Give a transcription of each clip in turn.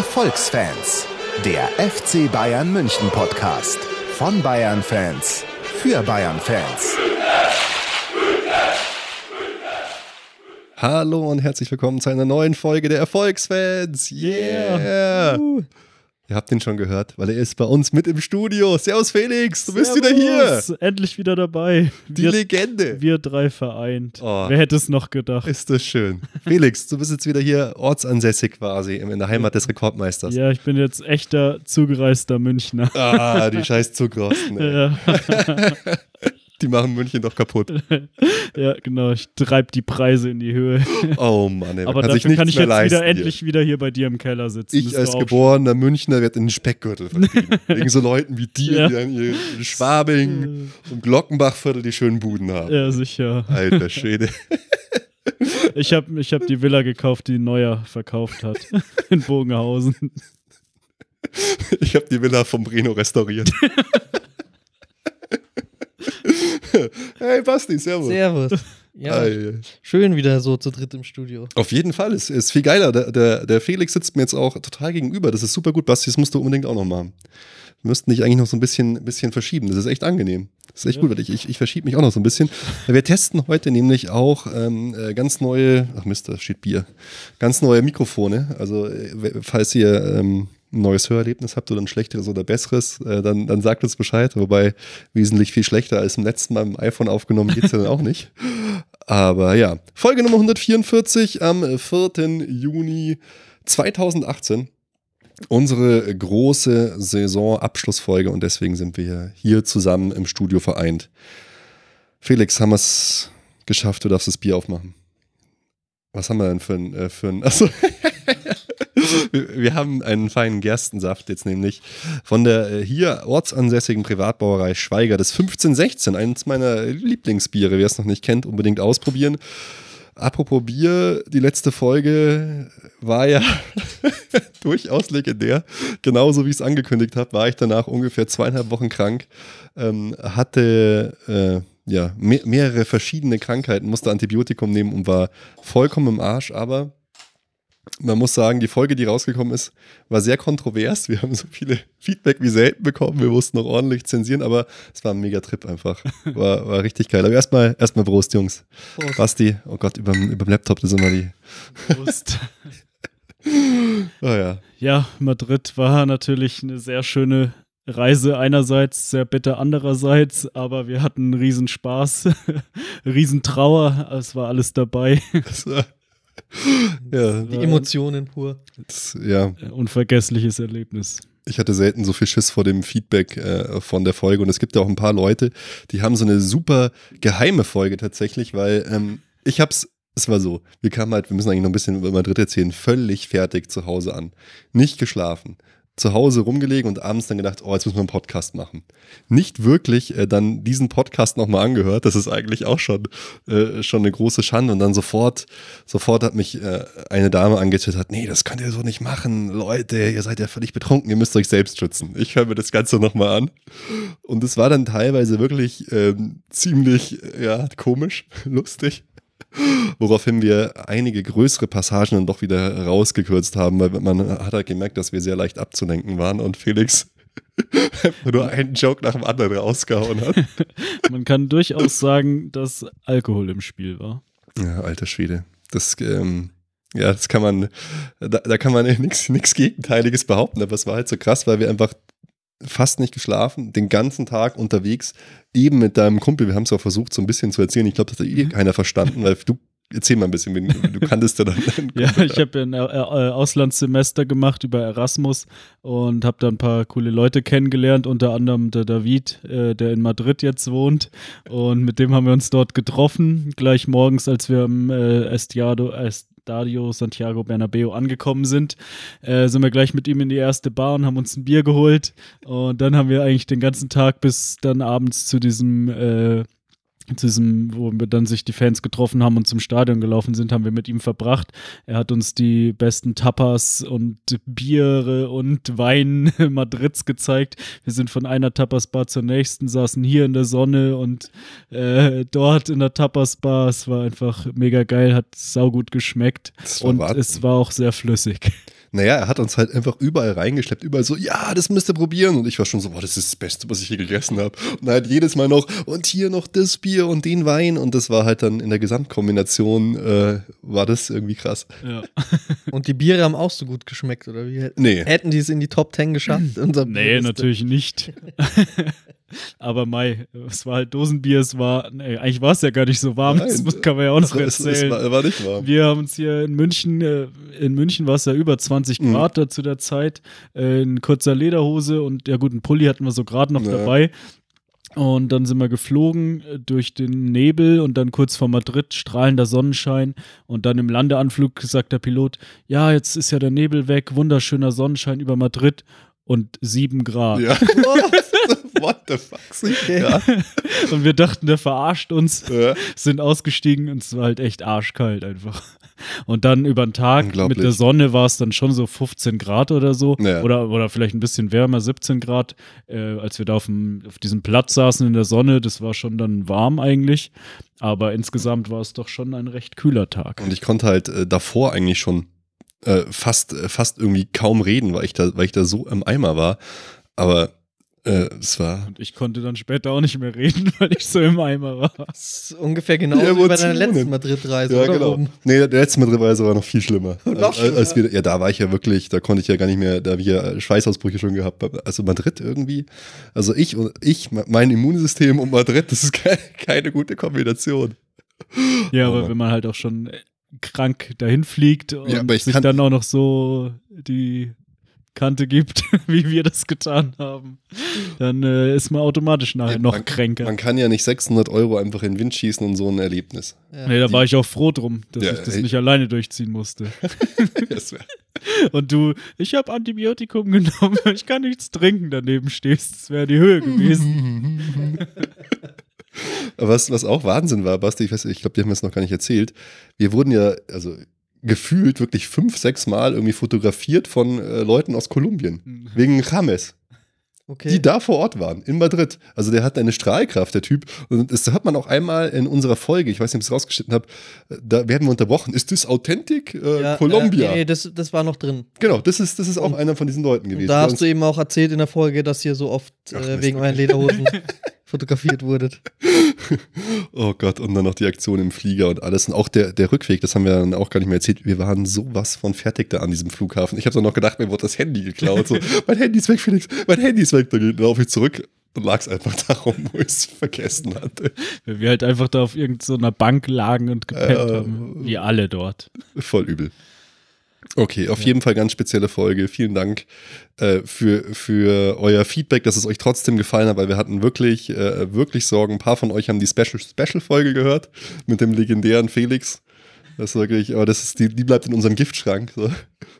Erfolgsfans, der FC Bayern München Podcast von Bayern Fans für Bayern Fans. Hallo und herzlich willkommen zu einer neuen Folge der Erfolgsfans. Yeah! Uh. Ihr habt ihn schon gehört, weil er ist bei uns mit im Studio. Servus Felix, du bist wieder hier. Endlich wieder dabei. Die wir, Legende. Wir drei vereint. Oh, Wer hätte es noch gedacht? Ist das schön. Felix, du bist jetzt wieder hier ortsansässig quasi in der Heimat des Rekordmeisters. Ja, ich bin jetzt echter zugereister Münchner. Ah, die scheiß Zugrosten. Ja. Die machen München doch kaputt. ja, genau. Ich treibe die Preise in die Höhe. Oh Mann, ey, Aber dafür kann ich jetzt wieder endlich wieder hier bei dir im Keller sitzen. Ich als geborener Münchner werde in den Speckgürtel vertrieben. Wegen so Leuten wie dir, ja. die dann hier in Schwabing und Glockenbachviertel die schönen Buden haben. Ja, sicher. Alter Schwede. Ich habe ich hab die Villa gekauft, die Neuer verkauft hat. In Bogenhausen. Ich habe die Villa vom Breno restauriert. hey Basti, servus. Servus. Ja, schön wieder so zu dritt im Studio. Auf jeden Fall, es ist viel geiler. Der, der, der, Felix sitzt mir jetzt auch total gegenüber. Das ist super gut. Basti, das musst du unbedingt auch noch machen. Wir müssten dich eigentlich noch so ein bisschen, bisschen verschieben. Das ist echt angenehm. Das ist echt ja. gut, weil ich, ich, ich verschiebe mich auch noch so ein bisschen. Wir testen heute nämlich auch ähm, äh, ganz neue, ach Mist, da steht Bier, ganz neue Mikrofone. Also, äh, falls ihr ähm, ein neues Hörerlebnis habt oder ein schlechteres oder besseres, äh, dann, dann sagt uns Bescheid. Wobei wesentlich viel schlechter als im letzten Mal im iPhone aufgenommen geht es ja dann auch nicht. Aber ja, Folge Nummer 144 am 4. Juni 2018. Unsere große Saisonabschlussfolge und deswegen sind wir hier zusammen im Studio vereint. Felix, haben wir es geschafft? Du darfst das Bier aufmachen. Was haben wir denn für ein, äh, für ein achso. Wir haben einen feinen Gerstensaft jetzt nämlich von der äh, hier ortsansässigen Privatbrauerei Schweiger, das 1516, eines meiner Lieblingsbiere. Wer es noch nicht kennt, unbedingt ausprobieren. Apropos Bier, die letzte Folge war ja durchaus legendär. Genauso wie ich es angekündigt habe, war ich danach ungefähr zweieinhalb Wochen krank, ähm, hatte äh, ja, me mehrere verschiedene Krankheiten, musste Antibiotikum nehmen und war vollkommen im Arsch, aber man muss sagen, die Folge, die rausgekommen ist, war sehr kontrovers. Wir haben so viele Feedback wie selten bekommen. Wir mussten noch ordentlich zensieren, aber es war ein mega Trip einfach. War, war richtig geil. Aber erstmal erstmal Prost, Jungs. Prost. Basti, oh Gott, über dem Laptop, das ist immer die. Prost. oh ja. Ja, Madrid war natürlich eine sehr schöne Reise einerseits, sehr bitter andererseits, aber wir hatten riesen Spaß, riesen Trauer, es war alles dabei. Das war ja. Die Emotionen pur. Das, ja. Unvergessliches Erlebnis. Ich hatte selten so viel Schiss vor dem Feedback äh, von der Folge und es gibt ja auch ein paar Leute, die haben so eine super geheime Folge tatsächlich, weil ähm, ich hab's es war so, wir kamen halt, wir müssen eigentlich noch ein bisschen über Madrid erzählen, völlig fertig zu Hause an. Nicht geschlafen, zu Hause rumgelegen und abends dann gedacht, oh, jetzt müssen wir einen Podcast machen. Nicht wirklich äh, dann diesen Podcast nochmal angehört. Das ist eigentlich auch schon, äh, schon eine große Schande. Und dann sofort, sofort hat mich äh, eine Dame angetwittert, nee, das könnt ihr so nicht machen. Leute, ihr seid ja völlig betrunken, ihr müsst euch selbst schützen. Ich höre mir das Ganze nochmal an. Und es war dann teilweise wirklich ähm, ziemlich, ja, komisch, lustig. Woraufhin wir einige größere Passagen dann doch wieder rausgekürzt haben, weil man hat halt gemerkt, dass wir sehr leicht abzulenken waren und Felix nur einen Joke nach dem anderen rausgehauen hat. man kann durchaus sagen, dass Alkohol im Spiel war. Ja, alter Schwede. Das, ähm, ja, das kann man, da, da kann man nichts Gegenteiliges behaupten, aber es war halt so krass, weil wir einfach fast nicht geschlafen, den ganzen Tag unterwegs, eben mit deinem Kumpel. Wir haben es auch versucht, so ein bisschen zu erzählen. Ich glaube, das hat eh mhm. keiner verstanden, weil du Erzähl mal ein bisschen, du kanntest ja dann. ja, ich habe ein äh, äh, Auslandssemester gemacht über Erasmus und habe da ein paar coole Leute kennengelernt, unter anderem der David, äh, der in Madrid jetzt wohnt. Und mit dem haben wir uns dort getroffen, gleich morgens, als wir am äh, Estiado, Est Stadio Santiago Bernabeo angekommen sind, äh, sind wir gleich mit ihm in die erste Bar und haben uns ein Bier geholt. Und dann haben wir eigentlich den ganzen Tag bis dann abends zu diesem äh, zu diesem, wo wir dann sich die Fans getroffen haben und zum Stadion gelaufen sind, haben wir mit ihm verbracht. Er hat uns die besten Tapas und Biere und Wein Madrids gezeigt. Wir sind von einer Tapas-Bar zur nächsten, saßen hier in der Sonne und äh, dort in der Tapas-Bar. Es war einfach mega geil, hat saugut geschmeckt und es war auch sehr flüssig. Naja, er hat uns halt einfach überall reingeschleppt, überall so, ja, das müsst ihr probieren. Und ich war schon so, boah, das ist das Beste, was ich je gegessen habe. Und halt jedes Mal noch, und hier noch das Bier und den Wein. Und das war halt dann in der Gesamtkombination, äh, war das irgendwie krass. Ja. Und die Biere haben auch so gut geschmeckt, oder wie? Nee. Hätten die es in die Top 10 geschafft? Unser Nee, natürlich nicht. Aber Mai, es war halt Dosenbier, es war, nee, eigentlich war es ja gar nicht so warm, das Nein, kann man ja auch noch Es, es, erzählen. war, war nicht warm. Wir haben uns hier in München, äh, in München war es ja über 20 Mhm. Grad da zu der Zeit, äh, in kurzer Lederhose und ja gut, einen Pulli hatten wir so gerade noch Ja. dabei. Und dann sind wir geflogen äh, durch den Nebel und dann kurz vor Madrid strahlender Sonnenschein und dann im Landeanflug sagt der Pilot, ja, jetzt ist ja der Nebel weg, wunderschöner Sonnenschein über Madrid und sieben Grad. Ja. What the fuck? Ja. Und wir dachten, der verarscht uns, Ja. sind ausgestiegen und es war halt echt arschkalt einfach. Und dann über den Tag mit der Sonne war es dann schon so 15 Grad oder so. Ja. Oder, oder vielleicht ein bisschen wärmer, 17 Grad, äh, als wir da auf, dem, auf diesem Platz saßen in der Sonne. Das war schon dann warm eigentlich. Aber insgesamt war es doch schon ein recht kühler Tag. Und ich konnte halt äh, davor eigentlich schon äh, fast, äh, fast irgendwie kaum reden, weil ich da, weil ich da so im Eimer war. Aber äh, es war. Und ich konnte dann später auch nicht mehr reden, weil ich so im Eimer war. Das ist ungefähr genauso Die wie bei deiner letzten Madrid-Reise, Ja, oder? genau. Nee, der letzte Madrid-Reise war noch viel schlimmer. Noch schlimmer? Als wir, ja, da war ich ja wirklich, da konnte ich ja gar nicht mehr, da habe ich ja Schweißausbrüche schon gehabt. Also Madrid irgendwie, also ich und ich, mein Immunsystem und Madrid, das ist keine, keine gute Kombination. Ja, Oh aber Mann. wenn man halt auch schon krank dahin fliegt und ich sich kann- dann auch noch so die Kante gibt, wie wir das getan haben, dann äh, ist man automatisch nachher Ja, noch man- kränker. Man kann ja nicht 600 Euro einfach in den Wind schießen und so ein Erlebnis. Ja. nee, da war ich auch froh drum, dass Ja, ich das ey. nicht alleine durchziehen musste. Und du, ich habe Antibiotikum genommen, ich kann nichts trinken, daneben stehst. Das wäre die Höhe gewesen. Aber was, was auch Wahnsinn war, Basti, ich weiß, ich glaube, die haben wir es noch gar nicht erzählt. Wir wurden ja, also gefühlt wirklich fünf, sechs Mal irgendwie fotografiert von äh, Leuten aus Kolumbien. Wegen James. Okay. die da vor Ort waren, in Madrid. Also der hat eine Strahlkraft, der Typ. Und das hat man auch einmal in unserer Folge, ich weiß nicht, ob ich es rausgeschnitten habe, da werden wir unterbrochen. Ist das Authentic? Äh, ja, Colombia. Äh, nee, nee, das, das war noch drin. Genau, das ist, das ist auch Und- einer von diesen Leuten gewesen. Und da hast du eben auch erzählt in der Folge, dass ihr so oft Ach, äh, wegen euren. Lederhosen fotografiert wurdet. oh Gott, und dann noch die Aktion im Flieger und alles. Und auch der, der Rückweg, das haben wir dann auch gar nicht mehr erzählt. Wir waren sowas von fertig da an diesem Flughafen. Ich habe dann noch gedacht, mir wurde das Handy geklaut. So, mein Handy ist weg, Felix, mein Handy ist weg. Dann laufe ich zurück und lag es einfach darum, wo ich es vergessen hatte. Weil wir halt einfach da auf irgendeiner Bank lagen und gepennt Äh, haben. Wie alle dort. Voll übel. Okay, auf jeden Fall ganz spezielle Folge. Vielen Dank äh, für, für euer Feedback, dass es euch trotzdem gefallen hat, weil wir hatten wirklich, äh, wirklich Sorgen. Ein paar von euch haben die Special-Special-Folge gehört mit dem legendären Felix. Das ist wirklich, aber das ist, die, die bleibt in unserem Giftschrank. So.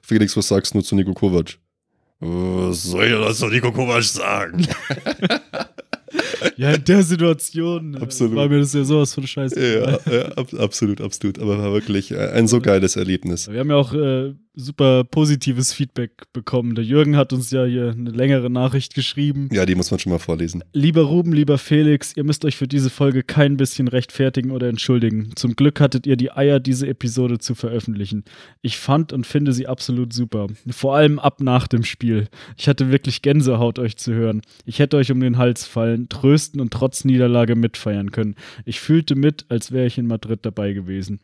Felix, was sagst du zu Nico Kovac? Was soll ich das zu Nico Kovac sagen? Ja, in der Situation äh, Absolut. war mir das ja sowas von scheiße. ja, ja ab, absolut, absolut. Aber war wirklich äh, ein so geiles Erlebnis. Wir haben ja auch äh, super positives Feedback bekommen. Der Jürgen hat uns ja hier eine längere Nachricht geschrieben. Ja, die muss man schon mal vorlesen. Lieber Ruben, lieber Felix, ihr müsst euch für diese Folge kein bisschen rechtfertigen oder entschuldigen. Zum Glück hattet ihr die Eier, diese Episode zu veröffentlichen. Ich fand und finde sie absolut super. Vor allem ab nach dem Spiel. Ich hatte wirklich Gänsehaut, euch zu hören. Ich hätte euch um den Hals fallen, trösten und trotz Niederlage mitfeiern können. Ich fühlte mit, als wäre ich in Madrid dabei gewesen.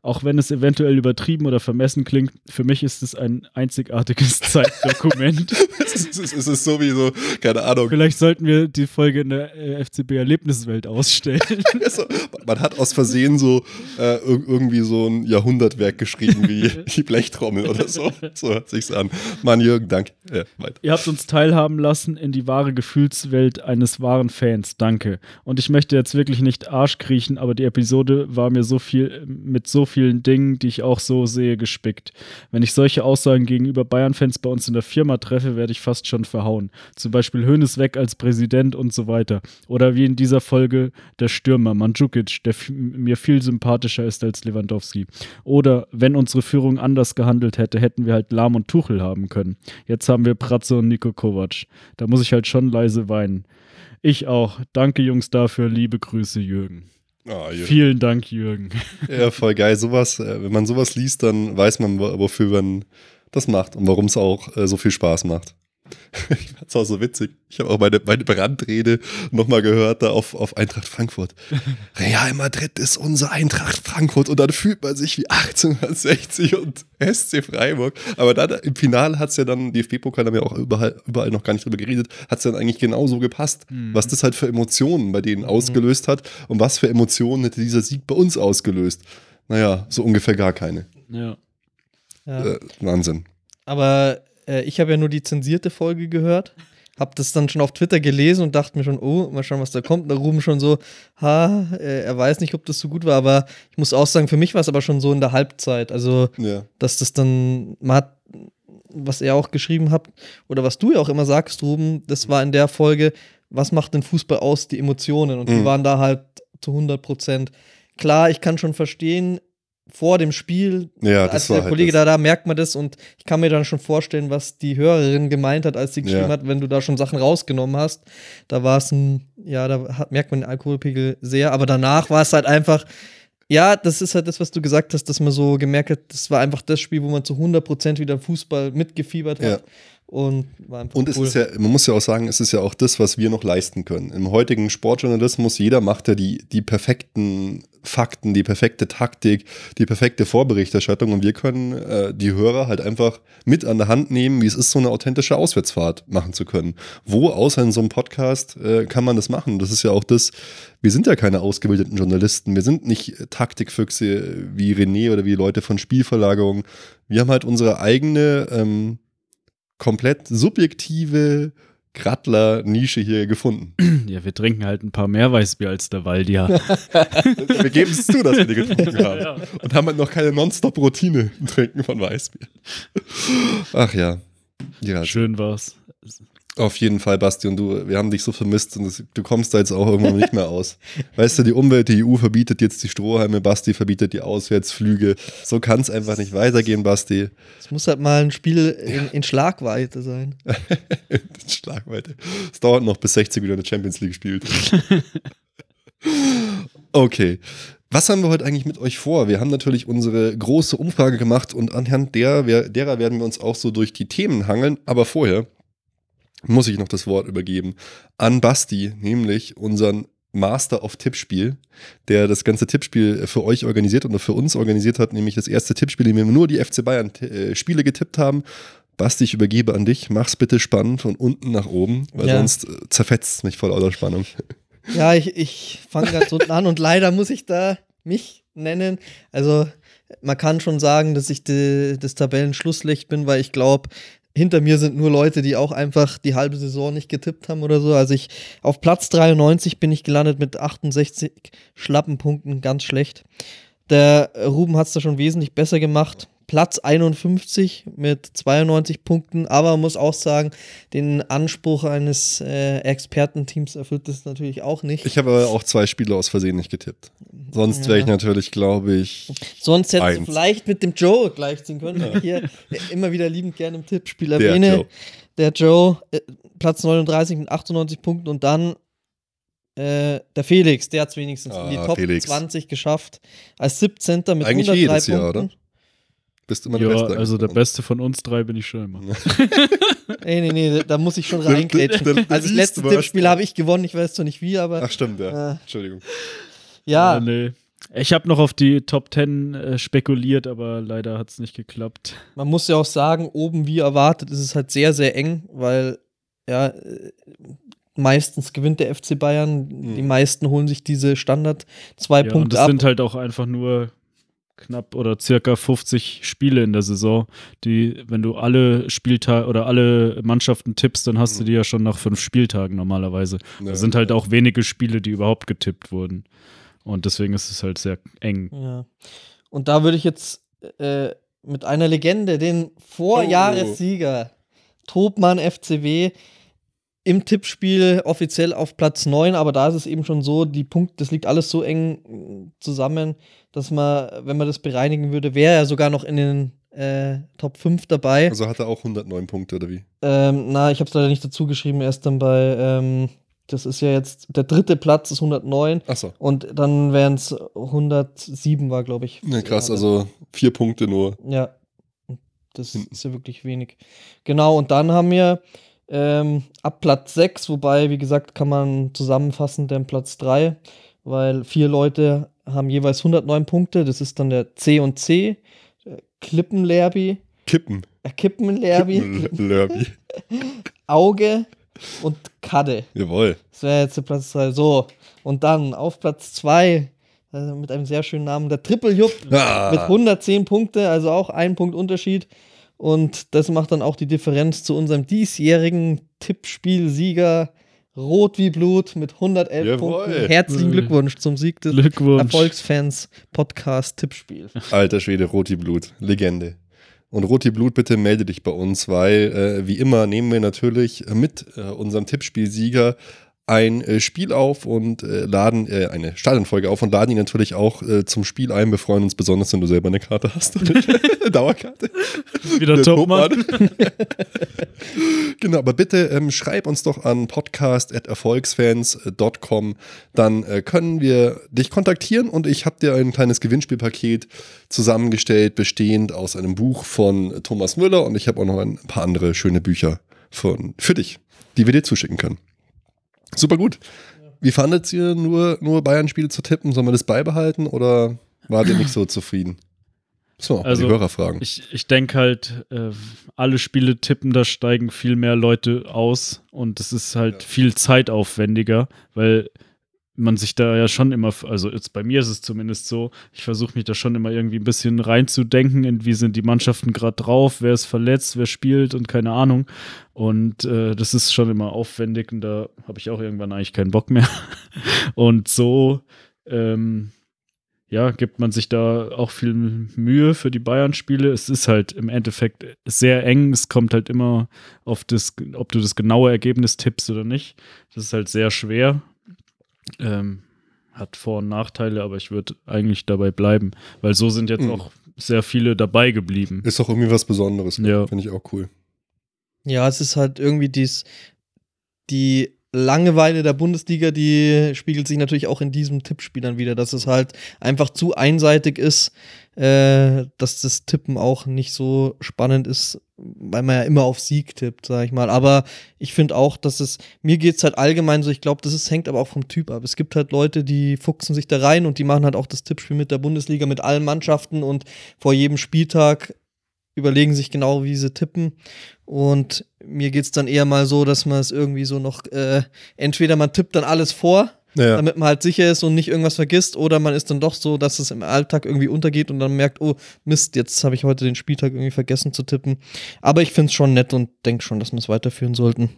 Auch wenn es eventuell übertrieben oder vermessen klingt, für mich ist es ein einzigartiges Zeitdokument. es, ist, es ist sowieso, keine Ahnung, Vielleicht sollten wir die Folge in der äh, FCB-Erlebniswelt ausstellen. Also, man hat aus Versehen so äh, ir- irgendwie so ein Jahrhundertwerk geschrieben wie die Blechtrommel oder so. So hört sich's an. Mann, Jürgen, danke. Ja. Ihr habt uns teilhaben lassen in die wahre Gefühlswelt eines wahren Fans. Danke. Und ich möchte jetzt wirklich nicht Arsch kriechen, aber die Episode war mir so viel mit so vielen Dingen, die ich auch so sehe, gespickt. Wenn ich solche Aussagen gegenüber Bayern-Fans bei uns in der Firma treffe, werde ich fast schon verhauen. Zum Beispiel Hönes weg als Präsident und so weiter. Oder wie in dieser Folge der Stürmer Mandzukic, der mir viel sympathischer ist als Lewandowski. Oder wenn unsere Führung anders gehandelt hätte, hätten wir halt Lahm und Tuchel haben können. Jetzt haben wir Pratze und Nico Kovac. Da muss ich halt schon leise weinen. Ich auch. Danke, Jungs, dafür. Liebe Grüße, Jürgen. Jürgen. Vielen Dank, Jürgen. Ja, voll geil. Sowas, äh, wenn man sowas liest, dann weiß man, wo- wofür man, das macht und warum es auch äh, so viel Spaß macht. Ich fand's auch so witzig. Ich habe auch meine, meine Brandrede nochmal gehört, da auf, auf Eintracht Frankfurt. Real Madrid ist unser Eintracht Frankfurt und dann fühlt man sich wie 1860 und SC Freiburg. Aber dann im Finale hat es ja dann, DFB-Pokal haben wir auch überall, überall noch gar nicht drüber geredet, hat es dann eigentlich genauso gepasst, mhm. was das halt für Emotionen bei denen ausgelöst hat und was für Emotionen hätte dieser Sieg bei uns ausgelöst. Naja, so ungefähr gar keine. Ja. ja. Äh, Wahnsinn. Aber äh, ich habe ja nur die zensierte Folge gehört. Hab das dann schon auf Twitter gelesen und dachte mir schon, oh, mal schauen, was da kommt. Da Ruben schon so, ha, äh, er weiß nicht, ob das so gut war, aber ich muss auch sagen, für mich war es aber schon so in der Halbzeit. Also, ja. dass das dann, man hat, was er auch geschrieben hat, oder was du ja auch immer sagst, Ruben, das war in der Folge, was macht den Fußball aus, die Emotionen? Und mhm. die waren da halt zu 100 Prozent. Klar, ich kann schon verstehen, vor dem Spiel, ja, als der halt Kollege da, da merkt man das und ich kann mir dann schon vorstellen, was die Hörerin gemeint hat, als sie geschrieben ja. hat, wenn du da schon Sachen rausgenommen hast. Da war es ein, ja, da hat, merkt man den Alkoholpegel sehr, aber danach war es halt einfach, ja, das ist halt das, was du gesagt hast, dass man so gemerkt hat, das war einfach das Spiel, wo man zu 100% wieder Fußball mitgefiebert hat. Ja. Und, und es cool. ist ja, man muss ja auch sagen, es ist ja auch das, was wir noch leisten können. Im heutigen Sportjournalismus, jeder macht ja die, die perfekten Fakten, die perfekte Taktik, die perfekte Vorberichterstattung und wir können äh, die Hörer halt einfach mit an der Hand nehmen, wie es ist, so eine authentische Auswärtsfahrt machen zu können. Wo außer in so einem Podcast äh, kann man das machen? Das ist ja auch das, wir sind ja keine ausgebildeten Journalisten, wir sind nicht Taktikfüchse wie René oder wie Leute von Spielverlagerung. Wir haben halt unsere eigene ähm, komplett subjektive Grattler-Nische hier gefunden. Ja, wir trinken halt ein paar mehr Weißbier als der Waldia. wir geben es zu, dass wir die getrunken haben. Ja. Und haben halt noch keine Nonstop-Routine im Trinken von Weißbier. Ach ja. ja. Schön war's. Auf jeden Fall, Basti, und du, wir haben dich so vermisst und das, du kommst da jetzt auch irgendwann nicht mehr aus. Weißt du, die Umwelt, die EU verbietet jetzt die Strohhalme, Basti verbietet die Auswärtsflüge. So kann es einfach nicht weitergehen, Basti. Es muss halt mal ein Spiel in, in Schlagweite sein. in Schlagweite. Es dauert noch, bis 60 wieder eine Champions League spielt. okay. Was haben wir heute eigentlich mit euch vor? Wir haben natürlich unsere große Umfrage gemacht und anhand der, derer werden wir uns auch so durch die Themen hangeln. Aber vorher muss ich noch das Wort übergeben an Basti, nämlich unseren Master of Tippspiel, der das ganze Tippspiel für euch organisiert und für uns organisiert hat, nämlich das erste Tippspiel, in dem wir nur die FC Bayern äh, Spiele getippt haben. Basti, ich übergebe an dich. Mach's bitte spannend von unten nach oben, weil ja. sonst äh, zerfetzt es mich voll lauter Spannung. Ja, ich, ich fange ganz unten an und leider muss ich da mich nennen. Also man kann schon sagen, dass ich die, das Tabellenschlusslicht bin, weil ich glaube, hinter mir sind nur Leute, die auch einfach die halbe Saison nicht getippt haben oder so. Also ich auf Platz 93 bin ich gelandet mit 68 Schlappenpunkten, ganz schlecht. Der Ruben hat es da schon wesentlich besser gemacht. Platz 51 mit 92 Punkten, aber man muss auch sagen, den Anspruch eines äh, Expertenteams erfüllt das natürlich auch nicht. Ich habe aber auch zwei Spiele aus Versehen nicht getippt. Sonst wäre ich natürlich, glaube ich. Sonst hättest du vielleicht mit dem Joe gleichziehen können. Ja. Hier immer wieder liebend gerne im Tippspiel erwähne. Der Joe, der Joe äh, Platz 39 mit 98 Punkten und dann äh, der Felix, der hat es wenigstens ah, in die Top Felix. 20 geschafft. Als 17. mit Eigentlich 103 jedes Punkten. Jahr, oder? Bist immer der ja, Beste. Also der Beste von uns drei bin ich schon immer. nee, nee, nee, da muss ich schon reingrätschen. Also das letzte Tippspiel habe ich gewonnen, ich weiß zwar nicht wie, aber. Ach stimmt, ja. Äh, Entschuldigung. Ja. ja nee. Ich habe noch auf die Top 10 äh, spekuliert, aber leider hat es nicht geklappt. Man muss ja auch sagen, oben wie erwartet ist es halt sehr, sehr eng, weil ja, äh, meistens gewinnt der FC Bayern. Mhm. Die meisten holen sich diese Standard zwei ja, Punkte und das ab. Das sind halt auch einfach nur knapp oder circa 50 Spiele in der Saison, die, wenn du alle Spieltage oder alle Mannschaften tippst, dann hast mhm. du die ja schon nach fünf Spieltagen normalerweise. Ja. Das sind halt auch wenige Spiele, die überhaupt getippt wurden. Und deswegen ist es halt sehr eng. Ja. Und da würde ich jetzt äh, mit einer Legende, den Vorjahressieger oh. Tobmann FCW, im Tippspiel offiziell auf Platz 9, aber da ist es eben schon so, die Punkte, das liegt alles so eng zusammen, dass man, wenn man das bereinigen würde, wäre er sogar noch in den äh, Top 5 dabei. Also hat er auch 109 Punkte oder wie? Ähm, na, ich habe es leider nicht dazu geschrieben, er ist dann bei, ähm, das ist ja jetzt, der dritte Platz ist 109. Ach so. Und dann wären es 107 war, glaube ich. Ja, krass, also vier Punkte nur. Ja. Das Hinten. ist ja wirklich wenig. Genau, und dann haben wir ähm, ab Platz 6, wobei, wie gesagt, kann man zusammenfassen, den Platz 3, weil vier Leute haben jeweils 109 Punkte. Das ist dann der C und C, äh, Klippenlerbi, Kippen. äh, Kippenlerbi. Auge und Kadde. Jawohl. Das wäre jetzt der Platz 3. So, und dann auf Platz 2 äh, mit einem sehr schönen Namen, der Triple Jupp Ah. mit 110 Punkte, also auch ein Punkt Unterschied. Und das macht dann auch die Differenz zu unserem diesjährigen Tippspielsieger Rot wie Blut mit 111 Jawohl. Punkten. Herzlichen. Glückwunsch zum Sieg des. Erfolgsfans Podcast Tippspiel. Alter Schwede, Roti Blut. Legende. Und Roti Blut, bitte melde dich bei uns, weil äh, wie immer nehmen wir natürlich mit äh, unserem Tippspielsieger ein äh, Spiel auf und äh, laden äh, eine Stadionfolge auf und laden ihn natürlich auch äh, zum Spiel ein. Wir freuen uns besonders, wenn du selber eine Karte hast. Dauerkarte. Wieder Der Topmann. genau, aber bitte ähm, schreib uns doch an podcast.erfolgsfans.com. Dann äh, können wir dich kontaktieren und ich habe dir ein kleines Gewinnspielpaket zusammengestellt, bestehend aus einem Buch von Thomas Müller und ich habe auch noch ein paar andere schöne Bücher von, für dich, die wir dir zuschicken können. Super gut. Wie fandet ihr nur, nur Bayern-Spiele zu tippen? Sollen wir das beibehalten oder wart ihr nicht so zufrieden? So, Also, die Hörer fragen. Ich, ich denke halt, äh, alle Spiele tippen, da steigen viel mehr Leute aus und es ist halt viel zeitaufwendiger, weil man sich da ja schon immer, also jetzt bei mir ist es zumindest so, ich versuche mich da schon immer irgendwie ein bisschen reinzudenken, in wie sind die Mannschaften gerade drauf, wer ist verletzt, wer spielt und keine Ahnung. Und äh, das ist schon immer aufwendig und da habe ich auch irgendwann eigentlich keinen Bock mehr. Und so, ähm, ja, gibt man sich da auch viel Mühe für die Bayern-Spiele. Es ist halt im Endeffekt sehr eng. Es kommt halt immer auf das, ob du das genaue Ergebnis tippst oder nicht. Das ist halt sehr schwer. Ähm, hat Vor- und Nachteile, aber ich würde eigentlich dabei bleiben, weil so sind jetzt Mhm. auch sehr viele dabei geblieben. Ist auch irgendwie was Besonderes. Ja. Finde ich auch cool. Ja, es ist halt irgendwie dies, die Langeweile der Bundesliga, die spiegelt sich natürlich auch in diesem Tippspiel dann wieder, dass es halt einfach zu einseitig ist, äh, dass das Tippen auch nicht so spannend ist, weil man ja immer auf Sieg tippt, sag ich mal. Aber ich finde auch, dass es, mir geht's halt allgemein so, ich glaube, das ist, hängt aber auch vom Typ ab. Es gibt halt Leute, die fuchsen sich da rein und die machen halt auch das Tippspiel mit der Bundesliga, mit allen Mannschaften und vor jedem Spieltag überlegen sich genau, wie sie tippen. Und mir geht's dann eher mal so, dass man es irgendwie so noch, äh, entweder man tippt dann alles vor, Ja. damit man halt sicher ist und nicht irgendwas vergisst, oder man ist dann doch so, dass es im Alltag irgendwie untergeht und dann merkt, oh Mist, jetzt habe ich heute den Spieltag irgendwie vergessen zu tippen. Aber ich find's schon nett und denke schon, dass wir es weiterführen sollten.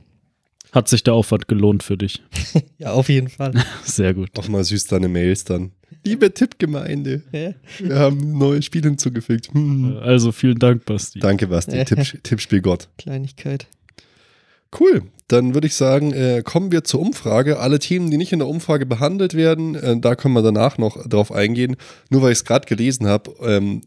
Hat sich der Aufwand gelohnt für dich? Ja, auf jeden Fall. Sehr gut. Auch mal süß deine Mails dann. Liebe Tippgemeinde, wir haben ein neues Spiel hinzugefügt. Hm. Also vielen Dank, Basti. Danke, Basti. Tipp, Tippspiel Gott. Kleinigkeit. Cool. Dann würde ich sagen, äh, kommen wir zur Umfrage. Alle Themen, die nicht in der Umfrage behandelt werden, äh, da können wir danach noch drauf eingehen. Nur weil ich es gerade gelesen habe, ähm,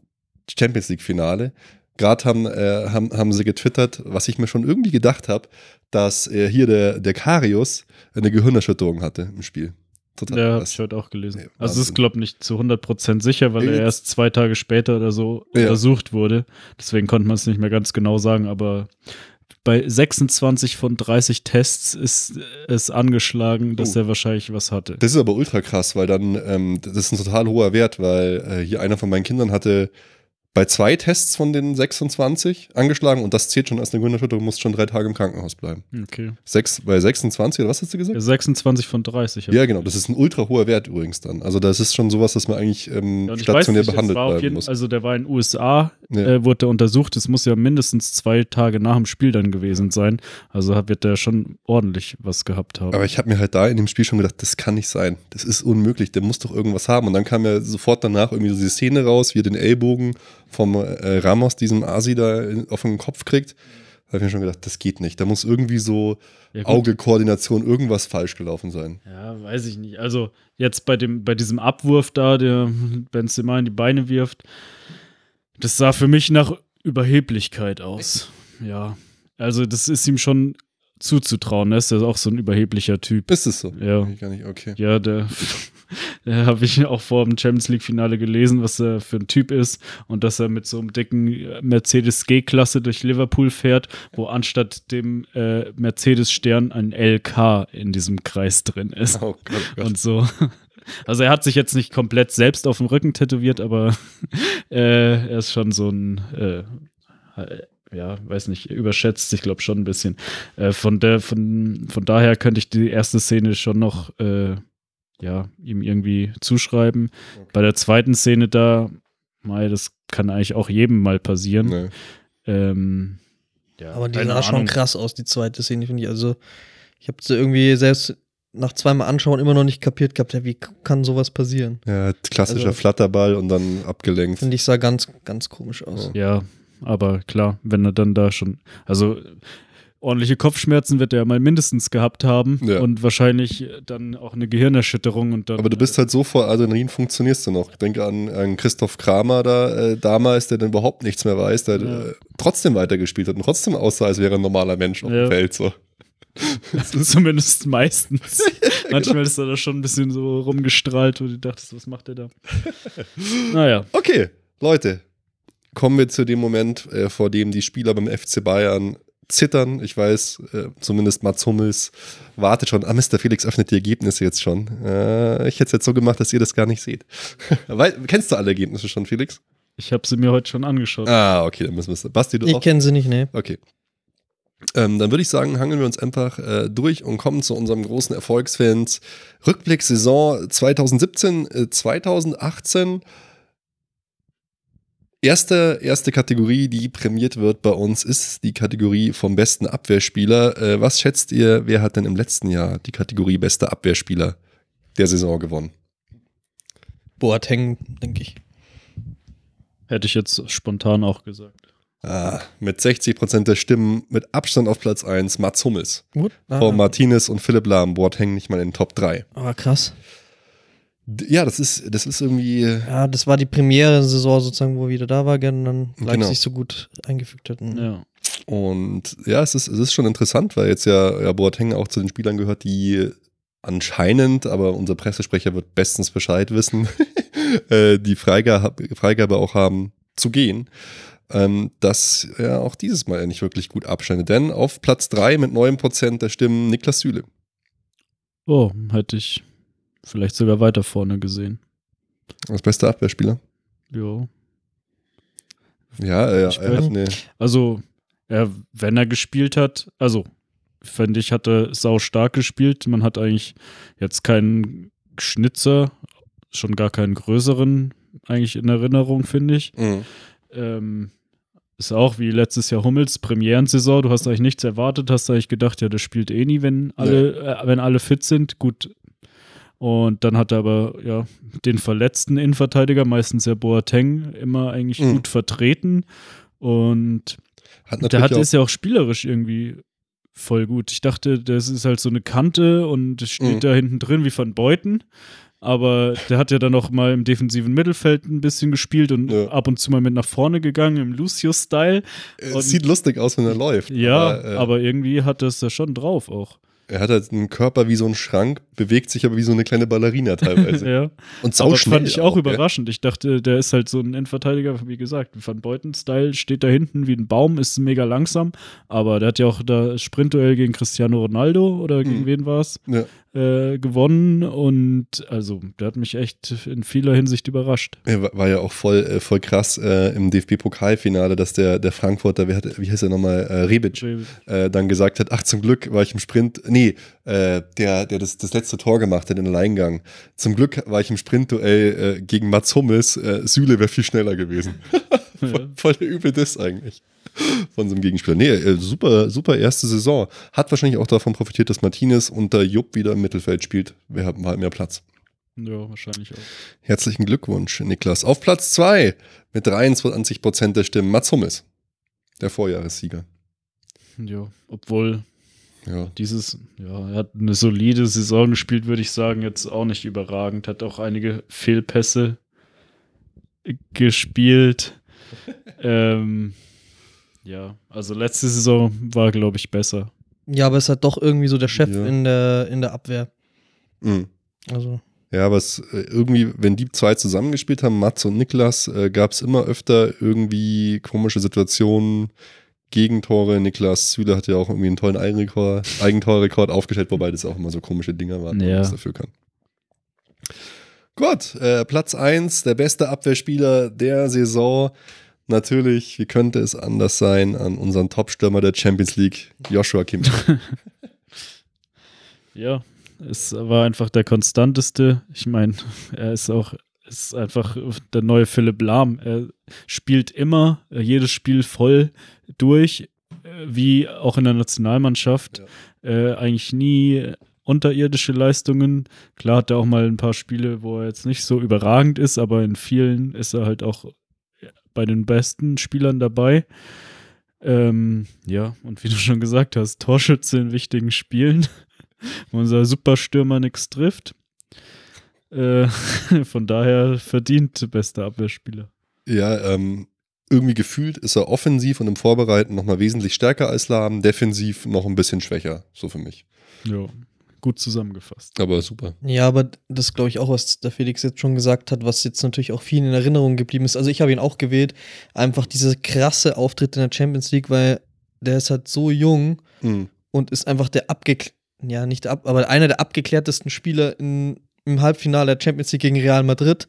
Champions League-Finale. Gerade haben, äh, haben, haben sie getwittert, was ich mir schon irgendwie gedacht habe, dass äh, hier der, der Karius eine Gehirnerschütterung hatte im Spiel. Total Ja, habe ich heute auch gelesen. Ja, also es ist, glaube ich, nicht zu 100% sicher, weil er Jetzt- erst zwei Tage später oder so Ja. untersucht wurde. Deswegen konnte man es nicht mehr ganz genau sagen, aber bei 26 von 30 Tests ist es angeschlagen, dass Oh. er wahrscheinlich was hatte. Das ist aber ultra krass, weil dann, ähm, das ist ein total hoher Wert, weil äh, hier einer von meinen Kindern hatte bei zwei Tests von den 26 angeschlagen und das zählt schon als eine Gehirnerschütterung, muss schon drei Tage im Krankenhaus bleiben. Okay. Sechs, bei 26 oder was hast du gesagt? Ja, 26 von 30. hab Ja, genau, das ist ein ultra hoher Wert übrigens dann. Also das ist schon sowas, dass man eigentlich ähm, Ja, stationär nicht, behandelt bleiben jeden, muss. Also der war in den USA, Ja. äh, wurde er untersucht. Es muss ja mindestens zwei Tage nach dem Spiel dann gewesen sein. Also wird der schon ordentlich was gehabt haben. Aber ich habe mir halt da in dem Spiel schon gedacht, das kann nicht sein. Das ist unmöglich. Der muss doch irgendwas haben. Und dann kam ja sofort danach irgendwie so diese Szene raus, wie er den Ellbogen vom äh, Ramos, diesem Asi, da in, auf den Kopf kriegt. Da habe ich mir schon gedacht, das geht nicht. Da muss irgendwie so Ja. Augekoordination, irgendwas falsch gelaufen sein. Ja, weiß ich nicht. Also jetzt bei dem, bei diesem Abwurf da, der Benzema in die Beine wirft, das sah für mich nach Überheblichkeit aus. Ja. Also das ist ihm schon zuzutrauen. Er ist ja auch so ein überheblicher Typ. Ist es so? Ja. Gar nicht, okay. Ja, der, der habe ich auch vor dem Champions League-Finale gelesen, was er für ein Typ ist und dass er mit so einem dicken Mercedes G-Klasse durch Liverpool fährt, wo anstatt dem äh, Mercedes-Stern ein LK in diesem Kreis drin ist. Oh Gott, oh Gott. Und so. Also er hat sich jetzt nicht komplett selbst auf dem Rücken tätowiert, aber äh, er ist schon so ein, äh, ja, weiß nicht, überschätzt sich, glaube schon ein bisschen. Äh, von, der, von, von daher könnte ich die erste Szene schon noch, äh, ja, ihm irgendwie zuschreiben. Okay. Bei der zweiten Szene da, mei, das kann eigentlich auch jedem mal passieren. Nee. Ähm, ja, Aber die sah schon Ahnung. krass aus, die zweite Szene, finde ich. Also, ich habe sie irgendwie selbst nach zweimal Anschauen immer noch nicht kapiert gehabt, ja, wie kann sowas passieren? Ja, klassischer Also- Flatterball und dann abgelenkt. Finde ich, sah ganz, ganz komisch aus. Ja, aber klar, wenn er dann da schon, also ordentliche Kopfschmerzen wird er ja mal mindestens gehabt haben Ja. und wahrscheinlich dann auch eine Gehirnerschütterung und dann. Aber du bist halt so vor Adrenalin funktionierst du noch. Ich denke an, an Christoph Kramer da äh, damals, der dann überhaupt nichts mehr weiß, der Ja. äh, trotzdem weitergespielt hat und trotzdem aussah, als wäre ein normaler Mensch auf Ja. dem Feld. So. zumindest meistens. Manchmal ist er da schon ein bisschen so rumgestrahlt, wo du dachtest, was macht er da? naja, Okay, Leute, kommen wir zu dem Moment, äh, vor dem die Spieler beim FC Bayern zittern. Ich weiß, äh, zumindest Mats Hummels wartet schon. Ah, Mr. Felix öffnet die Ergebnisse jetzt schon. Äh, ich hätte es jetzt so gemacht, dass ihr das gar nicht seht. Weil, kennst du alle Ergebnisse schon, Felix? ich habe sie mir heute schon angeschaut. Ah, okay, dann müssen wir es. Basti, du Ich auch? kenne sie nicht, ne? Okay. Ähm, dann würde ich sagen, hangeln wir uns einfach äh, durch und kommen zu unserem großen Erfolgsfans. Rückblick Saison 2017, äh, 2018. Erste, erste Kategorie, die prämiert wird bei uns, ist die Kategorie vom besten Abwehrspieler. Äh, was schätzt ihr, wer hat denn im letzten Jahr die Kategorie bester Abwehrspieler der Saison gewonnen? Boateng, denke ich. Hätte ich jetzt spontan auch gesagt. Ah, mit 60% der Stimmen mit Abstand auf Platz 1 Mats Hummels. Gut. Vor Martinez und Philipp Lahm. Boateng nicht mal in den Top 3. Aber krass. Ja, das ist, das ist irgendwie. Ja, das war die Premiere-Saison sozusagen, wo er wieder da war, und dann Leipzig Genau. so gut eingefügt hat. Mhm. Ja. Und ja, es ist, es ist schon interessant, weil jetzt ja, ja Boateng auch zu den Spielern gehört, die anscheinend, aber unser Pressesprecher wird bestens Bescheid wissen, äh, die Freigabe, Freigabe auch haben zu gehen. Ähm, dass er auch dieses Mal nicht wirklich gut abschneidet. Denn auf Platz 3 mit 9% der Stimmen Niklas Süle. Oh, hätte ich vielleicht sogar weiter vorne gesehen. Als bester Abwehrspieler. Jo. Ja, er, Ich er hat eine. Also, er, wenn er gespielt hat, also, finde ich, hat er sau stark gespielt. Man hat eigentlich jetzt keinen Schnitzer, schon gar keinen größeren eigentlich in Erinnerung, finde ich. Mhm. Ähm, ist auch wie letztes Jahr Hummels, Premierensaison. Du hast eigentlich nichts erwartet, hast eigentlich gedacht, ja, das spielt eh nie, wenn alle, äh, wenn alle fit sind. Gut. Und dann hat er aber ja den verletzten Innenverteidiger, meistens ja Boateng, immer eigentlich Mhm. gut vertreten. Und Hat der hat ist ja auch spielerisch irgendwie voll gut. Ich dachte, das ist halt so eine Kante und steht Mhm. da hinten drin wie Van Beuten. Aber der hat ja dann auch mal im defensiven Mittelfeld ein bisschen gespielt und Ja. ab und zu mal mit nach vorne gegangen im Lucius-Style. es sieht lustig aus, wenn er läuft. Ja, aber, äh, aber irgendwie hat das ja schon drauf auch. Er hat halt einen Körper wie so ein Schrank, bewegt sich aber wie so eine kleine Ballerina teilweise. ja. Und Aber sauschnell fand ich auch, gell? überraschend. Ich dachte, der ist halt so ein Innenverteidiger, wie gesagt, Van Beuten-Style steht da hinten wie ein Baum, ist mega langsam. Aber der hat ja auch da Sprintduell gegen Cristiano Ronaldo oder gegen Mhm. wen war es? Ja. Äh, gewonnen und also der hat mich echt in vieler Hinsicht überrascht. Er war, ja auch voll, äh, voll krass äh, im DFB-Pokalfinale, dass der, der Frankfurter, wer hat, wie heißt er nochmal, äh, Rebic, äh, dann gesagt hat, ach zum Glück war ich im Sprint, nee, äh, der, der das, das letzte Tor gemacht hat in den Alleingang. Zum Glück war ich im Sprintduell gegen Mats Hummels, Süle wäre viel schneller gewesen. voll, voll der übel Diss eigentlich von so einem Gegenspieler. Nee, äh, super, super erste Saison. Hat wahrscheinlich auch davon profitiert, dass Martinez unter Jupp wieder im Mittelfeld spielt. Wir haben halt mehr Platz. Ja, wahrscheinlich auch. Herzlichen Glückwunsch, Niklas. Auf Platz 2 mit 23% der Stimmen Mats Hummels, der Vorjahressieger. Ja, obwohl Ja. dieses, ja, er hat eine solide Saison gespielt, würde ich sagen, jetzt auch nicht überragend. Hat auch einige Fehlpässe gespielt. ähm, ja, also letzte Saison war, glaube ich, besser. Ja, aber es hat doch irgendwie so der Chef Ja. in, der, in der Abwehr. Mhm. Also, Ja, aber es, äh, irgendwie, wenn die zwei zusammengespielt haben, Mats und Niklas, äh, gab es immer öfter irgendwie komische Situationen, Gegentore. Niklas Süle hat ja auch irgendwie einen tollen Eigenrekord, Eigentorrekord aufgestellt, wobei das auch immer so komische Dinger waren, Ja. man was dafür kann. Gut, äh, Platz 1, der beste Abwehrspieler der Saison. Natürlich, wie könnte es anders sein, an unseren Topstürmer der Champions League, Joshua Kimmich. Ja, es war einfach der konstanteste. Ich meine, er ist auch ist einfach der neue Philipp Lahm. Er spielt immer jedes Spiel voll durch, wie auch in der Nationalmannschaft. Äh, eigentlich nie unterirdische Leistungen. Klar hat er auch mal ein paar Spiele, wo er jetzt nicht so überragend ist, aber in vielen ist er halt auch bei den besten Spielern dabei. Ähm, ja, und wie du schon gesagt hast, Torschütze in wichtigen Spielen wo unser Superstürmer nichts trifft. Äh, von daher verdient bester Abwehrspieler. Ja, ähm, irgendwie gefühlt ist er offensiv und im Vorbereiten nochmal wesentlich stärker als Lahm, defensiv noch ein bisschen schwächer, so für mich. Ja, gut zusammengefasst. Aber super. ja, aber das glaube ich auch, was der Felix jetzt schon gesagt hat, was jetzt natürlich auch vielen in Erinnerung geblieben ist. Also ich habe ihn auch gewählt. Einfach diese krasse Auftritt in der Champions League, weil der ist halt so jung Mhm. und ist einfach der abgeklärte, ja, nicht der ab, aber einer der abgeklärtesten Spieler in, im Halbfinale der Champions League gegen Real Madrid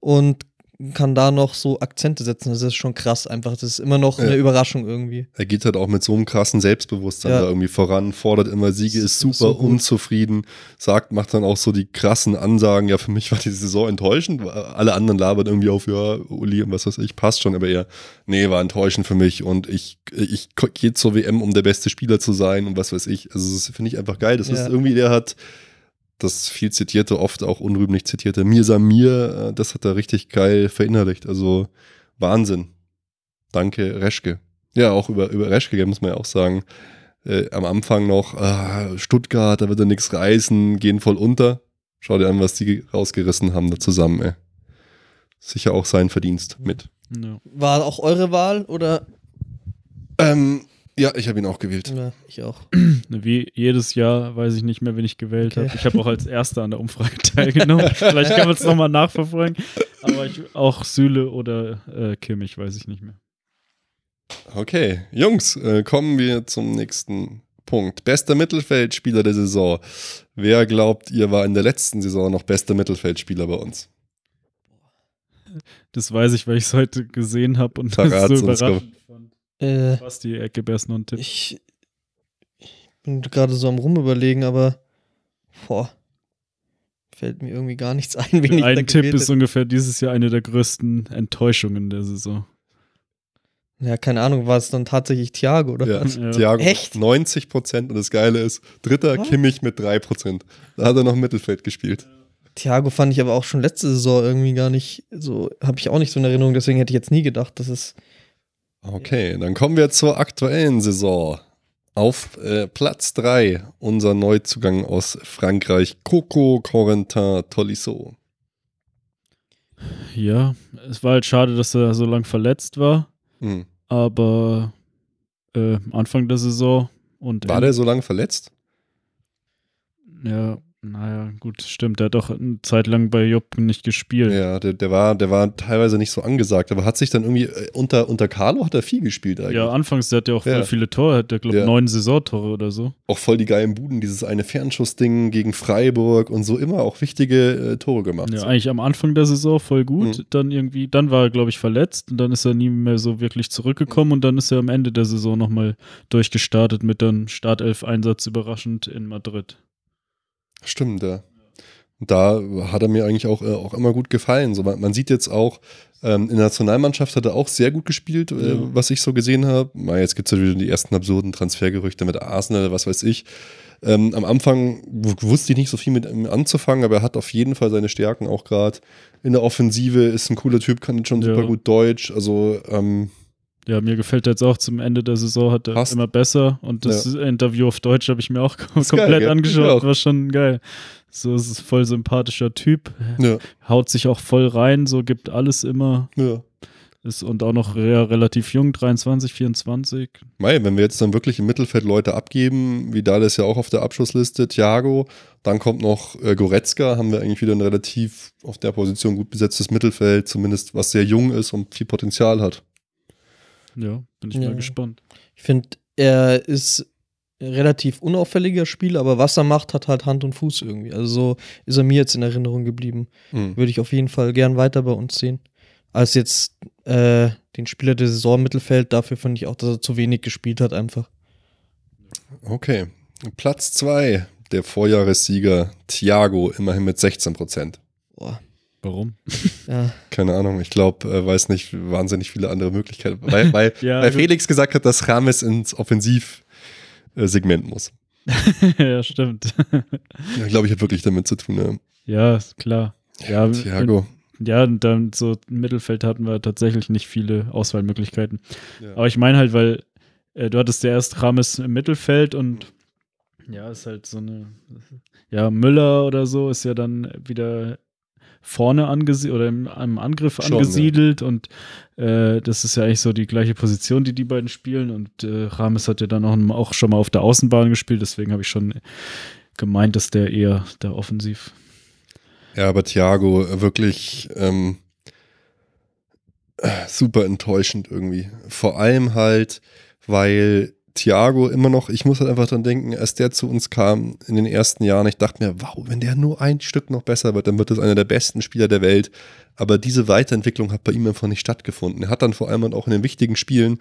und kann da noch so Akzente setzen. Das ist schon krass einfach. Das ist immer noch Ja. eine Überraschung irgendwie. Er geht halt auch mit so einem krassen Selbstbewusstsein Ja. da irgendwie voran, fordert immer Siege, ist super So unzufrieden, sagt, macht dann auch so die krassen Ansagen. Ja, für mich war die Saison enttäuschend. Alle anderen labern irgendwie auf, ja, Uli und was weiß ich, passt schon, aber er, nee, war enttäuschend für mich und ich, ich gehe zur WM, um der beste Spieler zu sein und was weiß ich. Also, das finde ich einfach geil. Das Ja. ist irgendwie, der hat das viel zitierte, oft auch unrühmlich zitierte Mir Samir, äh, das hat er richtig geil verinnerlicht. Also Wahnsinn. Danke, Reschke. Ja, auch über, über Reschke muss man ja auch sagen. Äh, am Anfang noch, ah, Stuttgart, da wird er nichts reißen, gehen voll unter. Schau dir an, was die rausgerissen haben da zusammen, ey. Sicher auch sein Verdienst mit. Ja. War auch eure Wahl oder? Ähm, ja, ich habe ihn auch gewählt. Ja, ich auch. Wie jedes Jahr weiß ich nicht mehr, wen ich gewählt Okay. habe. Ich habe auch als Erster an der Umfrage teilgenommen. Vielleicht kann man es nochmal nachverfolgen. Aber ich, auch Süle oder äh, Kimmich weiß ich nicht mehr. Okay, Jungs, äh, kommen wir zum nächsten Punkt. Bester Mittelfeldspieler der Saison. Wer glaubt, ihr war in der letzten Saison noch bester Mittelfeldspieler bei uns? Das weiß ich, weil ich es heute gesehen habe und das so uns, Äh, Basti, Ecke, erst noch ein Tipp. ich, ich bin gerade so am rumüberlegen, aber boah, fällt mir irgendwie gar nichts ein, wen ich da Ein Tipp ist hätte. ungefähr dieses Jahr eine der größten Enttäuschungen der Saison. Ja, keine Ahnung, war es dann tatsächlich Thiago oder Ja, was? Ja. Thiago Echt? 90 Prozent und das Geile ist, dritter Was? Kimmich mit 3 Prozent. Da hat er noch im Mittelfeld gespielt. Thiago fand ich aber auch schon letzte Saison irgendwie gar nicht so, habe ich auch nicht so in Erinnerung, deswegen hätte ich jetzt nie gedacht, dass es Okay, dann kommen wir zur aktuellen Saison. Auf äh, Platz 3 unser Neuzugang aus Frankreich, Coco Corentin Tolisso. Ja, es war halt schade, dass er so lang verletzt war, Hm. aber äh, Anfang der Saison und War der so lange verletzt? ja, naja, gut, stimmt, der hat doch eine Zeit lang bei Job nicht gespielt. Ja, der, der, war, der war teilweise nicht so angesagt, aber hat sich dann irgendwie äh, unter, unter Carlo hat er viel gespielt eigentlich. Ja, anfangs, der hat ja auch Ja. viele Tore, hat der, glaube ich, Ja. neun Saisontore oder so. Auch voll die geilen Buden, dieses eine Fernschussding gegen Freiburg und so immer auch wichtige äh, Tore gemacht. Ja, so. eigentlich am Anfang der Saison voll gut, Mhm. dann irgendwie, dann war er, glaube ich, verletzt und dann ist er nie mehr so wirklich zurückgekommen und dann ist er am Ende der Saison nochmal durchgestartet mit einem Startelf-Einsatz überraschend in Madrid. Stimmt, ja. Da hat er mir eigentlich auch, äh, auch immer gut gefallen. So, man, man sieht jetzt auch, ähm, in der Nationalmannschaft hat er auch sehr gut gespielt, äh, Ja. was ich so gesehen habe. Mal, Jetzt gibt es ja wieder die ersten absurden Transfergerüchte mit Arsenal, was weiß ich. Ähm, am Anfang wusste ich nicht so viel mit ihm anzufangen, aber er hat auf jeden Fall seine Stärken auch gerade. In der Offensive ist ein cooler Typ, kann schon Ja. super gut Deutsch. Also, ähm, Ja, mir gefällt er jetzt auch zum Ende der Saison, hat er Passt. immer besser und das Interview auf Deutsch habe ich mir auch komplett geil, angeschaut, war schon geil. So, es ist voll sympathischer Typ, ja, haut sich auch voll rein, so gibt alles immer. ja. Ist und auch noch ja, relativ jung, 23, 24. Mei, wenn wir jetzt dann wirklich im Mittelfeld Leute abgeben, Vidal ist ja auch auf der Abschlussliste, Thiago, dann kommt noch äh, Goretzka, haben wir eigentlich wieder ein relativ auf der Position gut besetztes Mittelfeld, zumindest was sehr jung ist und viel Potenzial hat. Ja, bin ich Ja. mal gespannt. Ich finde, er ist ein relativ unauffälliger Spieler, aber was er macht, hat halt Hand und Fuß irgendwie. Also so ist er mir jetzt in Erinnerung geblieben. Mhm. Würde ich auf jeden Fall gern weiter bei uns sehen. Als jetzt äh, den Spieler der Saison im Mittelfeld, dafür finde ich auch, dass er zu wenig gespielt hat, einfach. Okay. Platz zwei der Vorjahressieger Thiago, immerhin mit 16 Prozent. Boah. Warum? Ja, Keine Ahnung, ich glaube, äh, weiß nicht, wahnsinnig viele andere Möglichkeiten. Weil, weil, Ja, weil Felix gesagt hat, dass Rames ins Offensivsegment muss. ja, stimmt. Ja, glaube ich, hat wirklich damit zu tun. Ja. ja, klar. Ja, Thiago. Ja, und dann so im Mittelfeld hatten wir tatsächlich nicht viele Auswahlmöglichkeiten. Ja. Aber ich meine halt, weil äh, du hattest ja erst Rames im Mittelfeld und ja, ist halt so eine, ja, Müller oder so ist ja dann wieder vorne angesiedelt oder im, im Angriff Schon, ja. angesiedelt und äh, das ist ja eigentlich so die gleiche Position, die die beiden spielen und äh, Rames hat ja dann auch, auch schon mal auf der Außenbahn gespielt, deswegen habe ich schon gemeint, dass der eher da offensiv Ja, aber Thiago äh, wirklich ähm, äh, super enttäuschend irgendwie. Vor allem halt, weil Thiago immer noch, ich muss halt einfach dran denken, als der zu uns kam in den ersten Jahren, ich dachte mir, wow, wenn der nur ein Stück noch besser wird, dann wird das einer der besten Spieler der Welt. Aber diese Weiterentwicklung hat bei ihm einfach nicht stattgefunden. Er hat dann vor allem halt auch in den wichtigen Spielen,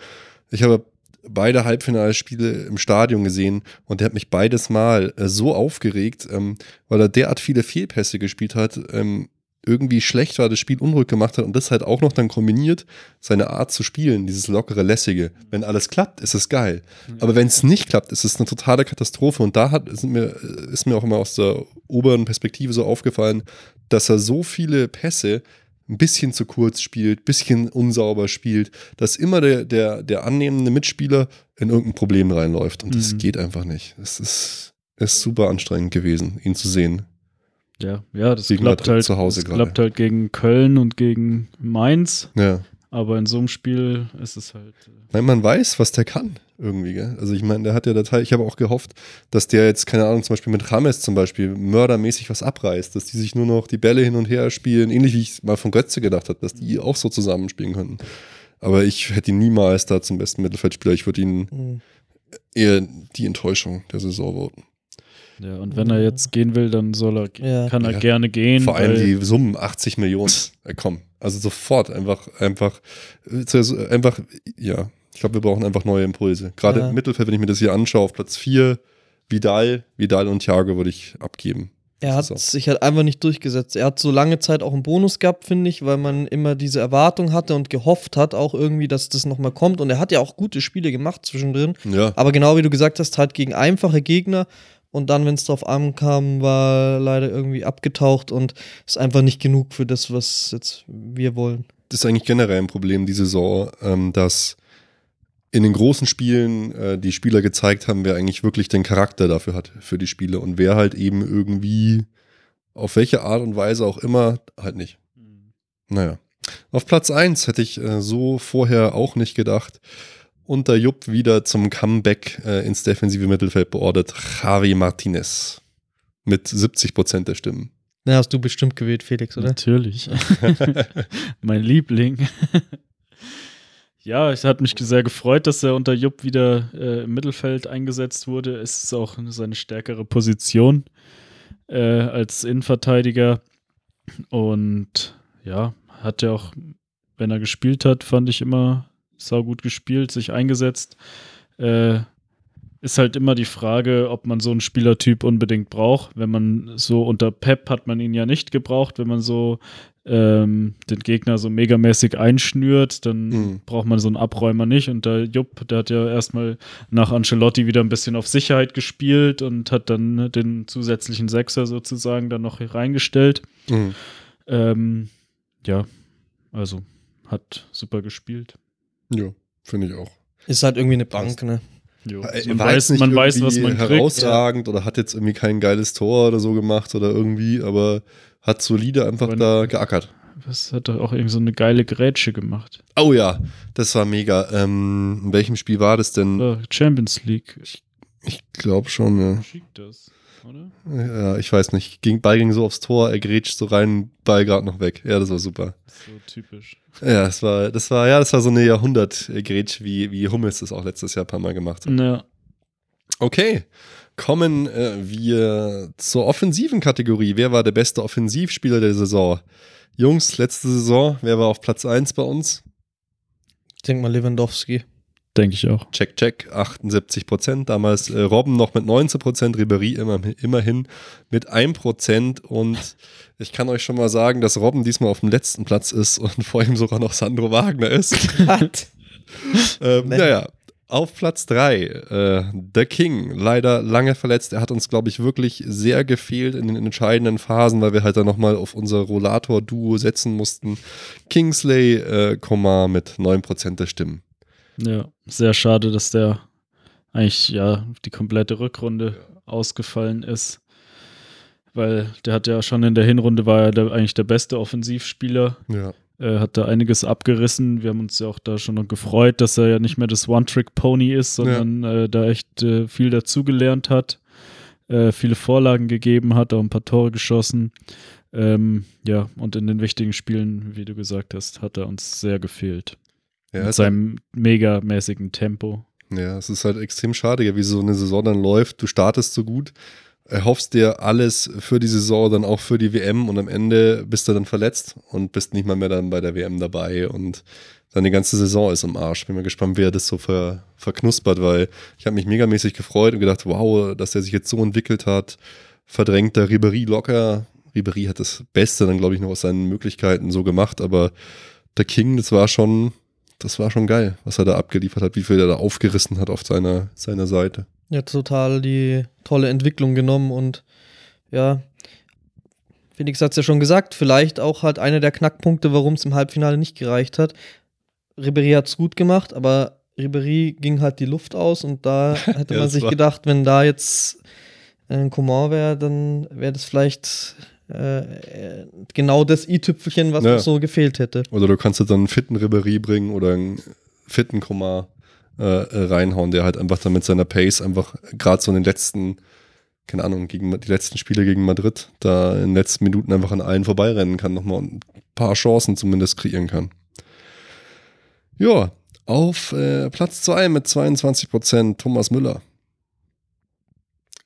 ich habe beide Halbfinalspiele im Stadion gesehen und der hat mich beides Mal äh, so aufgeregt, ähm, weil er derart viele Fehlpässe gespielt hat, ähm, irgendwie schlecht war, das Spiel unruhig gemacht hat und das halt auch noch dann kombiniert, seine Art zu spielen, dieses lockere, lässige. Wenn alles klappt, ist es geil. Aber wenn es nicht klappt, ist es eine totale Katastrophe. Und da hat, sind mir, ist mir auch immer aus der oberen Perspektive so aufgefallen, dass er so viele Pässe ein bisschen zu kurz spielt, ein bisschen unsauber spielt, dass immer der, der, der annehmende Mitspieler in irgendein Problem reinläuft. Und das Mhm. geht einfach nicht. Es ist, ist super anstrengend gewesen, ihn zu sehen. Ja, ja, das Gegen klappt halt, zu Hause das gerade. klappt halt gegen Köln und gegen Mainz, Ja. aber in so einem Spiel ist es halt. äh, Weil man weiß, was der kann, irgendwie. Gell? Also ich meine, der hat ja der Teil, ich habe auch gehofft, dass der jetzt, keine Ahnung, zum Beispiel mit Rames zum Beispiel mördermäßig was abreißt, dass die sich nur noch die Bälle hin und her spielen, ähnlich wie ich es mal von Götze gedacht habe, dass die auch so zusammenspielen könnten. Aber ich hätte ihn niemals da zum besten Mittelfeldspieler. Ich würde ihn Mhm. eher die Enttäuschung der Saison voten. Ja, und wenn er jetzt gehen will, dann soll er, Ja. kann er Ja. gerne gehen. Vor allem die Summen, 80 Millionen. Äh, komm, also sofort einfach, einfach, äh, zuerst einfach, ja. Ich glaube, wir brauchen einfach neue Impulse. Gerade Ja. im Mittelfeld, wenn ich mir das hier anschaue, auf Platz 4, Vidal, Vidal und Thiago würde ich abgeben. Er hat sich halt einfach nicht durchgesetzt. Er hat so lange Zeit auch einen Bonus gehabt, finde ich, weil man immer diese Erwartung hatte und gehofft hat auch irgendwie, dass das nochmal kommt. Und er hat ja auch gute Spiele gemacht zwischendrin. Ja, Aber genau wie du gesagt hast, halt gegen einfache Gegner. Und dann, wenn es drauf ankam, war er leider irgendwie abgetaucht und ist einfach nicht genug für das, was jetzt wir wollen. das ist eigentlich generell ein Problem, die Saison, ähm, dass in den großen Spielen äh, die Spieler gezeigt haben, wer eigentlich wirklich den Charakter dafür hat, für die Spiele und wer halt eben irgendwie, auf welche Art und Weise auch immer, halt nicht. Naja. Auf Platz 1 hätte ich äh, so vorher auch nicht gedacht. Unter Jupp wieder zum Comeback äh, ins defensive Mittelfeld beordert. Javi Martinez. Mit 70 Prozent der Stimmen. Na, hast du bestimmt gewählt, Felix, oder? Natürlich. mein Liebling. ja, es hat mich sehr gefreut, dass er unter Jupp wieder äh, im Mittelfeld eingesetzt wurde. Es ist auch seine stärkere Position äh, als Innenverteidiger. Und ja, hat er auch, wenn er gespielt hat, fand ich immer saugut gespielt, sich eingesetzt. Äh, ist halt immer die Frage, ob man so einen Spielertyp unbedingt braucht. Wenn man so unter Pep hat man ihn ja nicht gebraucht, wenn man so ähm, den Gegner so megamäßig einschnürt, dann Mhm. braucht man so einen Abräumer nicht. Und der Jupp, der hat ja erstmal nach Ancelotti wieder ein bisschen auf Sicherheit gespielt und hat dann den zusätzlichen Sechser sozusagen dann noch reingestellt. Mhm. Ähm, ja, also hat super gespielt. Ja, finde ich auch. Ist halt irgendwie eine Bank, ne? Jo. Man, weiß, jetzt nicht man weiß, was irgendwie man kriegt. herausragend oder hat jetzt irgendwie kein geiles Tor oder so gemacht oder irgendwie, aber hat solide einfach Wenn- da geackert. was hat er auch irgendwie so eine geile Grätsche gemacht. Oh ja, das war mega. Ähm, in welchem Spiel war das denn? Oh, Champions League. Ich glaube schon, ja. Schickt das, oder? Ja, ich weiß nicht. Ging, Ball ging so aufs Tor, er grätscht so rein, Ball gerade noch weg. Ja, das war super. So typisch. Ja, das war, das war, ja, das war so eine Jahrhundert-Grätsch, wie, wie Hummels das auch letztes Jahr ein paar Mal gemacht hat. Ja. Okay. Kommen äh, wir zur offensiven Kategorie. Wer war der beste Offensivspieler der Saison? Jungs, letzte Saison, wer war auf Platz 1 bei uns? Ich denke mal Lewandowski. Denke ich auch. Check, check, 78 Prozent. Damals äh, Robben noch mit 19 Prozent, Ribery immer, immerhin mit 1 Prozent. Und ich kann euch schon mal sagen, dass Robben diesmal auf dem letzten Platz ist und vor ihm sogar noch Sandro Wagner ist. ähm. Naja, auf Platz 3, äh, The King, leider lange verletzt. Er hat uns, glaube ich, wirklich sehr gefehlt in den entscheidenden Phasen, weil wir halt dann nochmal auf unser Rollator-Duo setzen mussten. Kingsley, äh, Komar mit 9% der Stimmen. Ja, sehr schade, dass der eigentlich ja die komplette Rückrunde ausgefallen ist. Weil der hat ja schon in der Hinrunde war er der, eigentlich der beste Offensivspieler. Ja. Er hat da einiges abgerissen. Wir haben uns ja auch da schon noch gefreut, dass er ja nicht mehr das One-Trick-Pony ist, sondern äh, da echt äh, viel dazugelernt hat, äh, viele Vorlagen gegeben hat, auch ein paar Tore geschossen. Ähm, ja, und in den wichtigen Spielen, wie du gesagt hast, hat er uns sehr gefehlt. Ja, Mit seinem megamäßigen Tempo. Ja, es ist halt extrem schade, ja, wie so eine Saison dann läuft. Du startest so gut, erhoffst dir alles für die Saison, dann auch für die WM und am Ende bist du dann verletzt und bist nicht mal mehr dann bei der WM dabei und dann die ganze Saison ist im Arsch. Bin mal gespannt, wer das so ver, verknuspert, weil ich habe mich megamäßig gefreut und gedacht, wow, dass er sich jetzt so entwickelt hat. Verdrängt der Ribery locker. Ribery hat das Beste dann, glaube ich, noch aus seinen Möglichkeiten so gemacht, aber der King, das war schon, das war schon geil, was er da abgeliefert hat, wie viel er da aufgerissen hat auf seiner, seiner Seite. Ja, total die tolle Entwicklung genommen und ja, Felix hat es ja schon gesagt, vielleicht auch halt einer der Knackpunkte, warum es im Halbfinale nicht gereicht hat. Ribery hat es gut gemacht, aber Ribery ging halt die Luft aus und da hätte Ja, man sich gedacht, wenn da jetzt ein Coman wäre, dann wäre das vielleicht äh, genau das i-Tüpfelchen, was Ja. so gefehlt hätte. Oder du kannst jetzt dann einen fitten Ribery bringen oder einen fitten Komar äh, äh, reinhauen, der halt einfach dann mit seiner Pace einfach gerade so in den letzten, keine Ahnung, gegen die letzten Spiele gegen Madrid, da in den letzten Minuten einfach an allen vorbeirennen kann, nochmal ein paar Chancen zumindest kreieren kann. Ja, auf äh, Platz 2 mit 22 Prozent Thomas Müller.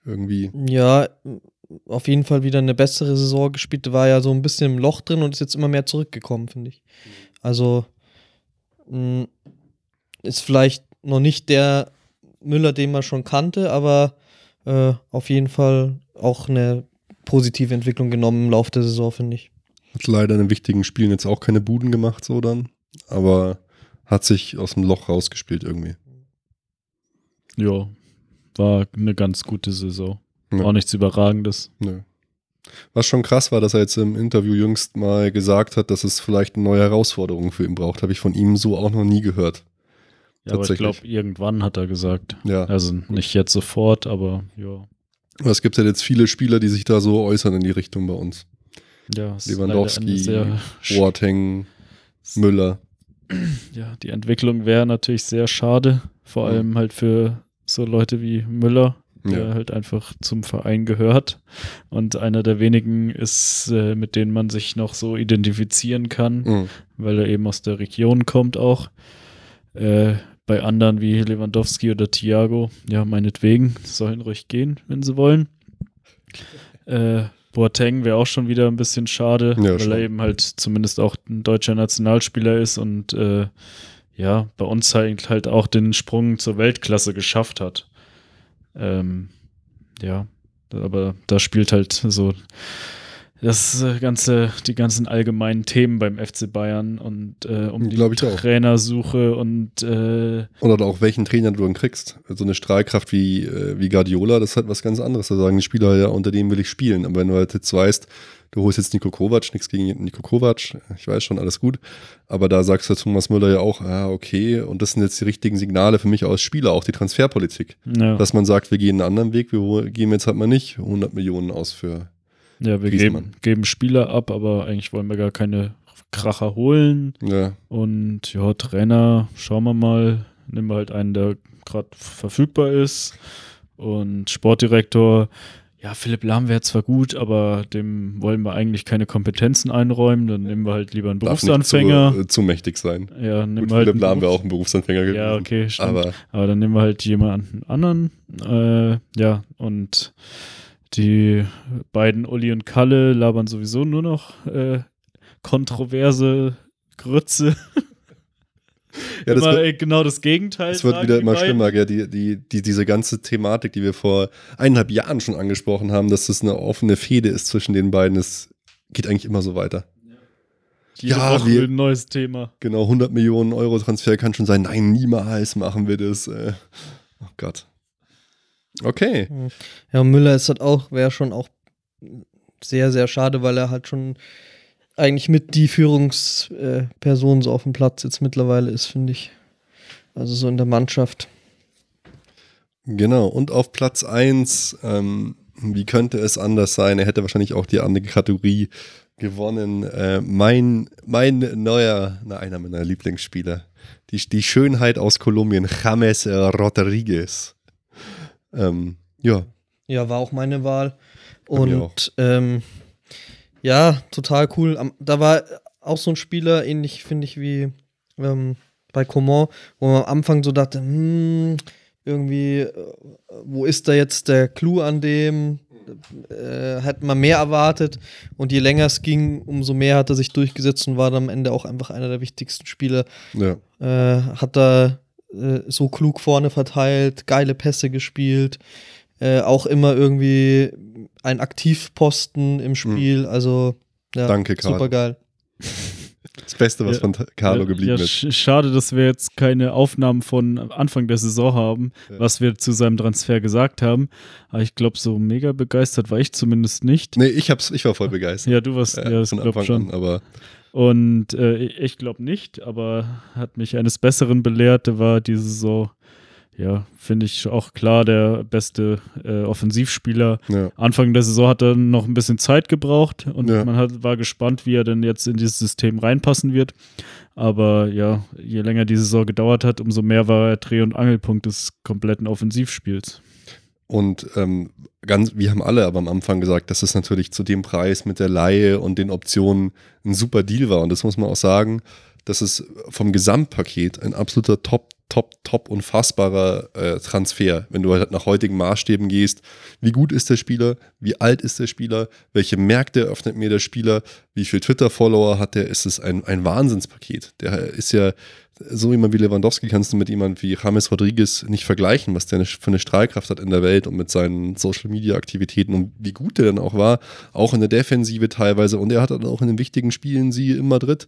Irgendwie, Ja, auf jeden Fall wieder eine bessere Saison gespielt. War ja so ein bisschen im Loch drin und ist jetzt immer mehr zurückgekommen, finde ich. Also mh, ist vielleicht noch nicht der Müller, den man schon kannte, aber äh, auf jeden Fall auch eine positive Entwicklung genommen im Laufe der Saison, finde ich. hat leider in den wichtigen Spielen jetzt auch keine Buden gemacht, so dann, aber hat sich aus dem Loch rausgespielt irgendwie. Ja, war eine ganz gute Saison. Ja. Auch nichts Überragendes. Nö. Was schon krass war, dass er jetzt im Interview jüngst mal gesagt hat, dass es vielleicht eine neue Herausforderung für ihn braucht. Habe ich von ihm so auch noch nie gehört. Ja, aber ich glaube, irgendwann hat er gesagt. Ja. Also nicht jetzt sofort, aber ja. Es gibt ja jetzt viele Spieler, die sich da so äußern in die Richtung bei uns. ja Lewandowski, Boateng, Müller. ja, die Entwicklung wäre natürlich sehr schade, vor allem halt für so Leute wie Müller, der Ja. halt einfach zum Verein gehört und einer der wenigen ist, äh, mit denen man sich noch so identifizieren kann, Mhm. weil er eben aus der Region kommt auch. Äh, bei anderen wie Lewandowski oder Thiago, ja, meinetwegen, sollen ruhig gehen, wenn sie wollen. Äh, Boateng wäre auch schon wieder ein bisschen schade, Ja, weil schon. er eben halt zumindest auch ein deutscher Nationalspieler ist und äh, ja, bei uns halt, halt auch den Sprung zur Weltklasse geschafft hat. Ähm, ja, aber da spielt halt so das ganze, die ganzen allgemeinen Themen beim FC Bayern und äh, um die ich auch. Trainersuche und äh, Oder auch welchen Trainer du dann kriegst. So eine Strahlkraft wie, äh, wie Guardiola, das ist halt was ganz anderes. Da sagen die Spieler ja, unter dem will ich spielen. Aber wenn du halt jetzt weißt, du holst jetzt Nico Kovac, nichts gegen Nico Kovac, ich weiß schon, alles gut. Aber da sagst du Thomas Müller ja auch, ah, okay, und das sind jetzt die richtigen Signale für mich als Spieler, auch die Transferpolitik. ja, Dass man sagt, wir gehen einen anderen Weg, wir geben jetzt halt mal nicht 100 Millionen aus für. ja wir geben, geben Spieler ab, aber eigentlich wollen wir gar keine Kracher holen. Ja. Und ja, Trainer, schauen wir mal. Nehmen wir halt einen, der gerade verfügbar ist. Und Sportdirektor, ja, Philipp Lahm wäre zwar gut, aber dem wollen wir eigentlich keine Kompetenzen einräumen. Dann nehmen wir halt lieber einen Darf Berufsanfänger. zu, äh, zu mächtig sein. ja, nehmen Gut, wir halt Philipp einen Lahm wäre auch ein Berufsanfänger gewesen. Ja, okay, stimmt. Aber Aber dann nehmen wir halt jemanden anderen. Äh, ja, und die beiden Uli und Kalle labern sowieso nur noch äh, kontroverse Grütze. ja, das immer, wird, äh, genau das Gegenteil. es wird wieder immer beiden. schlimmer. Gell? Die, die, die, diese ganze Thematik, die wir vor eineinhalb Jahren schon angesprochen haben, dass das eine offene Fehde ist zwischen den beiden, das geht eigentlich immer so weiter. Jede Ja, Woche wir- ein neues Thema. Genau, 100 Millionen Euro Transfer kann schon sein. Nein, niemals machen wir das. Äh, oh Gott. Okay. Ja, Müller ist halt auch, wäre schon auch sehr, sehr schade, weil er halt schon eigentlich mit die Führungsperson so auf dem Platz jetzt mittlerweile ist, finde ich. Also so in der Mannschaft. Genau, und auf Platz 1, ähm, wie könnte es anders sein? Er hätte wahrscheinlich auch die andere Kategorie gewonnen. Äh, mein, mein neuer, na, einer meiner Lieblingsspieler. Die, die Schönheit aus Kolumbien, James Rodriguez. Ähm, ja, Ja, war auch meine Wahl. Und ähm, ja, total cool. Am, da war auch so ein Spieler, ähnlich finde ich wie ähm, bei Coman, wo man am Anfang so dachte, hm, irgendwie, äh, wo ist da jetzt der Clou an dem? Äh, hat man mehr erwartet und je länger es ging, umso mehr hat er sich durchgesetzt und war dann am Ende auch einfach einer der wichtigsten Spieler ja. äh, hat da äh, so klug vorne verteilt, geile Pässe gespielt, äh, auch immer irgendwie ein Aktivposten im Spiel, also ja, Mhm. Danke, Karl. super geil. Das Beste, was Ja. von Carlo ja, geblieben ja, ist. sch- Schade, dass wir jetzt keine Aufnahmen von Anfang der Saison haben, Ja. was wir zu seinem Transfer gesagt haben. Aber ich glaube, so mega begeistert war ich zumindest nicht. Nee, ich, hab's, ich war voll begeistert. Ja, du warst, ja, das von Anfang schon. an, aber Und äh, ich glaube nicht, aber hat mich eines Besseren belehrt. Der war diese Saison, ja, finde ich auch klar, der beste äh, Offensivspieler. ja. Anfang der Saison hat er noch ein bisschen Zeit gebraucht und Ja. man hat, war gespannt, wie er denn jetzt in dieses System reinpassen wird. Aber ja, je länger die Saison gedauert hat, umso mehr war er Dreh- und Angelpunkt des kompletten Offensivspiels. Und ähm, ganz, wir haben alle aber am Anfang gesagt, dass es natürlich zu dem Preis mit der Laie und den Optionen ein super Deal war. Und das muss man auch sagen, dass es vom Gesamtpaket ein absoluter Top, Top, Top unfassbarer äh, Transfer. Wenn du halt nach heutigen Maßstäben gehst, wie gut ist der Spieler, wie alt ist der Spieler, welche Märkte eröffnet mir der Spieler, wie viel Twitter-Follower hat der, ist es ein, ein Wahnsinnspaket. Der ist ja so jemand wie Lewandowski kannst du mit jemand wie James Rodriguez nicht vergleichen, was der für eine Strahlkraft hat in der Welt und mit seinen Social Media Aktivitäten und wie gut der dann auch war, auch in der Defensive teilweise. Und er hat dann auch in den wichtigen Spielen, sie in Madrid,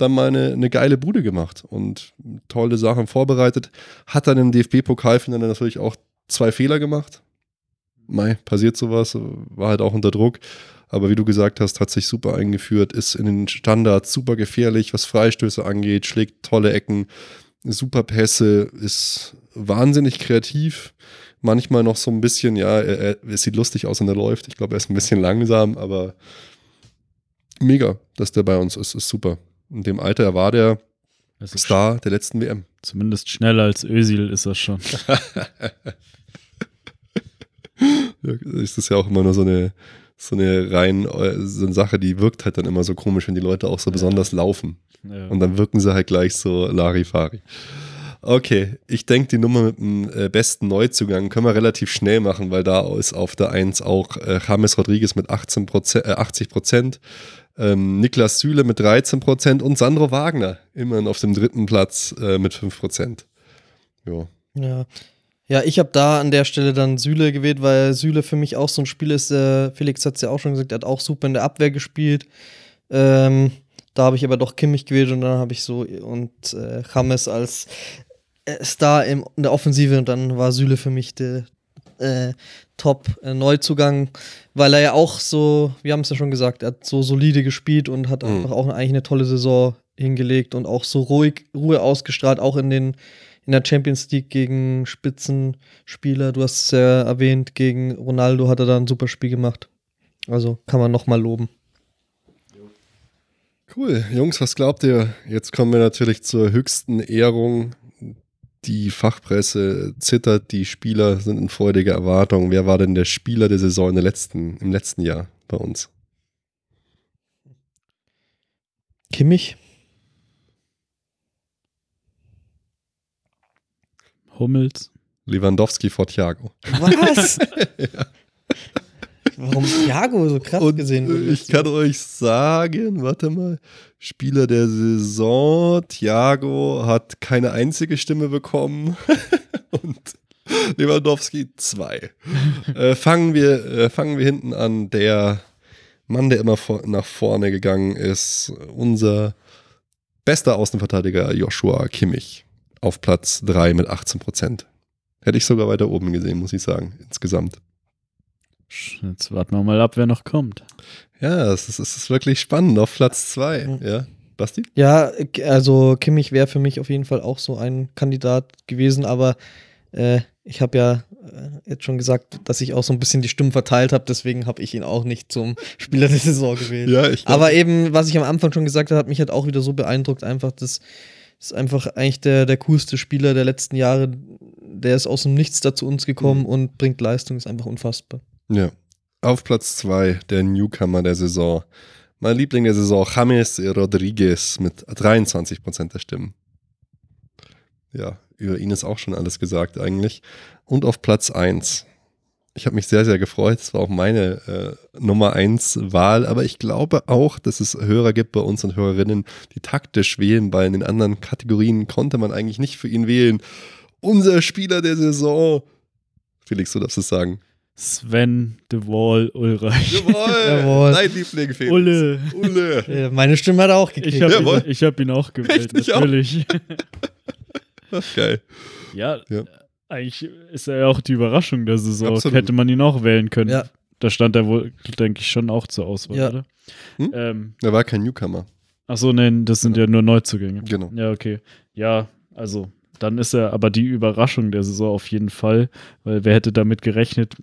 dann mal eine, eine geile Bude gemacht und tolle Sachen vorbereitet. Hat dann im DFB-Pokalfinale natürlich auch zwei Fehler gemacht. Mei, passiert sowas, war halt auch unter Druck. Aber wie du gesagt hast, hat sich super eingeführt, ist in den Standards super gefährlich, was Freistöße angeht, schlägt tolle Ecken, super Pässe, ist wahnsinnig kreativ. Manchmal noch so ein bisschen, ja, er, er, sieht lustig aus, wenn er läuft. Ich glaube, er ist ein bisschen langsam, aber mega, dass der bei uns ist, ist super. In dem Alter war der Star der letzten WM. zumindest schneller als Özil ist er schon. Ja, ist das ja auch immer nur so eine, so eine rein, äh, so eine Sache, die wirkt halt dann immer so komisch, wenn die Leute auch so besonders laufen. Ja. Und dann wirken sie halt gleich so Larifari. Okay, ich denke, die Nummer mit dem äh, besten Neuzugang können wir relativ schnell machen, weil da ist auf der 1 auch äh, James Rodriguez mit 18 äh, 80 Prozent, ähm, Niklas Süle mit 13 Prozent und Sandro Wagner immerhin auf dem dritten Platz äh, mit 5 Prozent. Ja. Ja. Ich habe da an der Stelle dann Süle gewählt, weil Süle für mich auch so ein Spiel ist. Äh, Felix hat es ja auch schon gesagt, er hat auch super in der Abwehr gespielt. Ähm, da habe ich aber doch Kimmich gewählt und dann habe ich so und äh, James als äh, Star in der Offensive und dann war Süle für mich der äh, Top-Neuzugang, weil er ja auch so, wir haben es ja schon gesagt, er hat so solide gespielt und hat Mhm. einfach auch eigentlich eine tolle Saison hingelegt und auch so ruhig, Ruhe ausgestrahlt, auch in den in der Champions League gegen Spitzenspieler. Du hast es ja erwähnt, gegen Ronaldo hat er da ein super Spiel gemacht. Also kann man nochmal loben. Cool. Jungs, was glaubt ihr? Jetzt kommen wir natürlich zur höchsten Ehrung. Die Fachpresse zittert, die Spieler sind in freudiger Erwartung. Wer war denn der Spieler der Saison in der letzten, im letzten Jahr bei uns? Kimmich? Hummels. Lewandowski vor Thiago. Was? Warum Thiago so krass Und gesehen wurde? ich kann euch sagen, warte mal, Spieler der Saison, Thiago hat keine einzige Stimme bekommen und Lewandowski zwei. äh, fangen, wir, äh, fangen wir hinten an. Der Mann, der immer vor, nach vorne gegangen ist, unser bester Außenverteidiger Joshua Kimmich auf Platz 3 mit 18 Prozent. Hätte ich sogar weiter oben gesehen, muss ich sagen, insgesamt. Jetzt warten wir mal ab, wer noch kommt. Ja, es ist, es ist wirklich spannend auf Platz 2. Mhm. Ja, Basti? Ja, also Kimmich wäre für mich auf jeden Fall auch so ein Kandidat gewesen, aber äh, ich habe ja äh, jetzt schon gesagt, dass ich auch so ein bisschen die Stimmen verteilt habe, deswegen habe ich ihn auch nicht zum Spieler der Saison gewählt. Ja, ich glaub- Aber eben, was ich am Anfang schon gesagt habe, hat mich halt auch wieder so beeindruckt, einfach das ist einfach eigentlich der, der coolste Spieler der letzten Jahre. Der ist aus dem Nichts da zu uns gekommen Mhm. und bringt Leistung, ist einfach unfassbar. Ja. Auf Platz 2 der Newcomer der Saison. Mein Liebling der Saison, James Rodriguez mit 23% der Stimmen. Ja, über ihn ist auch schon alles gesagt eigentlich. Und auf Platz 1. Ich habe mich sehr, sehr gefreut. Es war auch meine äh, Nummer 1 Wahl, aber ich glaube auch, dass es Hörer gibt bei uns und Hörerinnen, die taktisch wählen, weil in den anderen Kategorien konnte man eigentlich nicht für ihn wählen. Unser Spieler der Saison. Felix, du darfst es sagen. Sven de Wall Ulreich. Jawohl, Jawohl. dein Liebling, Felix. Ulle. Ulle. Äh, meine Stimme hat er auch gekriegt. Ich habe Jawohl. ihn, ich hab ihn auch gewählt, Echt? Ich auch. natürlich. Ach, geil. ja, Ja. eigentlich ist er ja auch die Überraschung der Saison. Absolut. Hätte man ihn auch wählen können. Ja. Da stand er wohl, denke ich, schon auch zur Auswahl, Ja. oder? Hm? Ähm, Er war kein Newcomer. Achso, nein, das sind ja nur Neuzugänge. Genau. Ja, okay. Ja, also dann ist er aber die Überraschung der Saison auf jeden Fall, weil wer hätte damit gerechnet,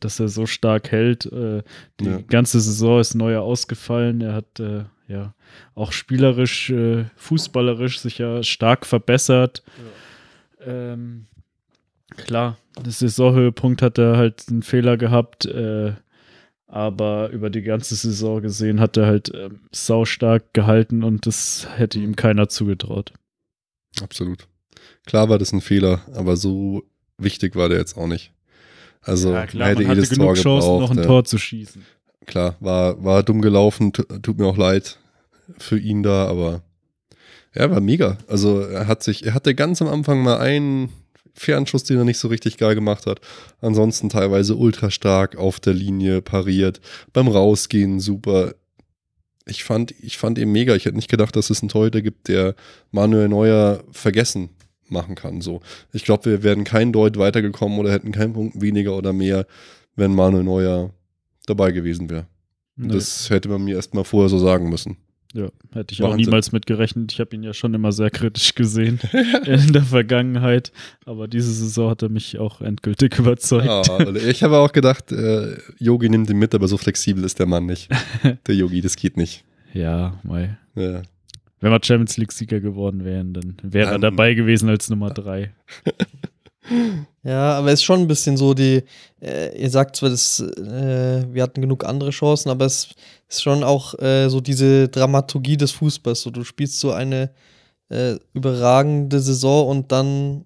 dass er so stark hält. Äh, die Ja. ganze Saison ist neuer ausgefallen. Er hat äh, ja auch spielerisch, äh, fußballerisch sich ja stark verbessert. Ähm, klar, das Saisonhöhepunkt hat er halt einen Fehler gehabt, äh, aber über die ganze Saison gesehen hat er halt ähm, saustark gehalten und das hätte ihm keiner zugetraut. Absolut. Klar war das ein Fehler, aber so wichtig war der jetzt auch nicht. Also ja, klar, hätte man hatte jedes genug Tor Chancen, gebraucht. noch ein ja. Tor zu schießen. Klar, war, war dumm gelaufen, tu- tut mir auch leid für ihn da, aber er war mega. Also er hat sich, er hatte ganz am Anfang mal einen Fernschuss, den er nicht so richtig geil gemacht hat. Ansonsten teilweise ultra stark auf der Linie pariert, beim Rausgehen super. Ich fand, ich fand ihn mega. Ich hätte nicht gedacht, dass es einen Torhüter gibt, der Manuel Neuer vergessen machen kann. So, ich glaube, wir wären kein Deut weitergekommen oder hätten keinen Punkt weniger oder mehr, wenn Manuel Neuer dabei gewesen wäre. Nee, Das hätte man mir erst mal vorher so sagen müssen. ja, hätte ich auch Wahnsinn. niemals mit gerechnet. Ich habe ihn ja schon immer sehr kritisch gesehen in der Vergangenheit, aber diese Saison hat er mich auch endgültig überzeugt. Ja, und ich habe auch gedacht, äh, Yogi nimmt ihn mit, aber so flexibel ist der Mann nicht. Der Yogi, das geht nicht. Ja, mei. Ja. Wenn wir Champions League-Sieger geworden wären, dann wäre er dabei gewesen als Nummer drei. Ja, aber es ist schon ein bisschen so die, äh, ihr sagt zwar, das, äh, wir hatten genug andere Chancen, aber es ist schon auch äh, so diese Dramaturgie des Fußballs. So, du spielst so eine äh, überragende Saison und dann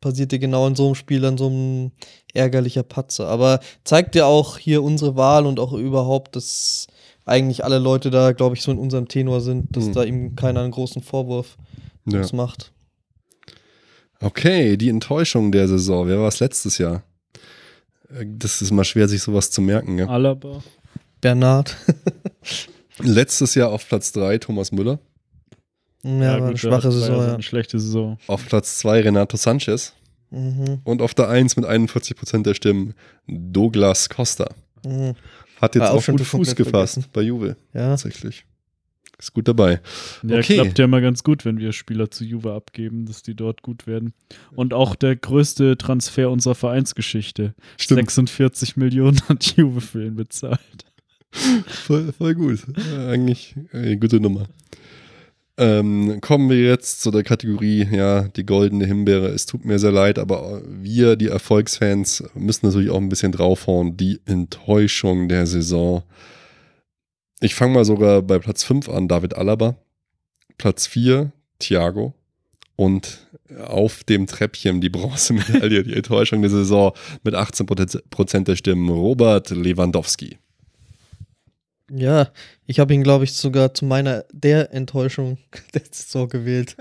passiert dir genau in so einem Spiel dann so ein ärgerlicher Patzer. Aber zeigt dir auch hier unsere Wahl und auch überhaupt, dass eigentlich alle Leute da, glaube ich, so in unserem Tenor sind, dass Mhm. da ihm keiner einen großen Vorwurf ja. macht. Okay, die Enttäuschung der Saison. Wer war es letztes Jahr? Äh, Das ist mal schwer, sich sowas zu merken. Ja? Alaba. Bernhard. Letztes Jahr auf Platz 3 Thomas Müller. ja, war eine der schwache Saison, so ja. Eine schlechte Saison. Auf Platz 2 Renato Sanchez. Mhm. Und auf der 1 mit 41% der Stimmen Douglas Costa. Mhm. Hat jetzt auch auch, schon gut Fuß gefasst vergessen. bei Juve. Ja. Tatsächlich. Ist gut dabei. Ja, Okay. klappt ja immer ganz gut, wenn wir Spieler zu Juve abgeben, dass die dort gut werden. Und auch der größte Transfer unserer Vereinsgeschichte. 46 Millionen hat Juve für ihn bezahlt. Voll, voll gut. Eigentlich eine gute Nummer. Ähm, kommen wir jetzt zu der Kategorie, ja, die goldene Himbeere. Es tut mir sehr leid, aber wir, die Erfolgsfans, müssen natürlich auch ein bisschen draufhauen. Die Enttäuschung der Saison. Ich fange mal sogar bei Platz 5 an, David Alaba. Platz 4, Thiago. Und auf dem Treppchen die Bronzemedaille, die Enttäuschung der Saison mit 18% der Stimmen, Robert Lewandowski. Ja, ich habe ihn, glaube ich, sogar zu meiner der Enttäuschung der Saison gewählt.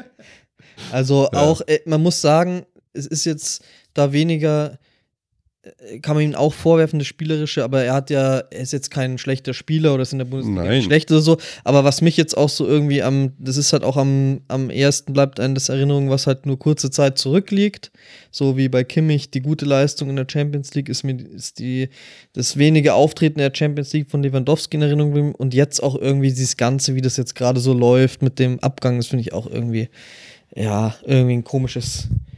Also Ja. auch, äh, man muss sagen, es ist jetzt da weniger, kann man ihm auch vorwerfen, das Spielerische, aber er hat ja, er ist jetzt kein schlechter Spieler oder ist in der Bundesliga Nein. schlecht oder so. Aber was mich jetzt auch so irgendwie am, das ist halt auch am, am ersten bleibt einem das Erinnerung, was halt nur kurze Zeit zurückliegt. So wie bei Kimmich die gute Leistung in der Champions League ist mir ist die das wenige Auftreten der Champions League von Lewandowski in Erinnerung geblieben und jetzt auch irgendwie dieses Ganze, wie das jetzt gerade so läuft mit dem Abgang, das finde ich auch irgendwie, ja, irgendwie ein komisches äh,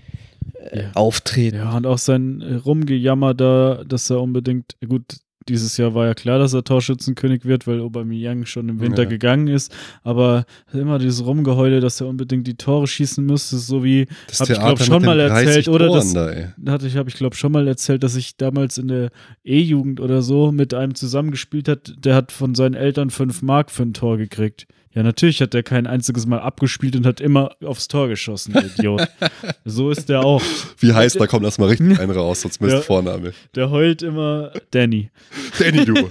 Ja. Auftreten. Ja, und auch sein Rumgejammer da, dass er unbedingt, gut, dieses Jahr war ja klar, dass er Torschützenkönig wird, weil Aubameyang schon im Winter Ja. gegangen ist, aber immer dieses Rumgeheule, dass er unbedingt die Tore schießen müsste, so wie, Das hab ich glaube schon mal den 30 erzählt, oder Toren das, da, hatte ich, habe ich glaube schon mal erzählt, dass ich damals in der E-Jugend oder so mit einem zusammengespielt hat, der hat von seinen Eltern 5 Mark für ein Tor gekriegt. Ja, natürlich hat der kein einziges Mal abgespielt und hat immer aufs Tor geschossen, der Idiot. so ist der auch. Wie heißt, da kommt erstmal richtig einen raus, sonst misst Ja. Vorname. Der heult immer Danny. Danny, du.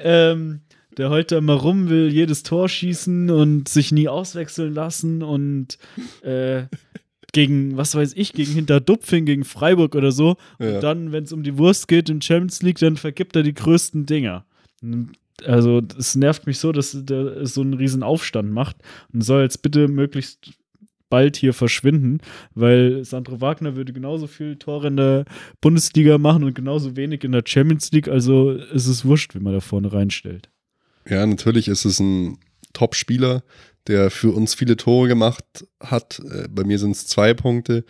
ähm, der heult da immer rum, will jedes Tor schießen und sich nie auswechseln lassen und äh, gegen, was weiß ich, gegen Hinterdupfing, gegen Freiburg oder so. Ja. Und dann, wenn es um die Wurst geht in Champions League, dann vergibt er die größten Dinger. Also, es nervt mich so, dass der so einen riesen Aufstand macht und soll jetzt bitte möglichst bald hier verschwinden, weil Sandro Wagner würde genauso viel Tore in der Bundesliga machen und genauso wenig in der Champions League. Also ist es wurscht, wie man da vorne reinstellt. Ja, natürlich ist es ein Top-Spieler, der für uns viele Tore gemacht hat. Äh, Bei mir sind es zwei Punkte.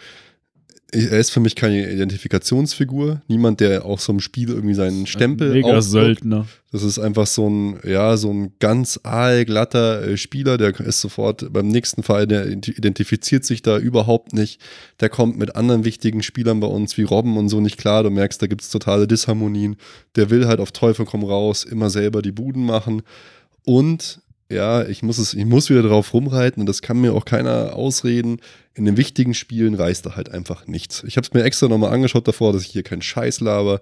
Er ist für mich keine Identifikationsfigur. Niemand, der auch so im Spiel irgendwie seinen Stempel Mega aufdruckt. Söldner. Das ist einfach so ein, ja, so ein ganz aalglatter äh, Spieler, der ist sofort beim nächsten Fall, der identifiziert sich da überhaupt nicht. Der kommt mit anderen wichtigen Spielern bei uns wie Robben und so nicht klar. Du merkst, da gibt es totale Disharmonien. Der will halt auf Teufel komm raus, immer selber die Buden machen. Und ja, ich muss es, ich muss wieder drauf rumreiten und das kann mir auch keiner ausreden. In den wichtigen Spielen reißt er halt einfach nichts. Ich habe es mir extra nochmal angeschaut davor, dass ich hier keinen Scheiß laber.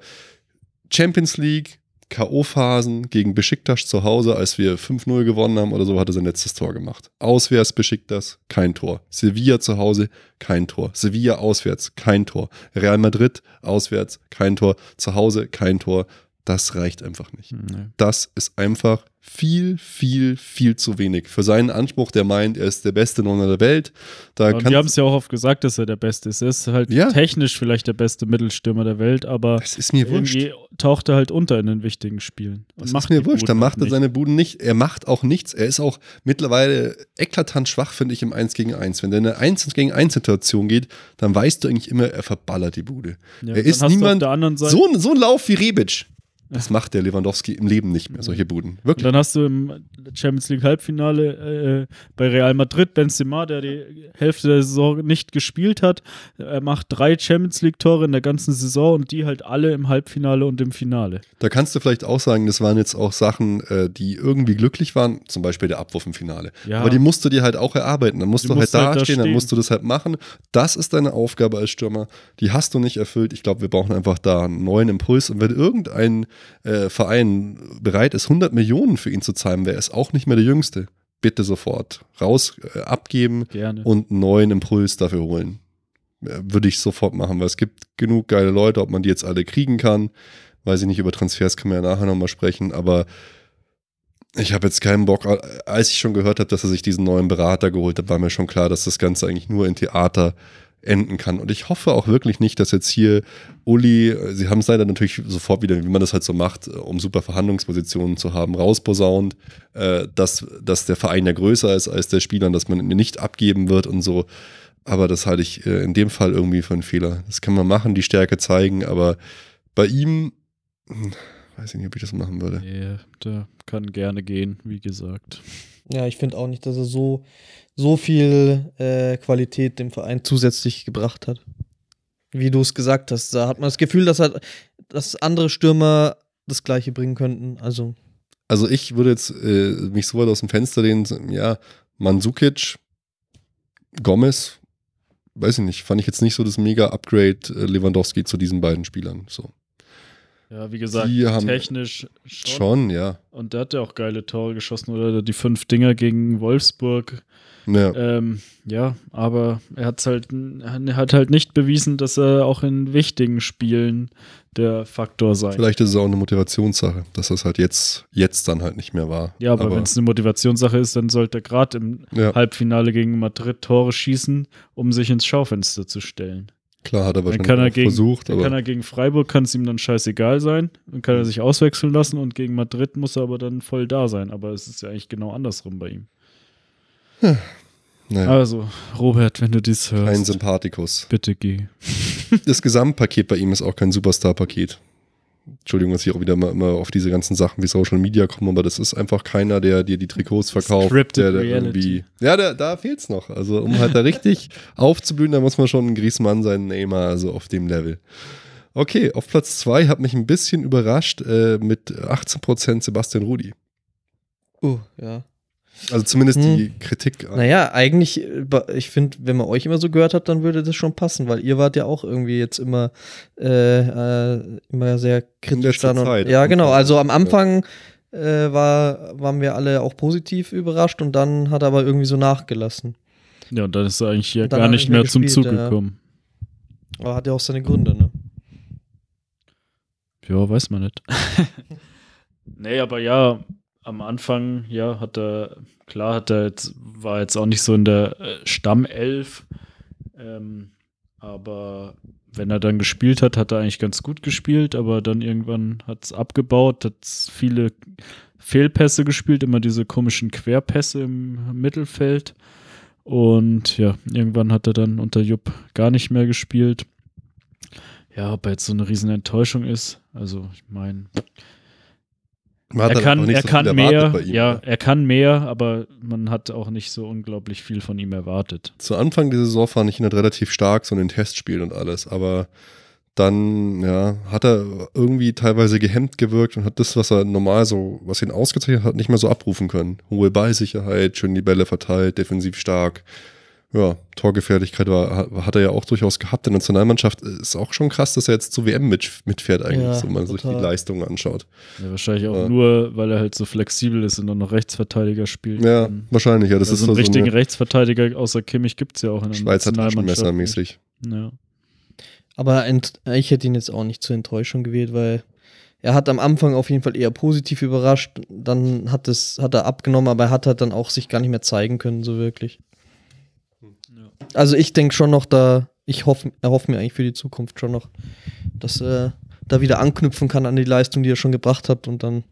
Champions League, K.O.-Phasen gegen Besiktas zu Hause, als wir 5-0 gewonnen haben oder so, hat er sein letztes Tor gemacht. Auswärts Besiktas, kein Tor. Sevilla zu Hause, kein Tor. Sevilla auswärts, kein Tor. Real Madrid auswärts, kein Tor. Zu Hause, kein Tor. Das reicht einfach nicht. Nee. Das ist einfach viel, viel, viel zu wenig. Für seinen Anspruch, der meint, er ist der beste Nonner der Welt. Da kann wir haben es ja auch oft gesagt, dass er der Beste ist. Er ist halt Ja. technisch vielleicht der beste Mittelstürmer der Welt, aber es ist mir wurscht. irgendwie taucht er halt unter in den wichtigen Spielen. Und Das macht ist mir wurscht. Dann macht er seine Buden nicht. Er macht auch nichts. Er ist auch mittlerweile eklatant schwach, finde ich, im 1 gegen 1. Wenn der in eine 1 gegen 1 Situation geht, dann weißt du eigentlich immer, er verballert die Bude. Ja, er ist niemand. Auf der anderen Seite, So, ein- so ein Lauf wie Rebic. Das macht der Lewandowski im Leben nicht mehr, solche Buden. und Wirklich. dann hast du im Champions League Halbfinale äh, bei Real Madrid Benzema, der die Hälfte der Saison nicht gespielt hat. Er macht drei Champions League Tore in der ganzen Saison und die halt alle im Halbfinale und im Finale. Da kannst du vielleicht auch sagen, das waren jetzt auch Sachen, äh, die irgendwie glücklich waren, zum Beispiel der Abwurf im Finale. Ja. Aber die musst du dir halt auch erarbeiten. Dann musst Die du halt musst du halt da stehen, dann musst du das halt machen. Das ist deine Aufgabe als Stürmer. Die hast du nicht erfüllt. Ich glaube, wir brauchen einfach da einen neuen Impuls. Und wenn irgendein äh, Verein bereit ist, 100 Millionen für ihn zu zahlen, wäre es auch nicht mehr der Jüngste. Bitte sofort raus, äh, abgeben Gerne. und einen neuen Impuls dafür holen. Äh, Würde ich sofort machen, weil es gibt genug geile Leute, ob man die jetzt alle kriegen kann. Weiß ich nicht, über Transfers können wir ja nachher nochmal sprechen, aber ich habe jetzt keinen Bock. Als ich schon gehört habe, dass er sich diesen neuen Berater geholt hat, war mir schon klar, dass das Ganze eigentlich nur in Theater enden kann. Und ich hoffe auch wirklich nicht, dass jetzt hier Uli, sie haben es leider natürlich sofort wieder, wie man das halt so macht, um super Verhandlungspositionen zu haben, rausposaunt, äh, dass, dass der Verein ja größer ist als der Spieler und dass man ihn nicht abgeben wird und so. Aber das halte ich äh, in dem Fall irgendwie für einen Fehler. Das kann man machen, die Stärke zeigen, aber bei ihm, hm, weiß ich nicht, ob ich das machen würde. Nee, der kann gerne gehen, wie gesagt. Ja, ich finde auch nicht, dass er so, so viel äh, Qualität dem Verein zusätzlich gebracht hat. Wie du es gesagt hast, da hat man das Gefühl, dass, er, dass andere Stürmer das Gleiche bringen könnten. Also, Also ich würde jetzt äh, mich so weit aus dem Fenster lehnen, ja, Mandzukic, Gomez, weiß ich nicht, fand ich jetzt nicht so das Mega-Upgrade äh, Lewandowski zu diesen beiden Spielern. So. Ja, wie gesagt, Die haben- technisch schon. Schon, ja. Und der hat ja auch geile Tore geschossen oder die fünf Dinger gegen Wolfsburg. Ja. Ähm, ja, aber er hat's halt, er hat halt nicht bewiesen, dass er auch in wichtigen Spielen der Faktor sei. Vielleicht ist es auch eine Motivationssache, dass das halt jetzt, jetzt dann halt nicht mehr war. Ja, aber, wenn es eine Motivationssache ist, dann sollte er gerade im ja, Halbfinale gegen Madrid Tore schießen, um sich ins Schaufenster zu stellen. klar hat er Dann wahrscheinlich kann er gegen, versucht, dann aber kann er gegen Freiburg, kann es ihm dann scheißegal sein, dann kann er sich auswechseln lassen und gegen Madrid muss er aber dann voll da sein. Aber es ist ja eigentlich genau andersrum bei ihm. Naja, Also, Robert, wenn du dies kein hörst, Sympathikus. bitte geh. Das Gesamtpaket bei ihm ist auch kein Superstar-Paket. Entschuldigung, dass ich auch wieder mal immer auf diese ganzen Sachen wie Social Media komme, aber das ist einfach keiner, der dir die Trikots verkauft. Scripted der, der Reality. irgendwie. Ja, da, da fehlt es noch. Also, um halt da richtig aufzublühen, da muss man schon ein Griezmann sein, Neymar, also auf dem Level. Okay, auf Platz 2 hat mich ein bisschen überrascht äh, mit 18% Sebastian Rudi. uh, ja. Also zumindest Hm. die Kritik. Naja, eigentlich, äh, ich finde, wenn man euch immer so gehört hat, dann würde das schon passen, weil ihr wart ja auch irgendwie jetzt immer, äh, äh, immer sehr kritisch dann. Und, Zeit. ja, genau. Also am Ja. Anfang äh, war, waren wir alle auch positiv überrascht und dann hat er aber irgendwie so nachgelassen. Ja, und dann ist er eigentlich dann gar nicht mehr mehr zum gespielt, Zug ja. gekommen. Aber hat ja auch seine Gründe, ne? Ja, weiß man nicht. nee, aber ja, am Anfang, ja, hat er, klar hat er jetzt, war jetzt auch nicht so in der äh, Stammelf, ähm, aber wenn er dann gespielt hat, hat er eigentlich ganz gut gespielt, aber dann irgendwann hat es abgebaut, hat viele Fehlpässe gespielt, immer diese komischen Querpässe im Mittelfeld. Und ja, irgendwann hat er dann unter Jupp gar nicht mehr gespielt. Ja, ob er jetzt so eine riesen Enttäuschung ist, also ich meine, Man er kann, er so kann mehr, ihm, ja, ne? er kann mehr, aber man hat auch nicht so unglaublich viel von ihm erwartet. Zu Anfang der Saison fand ich ihn halt relativ stark, so in den Testspielen und alles, aber dann, ja, hat er irgendwie teilweise gehemmt gewirkt und hat das, was er normal so, was ihn ausgezeichnet hat, nicht mehr so abrufen können. Hohe Ballsicherheit, schön die Bälle verteilt, defensiv stark. Ja, Torgefährlichkeit war, hat- er ja auch durchaus gehabt. In der Nationalmannschaft ist auch schon krass, dass er jetzt zur WM mit, mitfährt eigentlich, Ja, so wenn man sich die total. Leistungen anschaut. Ja, wahrscheinlich auch Ja. nur, weil er halt so flexibel ist und dann noch Rechtsverteidiger spielt. Ja, wahrscheinlich, ja. Das also ist einen so, so richtigen eine Rechtsverteidiger außer Kimmich gibt es ja auch in der Schweizer Nationalmannschaft Taschenmesser nicht. mäßig. Ja. Aber ich hätte ihn jetzt auch nicht zur Enttäuschung gewählt, weil er hat am Anfang auf jeden Fall eher positiv überrascht. Dann hat, es, hat er abgenommen, aber er hat halt dann auch sich gar nicht mehr zeigen können, so wirklich. Also ich denke schon noch, da, ich hoffe, erhoffe mir eigentlich für die Zukunft schon noch, dass er da wieder anknüpfen kann an die Leistung, die er schon gebracht hat und dann,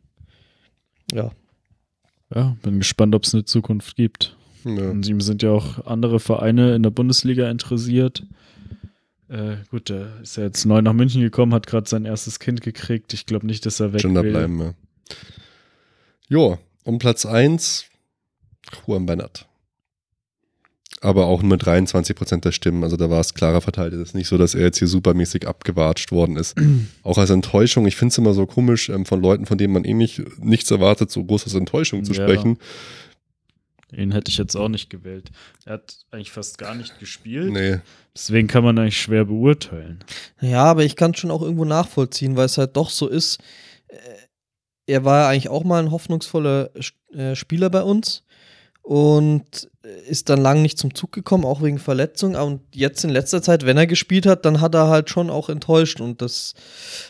ja. ja, bin gespannt, ob es eine Zukunft gibt. Ja. Und ihm sind ja auch andere Vereine in der Bundesliga interessiert. Äh, gut, der ist ja jetzt neu nach München gekommen, hat gerade sein erstes Kind gekriegt. Ich glaube nicht, dass er weg Gender will. bleiben, ja. Jo, um Platz 1 Juan Bernat. Aber auch nur mit 23% der Stimmen. Also da war es klarer verteilt. Es ist nicht so, dass er jetzt hier supermäßig abgewatscht worden ist. auch als Enttäuschung. Ich finde es immer so komisch, ähm, von Leuten, von denen man eh nicht, nichts erwartet, so groß als Enttäuschung zu Ja. sprechen. Ihn hätte ich jetzt auch nicht gewählt. Er hat eigentlich fast gar nicht gespielt. Nee. Deswegen kann man eigentlich schwer beurteilen. Ja, aber ich kann es schon auch irgendwo nachvollziehen, weil es halt doch so ist. äh, Er war ja eigentlich auch mal ein hoffnungsvoller äh, Spieler bei uns und ist dann lang nicht zum Zug gekommen, auch wegen Verletzung. Und jetzt in letzter Zeit, wenn er gespielt hat, dann hat er halt schon auch enttäuscht. Und das,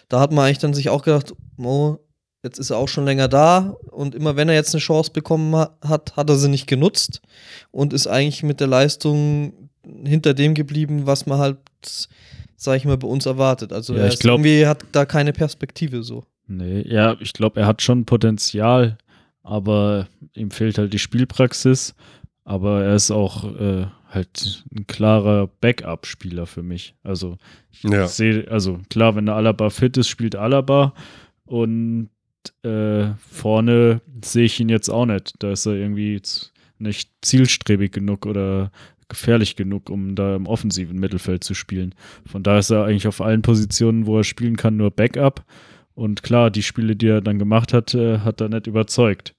da hat man eigentlich dann sich auch gedacht, oh, jetzt ist er auch schon länger da. Und immer wenn er jetzt eine Chance bekommen ha- hat, hat er sie nicht genutzt und ist eigentlich mit der Leistung hinter dem geblieben, was man halt, sag ich mal, bei uns erwartet. Also Ja, er ist glaub- irgendwie hat da keine Perspektive so. Nee, ja, ich glaube, er hat schon Potenzial, aber ihm fehlt halt die Spielpraxis. Aber er ist auch äh, halt ein klarer Backup-Spieler für mich. Also, ich Ja. sehe, also klar, wenn der Alaba fit ist, spielt Alaba. Und äh, vorne sehe ich ihn jetzt auch nicht. Da ist er irgendwie nicht zielstrebig genug oder gefährlich genug, um da im offensiven Mittelfeld zu spielen. Von da ist er eigentlich auf allen Positionen, wo er spielen kann, nur Backup. Und klar, die Spiele, die er dann gemacht hat, äh, hat er nicht überzeugt.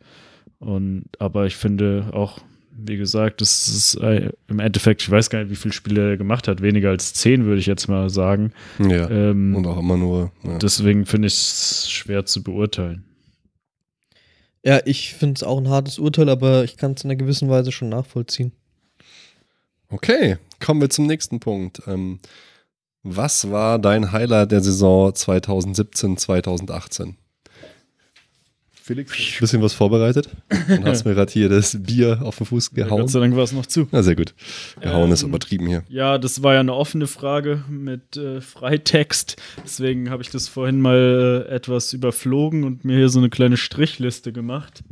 Und, aber ich finde auch, wie gesagt, das ist äh, im Endeffekt, ich weiß gar nicht, wie viele Spiele er gemacht hat, weniger als zehn, würde ich jetzt mal sagen. Ja. Ähm, und auch immer nur. Ja. Deswegen finde ich es schwer zu beurteilen. Ja, ich finde es auch ein hartes Urteil, aber ich kann es in einer gewissen Weise schon nachvollziehen. Okay, kommen wir zum nächsten Punkt. Ähm, was war dein Highlight der Saison 2017, 2018? Felix, ein bisschen was vorbereitet und hast mir gerade hier das Bier auf den Fuß gehauen. Ja, Gott sei Dank war es noch zu. Na, sehr gut. Gehauen ähm, ist übertrieben hier. Ja, das war ja eine offene Frage mit äh, Freitext. Deswegen habe ich das vorhin mal äh, etwas überflogen und mir hier so eine kleine Strichliste gemacht.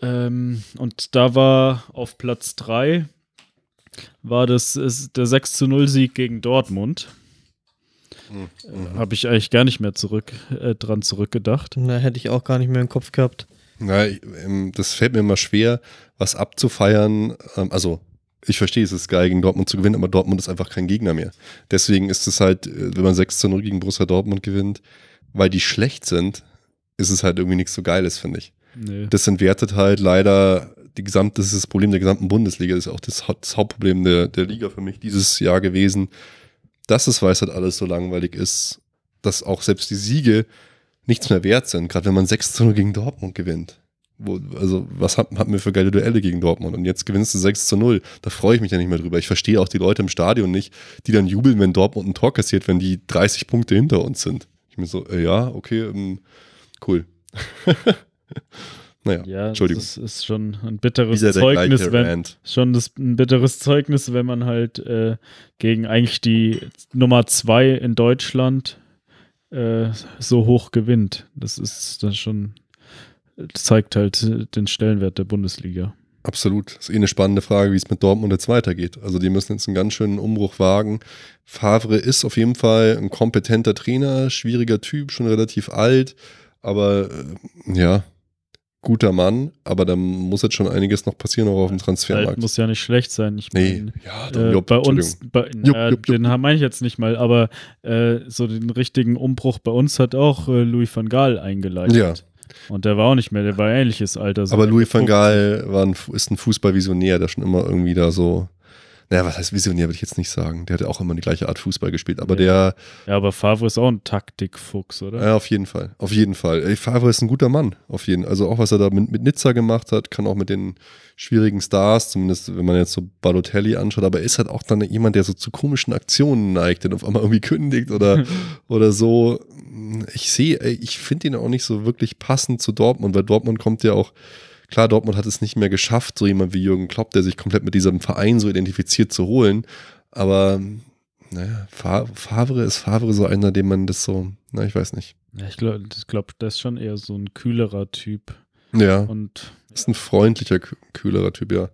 Ähm, und da war auf Platz 3 war das ist der 6 zu 0 Sieg gegen Dortmund. Mhm. Habe ich eigentlich gar nicht mehr zurück, äh, dran zurückgedacht. Na, hätte ich auch gar nicht mehr im Kopf gehabt. Na, ähm, das fällt mir immer schwer, was abzufeiern. Ähm, also, ich verstehe, es ist geil, gegen Dortmund zu gewinnen, aber Dortmund ist einfach kein Gegner mehr. Deswegen ist es halt, äh, wenn man 6 zu 0 gegen Borussia Dortmund gewinnt, weil die schlecht sind, ist es halt irgendwie nichts so Geiles, finde ich. Nee. Das entwertet halt leider die gesamte, das ist das Problem der gesamten Bundesliga, das ist auch das, das Hauptproblem der, der Liga für mich dieses Jahr gewesen, dass es weiß halt alles so langweilig ist, dass auch selbst die Siege nichts mehr wert sind, gerade wenn man 6 zu 0 gegen Dortmund gewinnt. Wo, also, was hatten hat wir für geile Duelle gegen Dortmund? Und jetzt gewinnst du 6 zu 0. Da freue ich mich ja nicht mehr drüber. Ich verstehe auch die Leute im Stadion nicht, die dann jubeln, wenn Dortmund ein Tor kassiert, wenn die 30 Punkte hinter uns sind. Ich mir so, äh, ja, okay, ähm, cool. Naja, ja, Entschuldigung. Das ist, schon ein bitteres Zeugnis, wenn schon das, ein bitteres Zeugnis, wenn man halt äh, gegen eigentlich die Nummer zwei in Deutschland äh, so hoch gewinnt. Das ist dann schon zeigt halt den Stellenwert der Bundesliga. Absolut. Das ist eh eine spannende Frage, wie es mit Dortmund jetzt weitergeht. Also die müssen jetzt einen ganz schönen Umbruch wagen. Favre ist auf jeden Fall ein kompetenter Trainer, schwieriger Typ, schon relativ alt, aber äh, ja, guter Mann, aber da muss jetzt schon einiges noch passieren, auch auf dem Transfermarkt. Halt muss ja nicht schlecht sein. Ich nee, mein, ja, dann, äh, Jupp, bei uns, bei, jupp, äh, jupp, den meine ich jetzt nicht mal, aber äh, so den richtigen Umbruch bei uns hat auch äh, Louis van Gaal eingeleitet. Ja. Und der war auch nicht mehr, der war ähnliches Alter. So aber Louis van Gaal war ein, ist ein Fußballvisionär, der schon immer irgendwie da so naja, was heißt Visionär, würde ich jetzt nicht sagen. Der hat ja auch immer die gleiche Art Fußball gespielt, aber ja. der. Ja, aber Favre ist auch ein Taktikfuchs, oder? Ja, auf jeden Fall. Auf jeden Fall. Ey, Favre ist ein guter Mann, auf jeden Also auch, was er da mit, mit Nizza gemacht hat, kann auch mit den schwierigen Stars, zumindest wenn man jetzt so Balotelli anschaut, aber er ist halt auch dann jemand, der so zu komischen Aktionen neigt, der auf einmal irgendwie kündigt oder, oder so. Ich sehe, ich finde ihn auch nicht so wirklich passend zu Dortmund, weil Dortmund kommt ja auch Klar, Dortmund hat es nicht mehr geschafft, so jemand wie Jürgen Klopp, der sich komplett mit diesem Verein so identifiziert, zu holen. Aber naja, Favre ist Favre so einer, dem man das so, na, ich weiß nicht. Ja, ich glaube, glaub, das ist schon eher so ein kühlerer Typ. Ja. Und ist ein freundlicher, kühlerer Typ, ja.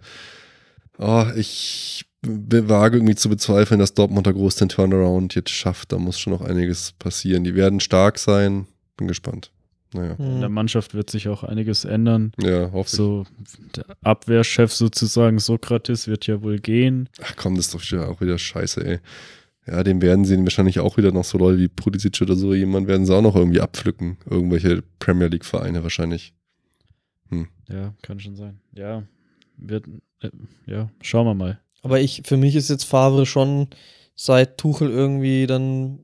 Oh, ich wage irgendwie zu bezweifeln, dass Dortmund da groß den Turnaround jetzt schafft. Da muss schon noch einiges passieren. Die werden stark sein. Bin gespannt. Naja. In der Mannschaft wird sich auch einiges ändern. Ja, hoffe so, Der Abwehrchef sozusagen, Sokrates, wird ja wohl gehen. Ach komm, das ist doch schon auch wieder scheiße, ey. Ja, dem werden sie wahrscheinlich auch wieder noch so Leute wie Pulisic oder so, jemand werden sie auch noch irgendwie abpflücken. Irgendwelche Premier League-Vereine wahrscheinlich. Hm. Ja, kann schon sein. Ja, wird, äh, ja, schauen wir mal. Aber ich, für mich ist jetzt Favre schon seit Tuchel irgendwie dann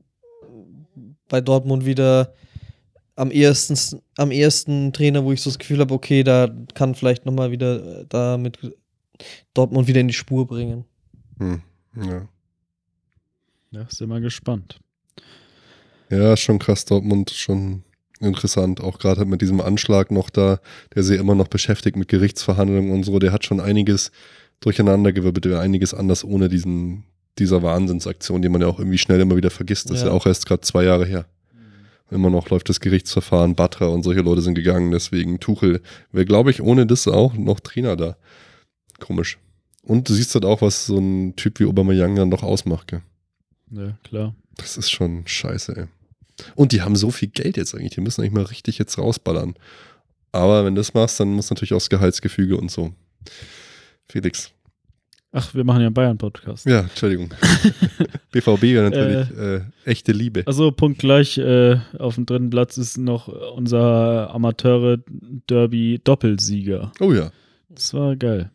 bei Dortmund wieder am ehesten, am ehesten Trainer, wo ich so das Gefühl habe, okay, da kann vielleicht nochmal wieder äh, da mit Dortmund wieder in die Spur bringen. Hm, ja. Ja, sind wir gespannt. Ja, schon krass, Dortmund, schon interessant. Auch gerade mit diesem Anschlag noch da, der sie immer noch beschäftigt mit Gerichtsverhandlungen und so, der hat schon einiges durcheinandergewirbelt, einiges anders ohne diesen, dieser Wahnsinnsaktion, die man ja auch irgendwie schnell immer wieder vergisst. Das ja. ist ja auch erst gerade zwei Jahre her. Immer noch läuft das Gerichtsverfahren, Batra und solche Leute sind gegangen, deswegen Tuchel wäre, glaube ich, ohne das auch noch Trainer da. Komisch. Und du siehst halt auch, was so ein Typ wie Aubameyang dann doch ausmacht, gell? Ja, klar. Das ist schon scheiße, ey. Und die haben so viel Geld jetzt eigentlich, die müssen eigentlich mal richtig jetzt rausballern. Aber wenn du das machst, dann muss natürlich auch das Gehaltsgefüge und so. Felix. Ach, wir machen ja einen Bayern-Podcast. Ja, Entschuldigung. BVB wäre natürlich äh, echte Liebe. Also Punkt gleich, äh, auf dem dritten Platz ist noch unser Amateure-Derby-Doppelsieger. Oh ja. Das war geil.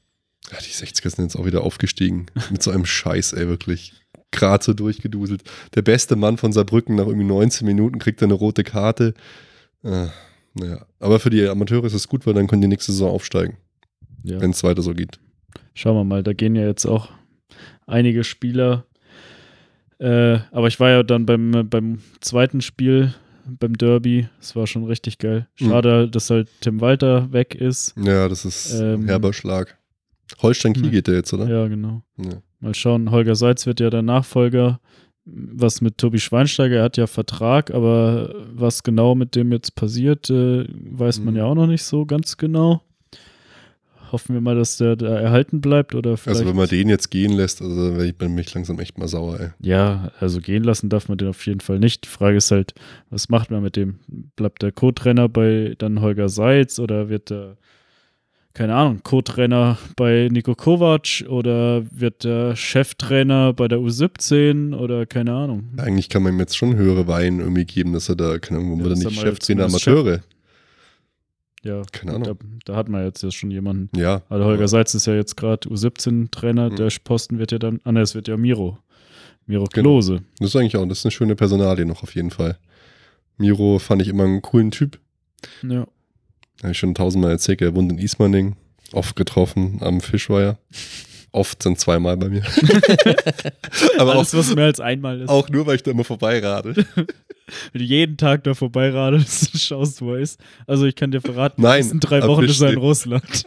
Ja, die 60er sind jetzt auch wieder aufgestiegen. Mit so einem Scheiß, ey, wirklich. Gerade so durchgeduselt. Der beste Mann von Saarbrücken nach irgendwie 19 Minuten kriegt er eine rote Karte. Äh, naja. Aber für die Amateure ist es gut, weil dann können die nächste Saison aufsteigen. Ja. Wenn es weiter so geht. Schauen wir mal, da gehen ja jetzt auch einige Spieler. Äh, aber ich war ja dann beim, beim zweiten Spiel, beim Derby. Es war schon richtig geil. Mhm. Schade, dass halt Tim Walter weg ist. Ja, das ist ein Ähm, herber Schlag. Holstein Kiel Ja. geht der jetzt, oder? Ja, genau. Ja. Mal schauen, Holger Seitz wird ja der Nachfolger. Was mit Tobi Schweinsteiger, er hat ja Vertrag, aber was genau mit dem jetzt passiert, äh, weiß man Mhm. ja auch noch nicht so ganz genau. Hoffen wir mal, dass der da erhalten bleibt oder vielleicht. Also wenn man den jetzt gehen lässt, also ich bin mich langsam echt mal sauer, ey. Ja, also gehen lassen darf man den auf jeden Fall nicht. Die Frage ist halt, was macht man mit dem? Bleibt der Co-Trainer bei dann Holger Seitz oder wird der, keine Ahnung, Co-Trainer bei Nico Kovac oder wird der Cheftrainer bei der U17 oder keine Ahnung. Eigentlich kann man ihm jetzt schon höhere Wein irgendwie geben, dass er da, keine Ahnung, Ja, ja, dass nicht er Cheftrainer Amateure. Ja, Keine Ahnung. Da, da hat man jetzt ja schon jemanden. Ja. Also Holger Seitz ist ja jetzt gerade U17-Trainer, Mhm. der Posten wird ja dann, ah ne, es wird ja Miro. Miro Genau. Klose. Das ist eigentlich auch, das ist eine schöne Personalie noch auf jeden Fall. Miro fand ich immer einen coolen Typ. Ja. Habe ich schon tausendmal erzählt, er wohnt in Ismaning, oft getroffen am Fischweier. Oft sind zweimal bei mir. Aber Alles, auch, was mehr als einmal ist. auch nur, weil ich da immer vorbeirade. Wenn du jeden Tag da vorbeiradest und schaust, wo er ist. Also ich kann dir verraten, Nein, nächsten drei Wochen ist er in. Russland.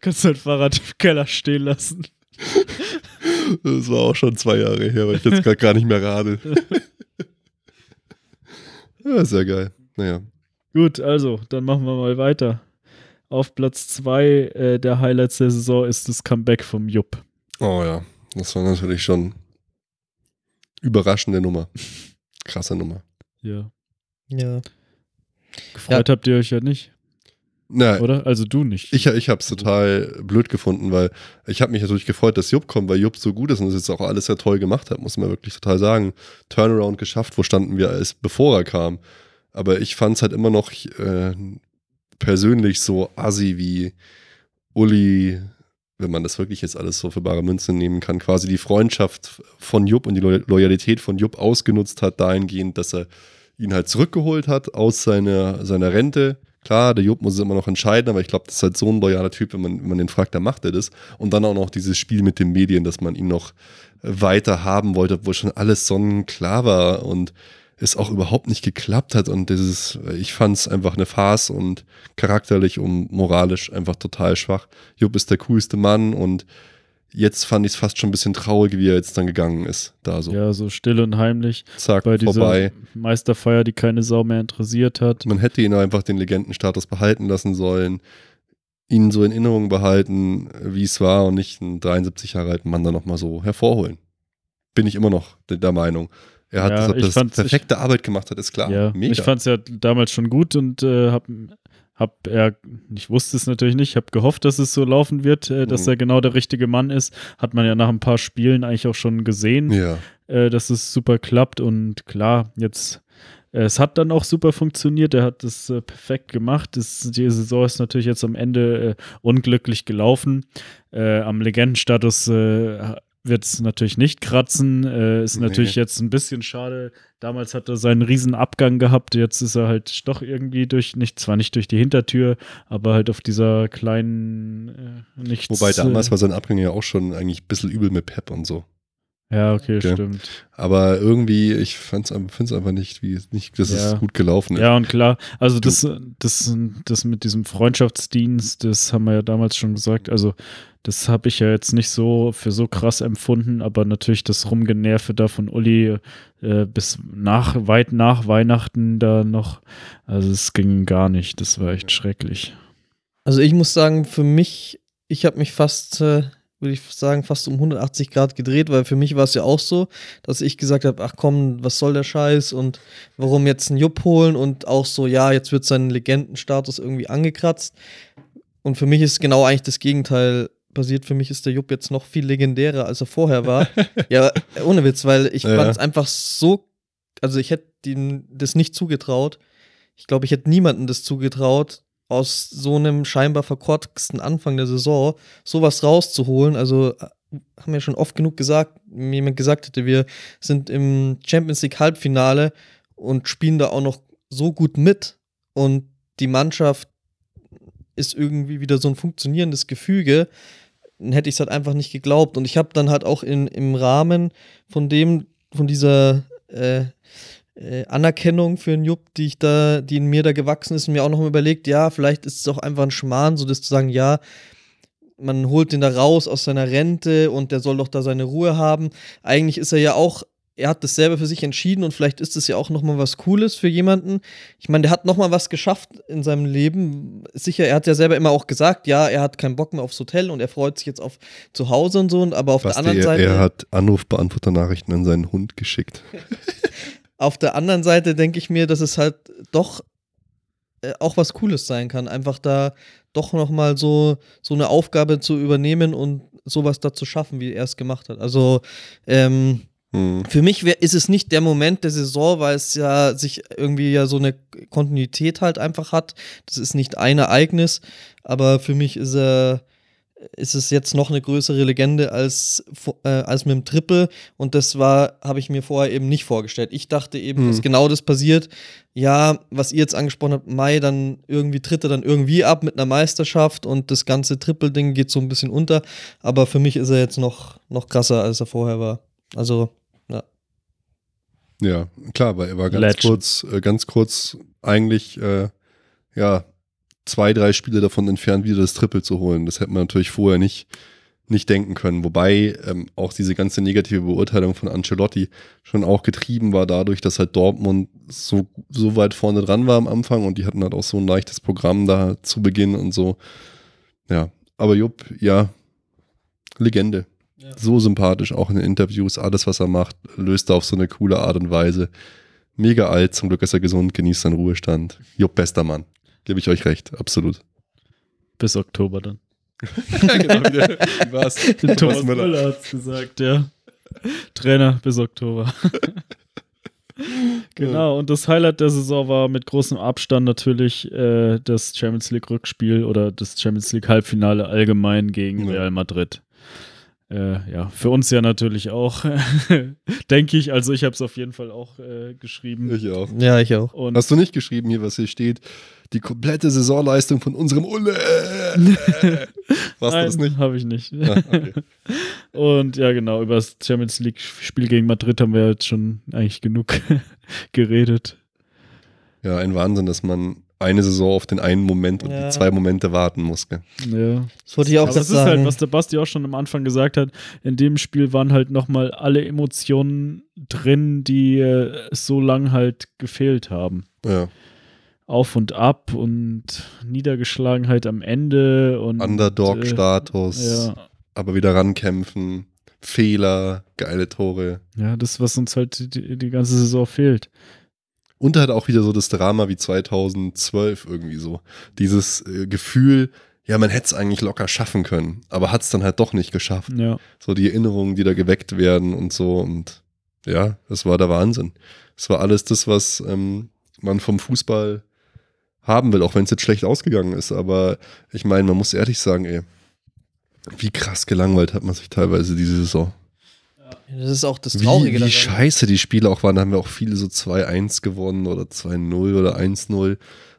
Kannst dein Fahrrad im Keller stehen lassen. Das war auch schon zwei Jahre her, weil ich jetzt gerade gar nicht mehr rade. Ja, sehr geil. Naja. Gut, also, dann machen wir mal weiter. Auf Platz zwei äh, der Highlights der Saison ist das Comeback vom Jupp. Oh ja, das war natürlich schon überraschende Nummer. Krasse Nummer. Ja. Ja. Gefreut habt ihr euch ja nicht, Na, oder? Also du nicht. ich, ich habe es total blöd gefunden, weil ich habe mich natürlich gefreut, dass Jupp kommt, weil Jupp so gut ist und das jetzt auch alles sehr toll gemacht hat, muss man wirklich total sagen. Turnaround geschafft, wo standen wir als bevor er kam. Aber ich fand es halt immer noch äh, persönlich so assi wie Uli, wenn man das wirklich jetzt alles so für bare Münze nehmen kann, quasi die Freundschaft von Jupp und die Lo Loyalität von Jupp ausgenutzt hat, dahingehend, dass er ihn halt zurückgeholt hat aus seiner, seiner Rente. Klar, der Jupp muss es immer noch entscheiden, aber ich glaube, das ist halt so ein loyaler Typ, wenn man, wenn man den fragt, dann macht er das. Und dann auch noch dieses Spiel mit den Medien, dass man ihn noch weiter haben wollte, obwohl schon alles sonnenklar war und es auch überhaupt nicht geklappt hat. Und dieses, ich fand es einfach eine Farce und charakterlich und moralisch einfach total schwach. Jupp ist der coolste Mann und jetzt fand ich es fast schon ein bisschen traurig, wie er jetzt dann gegangen ist. Da so, ja, so still und heimlich zack, bei dieser vorbei. Meisterfeier, die keine Sau mehr interessiert hat. Man hätte ihn einfach den Legendenstatus behalten lassen sollen, ihn so in Erinnerung behalten, wie es war und nicht einen 73 Jahre alten Mann dann nochmal so hervorholen. Bin ich immer noch der der Meinung. Er hat Ja, das, ich das perfekte Arbeit gemacht hat, ist klar. Ja, Mega. ich fand es ja damals schon gut und äh, hab, hab er, ich wusste es natürlich nicht, habe gehofft, dass es so laufen wird, äh, dass Mhm. er genau der richtige Mann ist. Hat man ja nach ein paar Spielen eigentlich auch schon gesehen, ja. äh, dass es super klappt und klar, jetzt äh, es hat dann auch super funktioniert, er hat es äh, perfekt gemacht. Das, die Saison ist natürlich jetzt am Ende äh, unglücklich gelaufen. Äh, am Legendenstatus äh, wird es natürlich nicht kratzen. Äh, ist Nee. natürlich jetzt ein bisschen schade. Damals hat er seinen riesen Abgang gehabt. Jetzt ist er halt doch irgendwie durch, nicht, zwar nicht durch die Hintertür, aber halt auf dieser kleinen, äh, nichts. Wobei damals äh, war sein Abgang ja auch schon eigentlich ein bisschen übel mit Pep und so. Ja, okay, Okay. stimmt. Aber irgendwie, ich finde es einfach nicht, wie, nicht, dass Ja. es gut gelaufen ist. Ja, und klar, also Du- das, das, das mit diesem Freundschaftsdienst, das haben wir ja damals schon gesagt, also das habe ich ja jetzt nicht so für so krass empfunden, aber natürlich das Rumgenerve da von Uli äh, bis nach, weit nach Weihnachten da noch, also es ging gar nicht, das war echt schrecklich. Also ich muss sagen, für mich, ich habe mich fast äh, würde ich sagen, fast um 180 Grad gedreht, weil für mich war es ja auch so, dass ich gesagt habe, ach komm, was soll der Scheiß und warum jetzt einen Jupp holen und auch so, ja, jetzt wird sein Legendenstatus irgendwie angekratzt. Und für mich ist genau eigentlich das Gegenteil passiert. Für mich ist der Jupp jetzt noch viel legendärer, als er vorher war. ja, ohne Witz, weil ich Ja, fand es einfach so, also ich hätte ihm das nicht zugetraut. Ich glaube, ich hätte niemandem das zugetraut, aus so einem scheinbar verkorksten Anfang der Saison sowas rauszuholen. Also äh, haben wir schon oft genug gesagt, jemand gesagt hätte, wir sind im Champions League Halbfinale und spielen da auch noch so gut mit und die Mannschaft ist irgendwie wieder so ein funktionierendes Gefüge, dann hätte ich es halt einfach nicht geglaubt. Und ich habe dann halt auch in, im Rahmen von dem, von dieser äh, äh, Anerkennung für den Jupp, die ich da, die in mir da gewachsen ist, mir auch noch mal überlegt, ja, vielleicht ist es auch einfach ein Schmarrn, so das zu sagen, ja, man holt den da raus aus seiner Rente und der soll doch da seine Ruhe haben. Eigentlich ist er ja auch, er hat das selber für sich entschieden und vielleicht ist es ja auch noch mal was Cooles für jemanden. Ich meine, der hat noch mal was geschafft in seinem Leben. Sicher, er hat ja selber immer auch gesagt, ja, er hat keinen Bock mehr aufs Hotel und er freut sich jetzt auf zu Hause und so, aber auf Basti, der anderen er, Seite er hat Anrufbeantworternachrichten an seinen Hund geschickt. auf der anderen Seite denke ich mir, dass es halt doch äh, auch was Cooles sein kann, einfach da doch noch mal so so eine Aufgabe zu übernehmen und sowas da zu schaffen, wie er es gemacht hat. Also ähm, Hm. für mich wär, ist es nicht der Moment der Saison, weil es ja sich irgendwie ja so eine Kontinuität halt einfach hat. Das ist nicht ein Ereignis, aber für mich ist er ist es jetzt noch eine größere Legende als, äh, als mit dem Triple und das war, habe ich mir vorher eben nicht vorgestellt. Ich dachte eben, Hm. dass genau das passiert. Ja, was ihr jetzt angesprochen habt, Mai, dann irgendwie tritt er dann irgendwie ab mit einer Meisterschaft und das ganze Triple-Ding geht so ein bisschen unter. Aber für mich ist er jetzt noch, noch krasser, als er vorher war. Also, ja. Ja, klar, weil er war ganz Legend. kurz, äh, ganz kurz eigentlich, äh, ja, zwei, drei Spiele davon entfernt, wieder das Triple zu holen. Das hätte man natürlich vorher nicht, nicht denken können. Wobei ähm, auch diese ganze negative Beurteilung von Ancelotti schon auch getrieben war dadurch, dass halt Dortmund so, so weit vorne dran war am Anfang und die hatten halt auch so ein leichtes Programm da zu Beginn und so. Ja, aber Jupp, ja, Legende. Ja. So sympathisch, auch in den Interviews, alles, was er macht, löst er auf so eine coole Art und Weise. Mega alt, zum Glück ist er gesund, genießt seinen Ruhestand. Jupp, bester Mann. Gebe ich euch recht, absolut. Bis Oktober dann. genau, wieder, wie war's? Thomas Müller hat's gesagt, ja. Trainer bis Oktober. genau, und das Highlight der Saison war mit großem Abstand natürlich äh, das Champions League Rückspiel oder das Champions League Halbfinale allgemein gegen Ja. Real Madrid. Äh, ja, für uns ja natürlich auch, denke ich. Also ich habe es auf jeden Fall auch äh, geschrieben. Ich auch. Ja, ich auch. Und Hast du nicht geschrieben hier, was hier steht? Die komplette Saisonleistung von unserem Ulle. Warst du das nicht? Habe ich nicht. Ah, okay. Und ja, genau, über das Champions League-Spiel gegen Madrid haben wir jetzt schon eigentlich genug geredet. Ja, ein Wahnsinn, dass man eine Saison auf den einen Moment und Ja. die zwei Momente warten muss. Gell? Ja. Das wollte ich auch gerade das ist halt, sagen. was der Basti auch schon am Anfang gesagt hat. In dem Spiel waren halt nochmal alle Emotionen drin, die äh, so lang halt gefehlt haben. Ja. Auf und ab und Niedergeschlagenheit am Ende und äh, Underdog-Status, ja, aber wieder rankämpfen, Fehler, geile Tore. ja, das, was uns halt die, die ganze Saison fehlt. Und halt auch wieder so das Drama wie 2012 irgendwie so. Dieses äh, Gefühl, ja, man hätte es eigentlich locker schaffen können, aber hat es dann halt doch nicht geschafft. Ja. So die Erinnerungen, die da geweckt werden und so. Und ja, das war der Wahnsinn. Es war alles das, was ähm, man vom Fußball haben will, auch wenn es jetzt schlecht ausgegangen ist. Aber ich meine, man muss ehrlich sagen, ey, wie krass gelangweilt hat man sich teilweise diese Saison. Das ist auch das Wie, Traurige. wie daran. scheiße die Spiele auch waren. Da haben wir auch viele so 2-1 gewonnen oder 2-0 oder 1-0.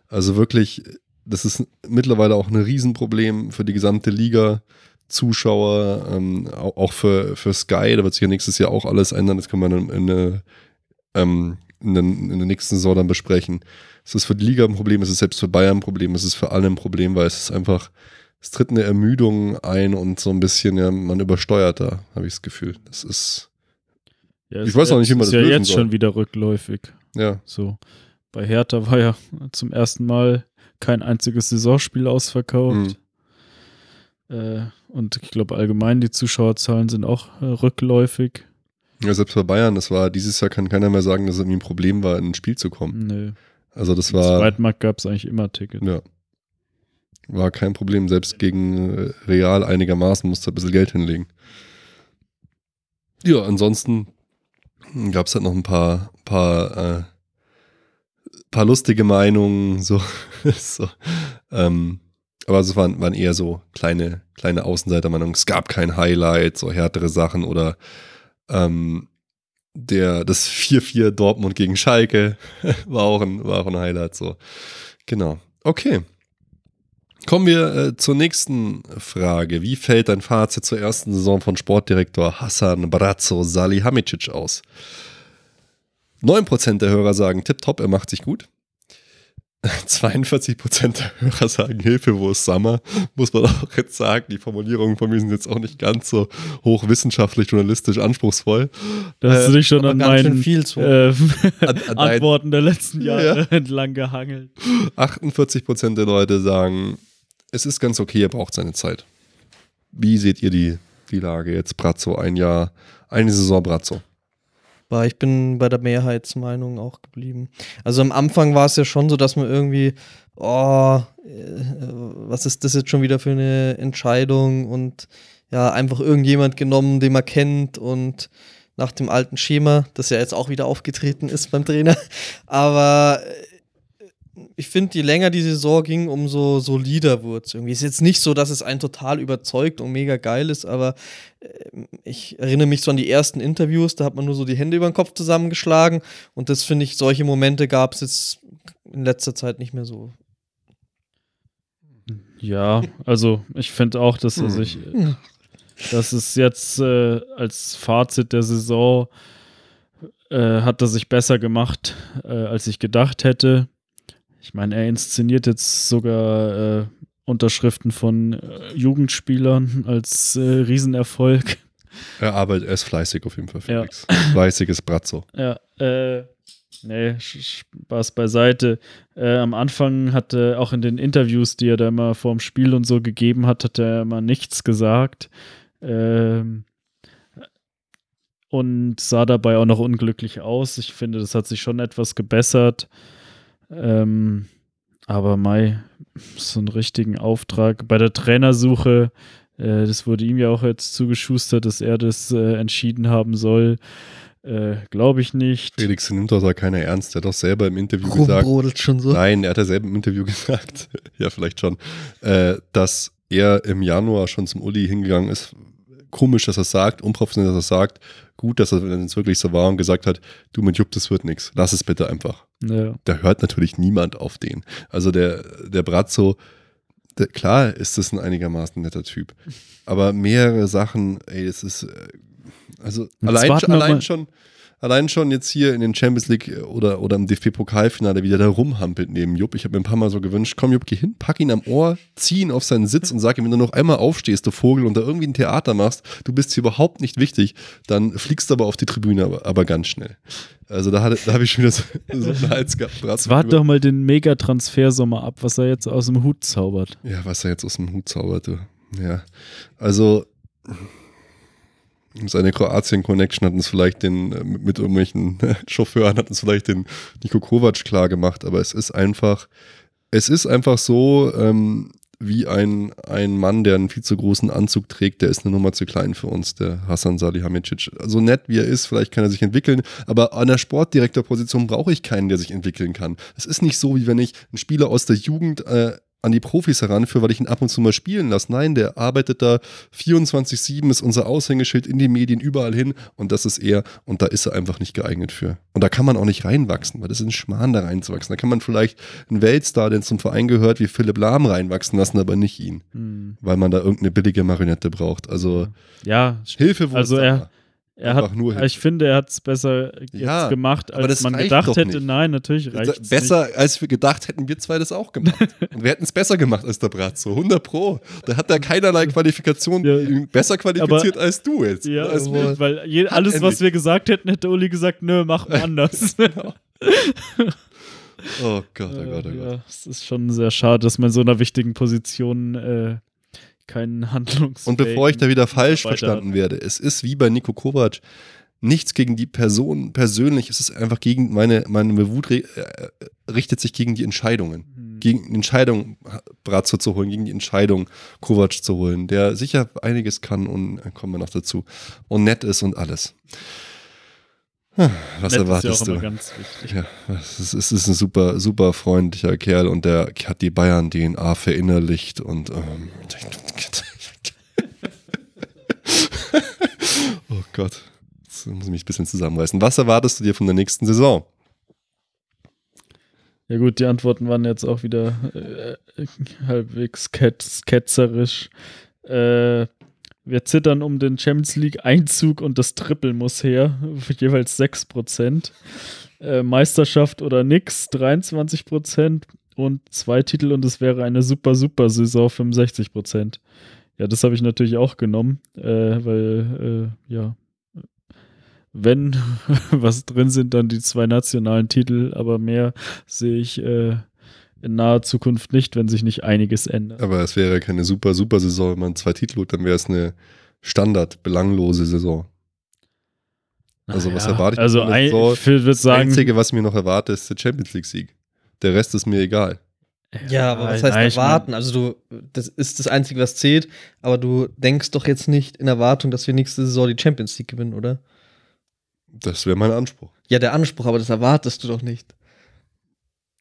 Also wirklich, das ist mittlerweile auch ein Riesenproblem für die gesamte Liga. Zuschauer, ähm, au- auch für, für Sky, da wird sich ja nächstes Jahr auch alles ändern. Das können wir in, in, eine, ähm, in, in der nächsten Saison dann besprechen. Es ist für die Liga ein Problem, es ist selbst für Bayern ein Problem, es ist für alle ein Problem, weil es ist einfach, es tritt eine Ermüdung ein und so ein bisschen, ja, man übersteuert da, habe ich das Gefühl. Das ist, ja Ich ist weiß auch ja- nicht, wie man ist das ja lösen jetzt soll. schon wieder rückläufig. ja, So. Bei Hertha war ja zum ersten Mal kein einziges Saisonspiel ausverkauft. Mhm. Äh, und ich glaube allgemein die Zuschauerzahlen sind auch äh, rückläufig. Ja, selbst bei Bayern, das war dieses Jahr kann keiner mehr sagen, dass es irgendwie ein Problem war, in ein Spiel zu kommen. Nö. Also das Im war. Zweitmarkt gab es eigentlich immer Tickets. Ja. War kein Problem. Selbst gegen äh, Real einigermaßen musste ein bisschen Geld hinlegen. Ja, ansonsten gab es halt noch ein paar, paar, äh, paar lustige Meinungen, so. so. Ähm, aber es waren, waren eher so kleine, kleine Außenseitermeinungen. Es gab kein Highlight, so härtere Sachen oder ähm, der, das 4-4 Dortmund gegen Schalke war auch ein, war auch ein Highlight, so. Genau. Okay. Kommen wir äh, zur nächsten Frage. Wie fällt dein Fazit zur ersten Saison von Sportdirektor Hassan Brazzo Salihamidzic aus? 9% der Hörer sagen tipptopp, er macht sich gut. 42% der Hörer sagen Hilfe, wo ist Summer? Muss man auch jetzt sagen, die Formulierungen von mir sind jetzt auch nicht ganz so hochwissenschaftlich, journalistisch anspruchsvoll. Da hast du dich schon aber an meinen viel zu. äh, An- an Antworten der letzten Jahre Ja. entlang gehangelt. 48% der Leute sagen, es ist ganz okay, er braucht seine Zeit. Wie seht ihr die, die Lage jetzt, Brazzo? Ein Jahr, eine Saison Brazzo. Ich bin bei der Mehrheitsmeinung auch geblieben. Also am Anfang war es ja schon so, dass man irgendwie, oh, äh, was ist das jetzt schon wieder für eine Entscheidung und ja, einfach irgendjemand genommen, den man kennt und nach dem alten Schema, das ja jetzt auch wieder aufgetreten ist beim Trainer. Aber ich finde, je länger die Saison ging, umso solider wurde es irgendwie. Ist jetzt nicht so, dass es einen total überzeugt und mega geil ist, aber ähm, ich erinnere mich so an die ersten Interviews, da hat man nur so die Hände über den Kopf zusammengeschlagen und das finde ich, solche Momente gab es jetzt in letzter Zeit nicht mehr so. Ja, also ich finde auch, dass Hm. sich, dass es jetzt äh, als Fazit der Saison äh, hat er sich besser gemacht, äh, als ich gedacht hätte. Ich meine, er inszeniert jetzt sogar äh, Unterschriften von äh, Jugendspielern als äh, Riesenerfolg. Er arbeitet, er ist fleißig auf jeden Fall, Ja. Felix. Fleißiges Brazzo. Ja, äh, nee, Spaß beiseite. Äh, am Anfang hat er auch in den Interviews, die er da immer vorm Spiel und so gegeben hat, hat er immer nichts gesagt. Ähm, und sah dabei auch noch unglücklich aus. Ich finde, das hat sich schon etwas gebessert. Ähm, aber Mai, so einen richtigen Auftrag bei der Trainersuche, äh, das wurde ihm ja auch jetzt zugeschustert, dass er das äh, entschieden haben soll. Äh, Glaube ich nicht. Felix nimmt doch da keiner ernst. Er hat doch selber im Interview gesagt, schon so. Nein, er hat ja selber im Interview gesagt, ja, vielleicht schon, äh, dass er im Januar schon zum Uli hingegangen ist. Komisch, dass er es sagt, unprofessionell, dass er es sagt. Gut, dass er wenn es wirklich so war und gesagt hat, du mit Jupp, das wird nichts. Lass es bitte einfach. Ja. Da hört natürlich niemand auf den. Also der, der Brazzo, der, klar ist das ein einigermaßen netter Typ. Aber mehrere Sachen, ey, das ist, äh, also Jetzt allein, allein schon, allein schon jetzt hier in den Champions League oder, oder im DFB-Pokalfinale wieder da rumhampelt neben Jupp. Ich habe mir ein paar Mal so gewünscht, komm Jupp, geh hin, pack ihn am Ohr, zieh ihn auf seinen Sitz und sag ihm, wenn du noch einmal aufstehst, du Vogel, und da irgendwie ein Theater machst, du bist hier überhaupt nicht wichtig, dann fliegst du aber auf die Tribüne, aber, aber ganz schnell. Also da, hatte- da habe ich schon wieder so, so einen Hals gehabt. Jetzt wart doch mal den Mega-Transfersommer ab, was er jetzt aus dem Hut zaubert. Ja, was er jetzt aus dem Hut zaubert, du. Ja. Also, seine Kroatien-Connection hat uns vielleicht den, äh, mit, irgendwelchen Chauffeuren hat uns vielleicht den Niko Kovac klar gemacht, aber es ist einfach, es ist einfach so, ähm, wie ein, ein Mann, der einen viel zu großen Anzug trägt, der ist eine Nummer zu klein für uns, der Hassan Salihamidzic. So nett wie er ist, vielleicht kann er sich entwickeln, aber an der Sportdirektorposition brauche ich keinen, der sich entwickeln kann. Es ist nicht so, wie wenn ich einen Spieler aus der Jugend äh, an die Profis heranführe, weil ich ihn ab und zu mal spielen lasse. Nein, der arbeitet da 24-7, ist unser Aushängeschild in die Medien, überall hin und das ist er und da ist er einfach nicht geeignet für. Und da kann man auch nicht reinwachsen, weil das ist ein Schmarrn, da reinzuwachsen. Da kann man vielleicht einen Weltstar, der zum Verein gehört, wie Philipp Lahm reinwachsen lassen, aber nicht ihn, Hm. weil man da irgendeine billige Marionette braucht. Also Ja, Hilfe, wo Also er- er hat, nur Hilfe. ich finde, er hat es besser jetzt Ja, gemacht, aber als man gedacht hätte. nicht. Nein, natürlich reicht Besser, als wir gedacht hätten, wir zwei das auch gemacht. Und wir hätten es besser gemacht als der Brazzo. 100 Pro. Da hat er keinerlei Qualifikation Ja. besser qualifiziert als du jetzt. Ja, als also, weil je, alles, was wir gesagt hätten, hätte Uli gesagt, nö, mach mal anders. Oh Gott, oh Gott, oh Gott. Ja, es ist schon sehr schade, dass man in so einer wichtigen Position äh, keinen Handlungs. Und bevor ich da wieder falsch verstanden werde, es ist wie bei Nico Kovac nichts gegen die Person persönlich, es ist einfach gegen meine, meine Wut äh, richtet sich gegen die Entscheidungen. Hm. Gegen die Entscheidung, Brazzo zu holen, gegen die Entscheidung, Kovac zu holen, der sicher einiges kann und äh, kommen wir noch dazu. Und nett ist und alles. Ah, Was Nett erwartest ist ja auch immer du? ganz wichtig. Ja, es ist, es ist ein super, super freundlicher Kerl und der hat die Bayern-DNA verinnerlicht und ähm, oh Gott, jetzt muss ich mich ein bisschen zusammenreißen. Was erwartest du dir von der nächsten Saison? Ja gut, die Antworten waren jetzt auch wieder äh, halbwegs ketz ketzerisch. Äh, wir zittern um den Champions League Einzug und das Triple muss her, jeweils 6%. Äh, Meisterschaft oder nix, 23% und zwei Titel und es wäre eine super, super Saison, 65%. Ja, das habe ich natürlich auch genommen, äh, weil, äh, ja, wenn was drin sind, dann die zwei nationalen Titel, aber mehr sehe ich äh, in naher Zukunft nicht, wenn sich nicht einiges ändert. Aber es wäre keine super, super Saison, wenn man zwei Titel holt, dann wäre es eine Standard, belanglose Saison. Also, was Ja, erwarte ich Also von der ein, Saison? ich würde Das sagen, Einzige, was ich mir noch erwarte, ist der Champions League-Sieg. Der Rest ist mir egal. Ja, aber was heißt nein, erwarten? Also du, das ist das Einzige, was zählt, aber du denkst doch jetzt nicht in Erwartung, dass wir nächste Saison die Champions League gewinnen, oder? Das wäre mein Anspruch. Ja, der Anspruch, aber das erwartest du doch nicht.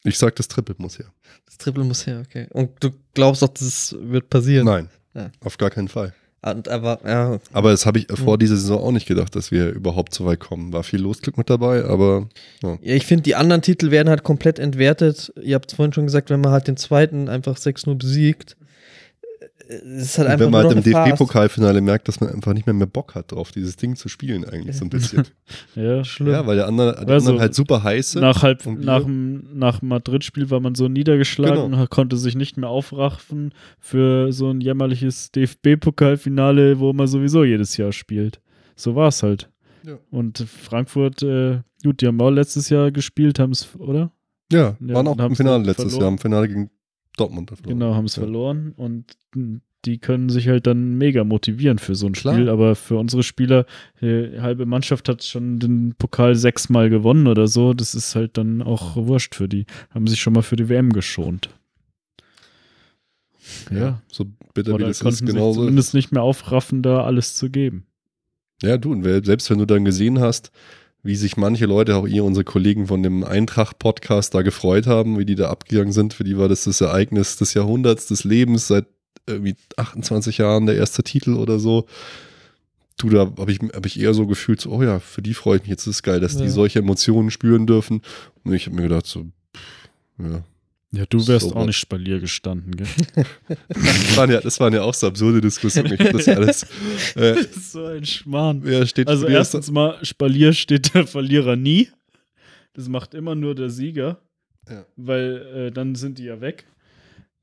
Ich sag, das Triple muss her. Das Triple muss her, okay. Und du glaubst doch, das wird passieren. Nein, Ja. auf gar keinen Fall. Und, aber, ja, Aber das habe ich vor Mhm. dieser Saison auch nicht gedacht, dass wir überhaupt so weit kommen. War viel Losglück mit dabei, aber Ja, ich finde, die anderen Titel werden halt komplett entwertet. Ihr habt es vorhin schon gesagt, wenn man halt den zweiten einfach 6-0 besiegt, es ist halt einfach wenn man nur halt im. DFB-Pokalfinale merkt, dass man einfach nicht mehr mehr Bock hat drauf, dieses Ding zu spielen, eigentlich so ein bisschen. ja, Schlimm. ja, weil der andere, die Also, anderen halt super heiß sind. nach, halb, nach dem nach Madrid-Spiel war man so niedergeschlagen, Genau. konnte sich nicht mehr aufraffen für so ein jämmerliches DFB-Pokalfinale, wo man sowieso jedes Jahr spielt. So war es halt. Ja. Und Frankfurt, äh, gut, die haben auch letztes Jahr gespielt, haben es, oder? Ja, Ja, waren auch im Finale letztes verloren. Jahr, im Finale gegen Dortmund. verloren. Genau, haben es Ja. verloren und die können sich halt dann mega motivieren für so ein Klar. Spiel. Aber für unsere Spieler, die halbe Mannschaft hat schon den Pokal sechsmal gewonnen oder so. Das ist halt dann auch wurscht für die. Haben sich schon mal für die WM geschont. Ja. So bitter wie Oder das ist, genauso. zumindest nicht mehr aufraffen, da alles zu geben. Ja, du, und selbst wenn du dann gesehen hast, wie sich manche Leute, auch ihr, unsere Kollegen von dem Eintracht-Podcast da gefreut haben, wie die da abgegangen sind, für die war das das Ereignis des Jahrhunderts, des Lebens, seit irgendwie 28 Jahren der erste Titel oder so. Du, da habe ich, hab ich eher so gefühlt, so, oh ja, für die freue ich mich jetzt, das ist geil, dass die Ja. solche Emotionen spüren dürfen. Und ich habe mir gedacht, so, pff, ja. Ja, du wärst So auch nicht Spalier gestanden, gell? Das waren ja, das waren ja auch so absurde Diskussionen. Ich das ja alles. Äh, das ist so ein Schmarrn. wer steht Also die- erstens mal, Spalier steht der Verlierer nie. Das macht immer nur der Sieger. Ja. Weil äh, dann sind die ja weg.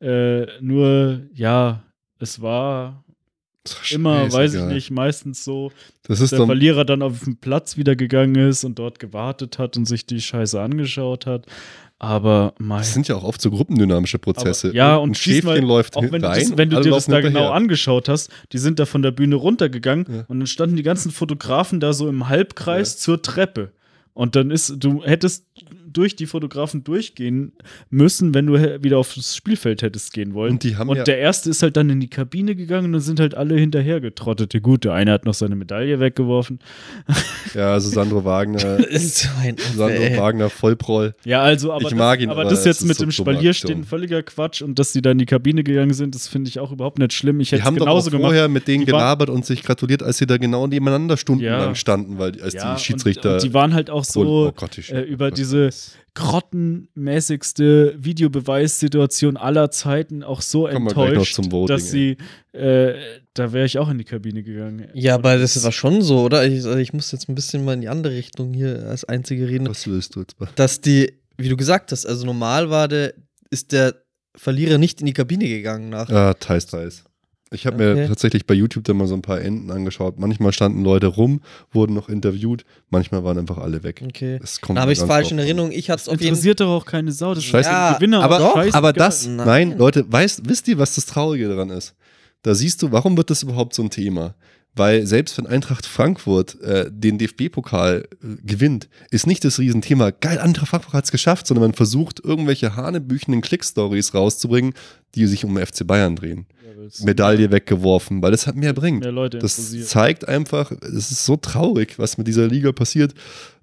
Äh, nur, ja, es war immer, weiß ich nicht, meistens so, Das dass der dann, Verlierer dann auf den Platz wieder gegangen ist und dort gewartet hat und sich die Scheiße angeschaut hat. Aber mein, Das sind ja auch oft so gruppendynamische Prozesse. aber, ja, ein und diesmal, Schäfchen läuft auch wenn du, rein, das, wenn du dir das da hinterher. genau angeschaut hast, die sind da von der Bühne runtergegangen Ja. und dann standen die ganzen Fotografen da so im Halbkreis zur Treppe. Und dann ist, du hättest durch die Fotografen durchgehen müssen, wenn du wieder aufs Spielfeld hättest gehen wollen. Und die haben ja- der erste ist halt dann in die Kabine gegangen und dann sind halt alle hinterher getrottet. Ja, Gut, der eine hat noch seine Medaille weggeworfen. Ja, also Sandro Wagner, Das ist so ein Sandro Affe, Wagner Vollproll. Ja, also, aber, Ich mag das, ihn, aber aber das jetzt mit so dem Spalier stehen völliger Quatsch und dass die da in die Kabine gegangen sind, das finde ich auch überhaupt nicht schlimm. Ich Die hätte es haben doch auch genauso gemacht. vorher mit denen Die gelabert und sich gratuliert, als sie da genau nebeneinander stundenlang Ja. standen, weil als Ja, die Schiedsrichter. Und, und die waren halt auch so oh Gott, äh, über diese grottenmäßigste Videobeweissituation aller Zeiten auch so Kommen enttäuscht, zum Voting, dass sie, äh, da wäre ich auch in die Kabine gegangen. Ja, aber das war schon so, oder? Ich, also ich muss jetzt ein bisschen mal in die andere Richtung hier als Einzige reden. Was willst du jetzt? Dass die, wie du gesagt hast, also normal war der, ist der Verlierer nicht in die Kabine gegangen nach. Ah, teils, teils. Ich habe mir Okay. tatsächlich bei YouTube dann mal so ein paar Enden angeschaut. Manchmal standen Leute rum, wurden noch interviewt, manchmal waren einfach alle weg. Okay. Es kommt Da habe ich es falsch in. Erinnerung. Ich hatte es auf Interessiert doch auch keine Sau. Das Scheiße. ist Ja, ein Gewinner. aber, doch, aber scheißegal. das, Nein. nein, Leute, weißt, wisst ihr, was das Traurige daran ist? da siehst du, warum wird das überhaupt so ein Thema? Weil selbst wenn Eintracht Frankfurt äh, den DFB-Pokal äh, gewinnt, ist nicht das Riesenthema, geil, Eintracht Frankfurt hat es geschafft, sondern man versucht, irgendwelche hanebüchenden Klick-Stories rauszubringen, die sich um FC Bayern drehen. Medaille weggeworfen, weil das hat mehr bringt. Mehr Leute Das interessiert. zeigt einfach, es ist so traurig, was mit dieser Liga passiert.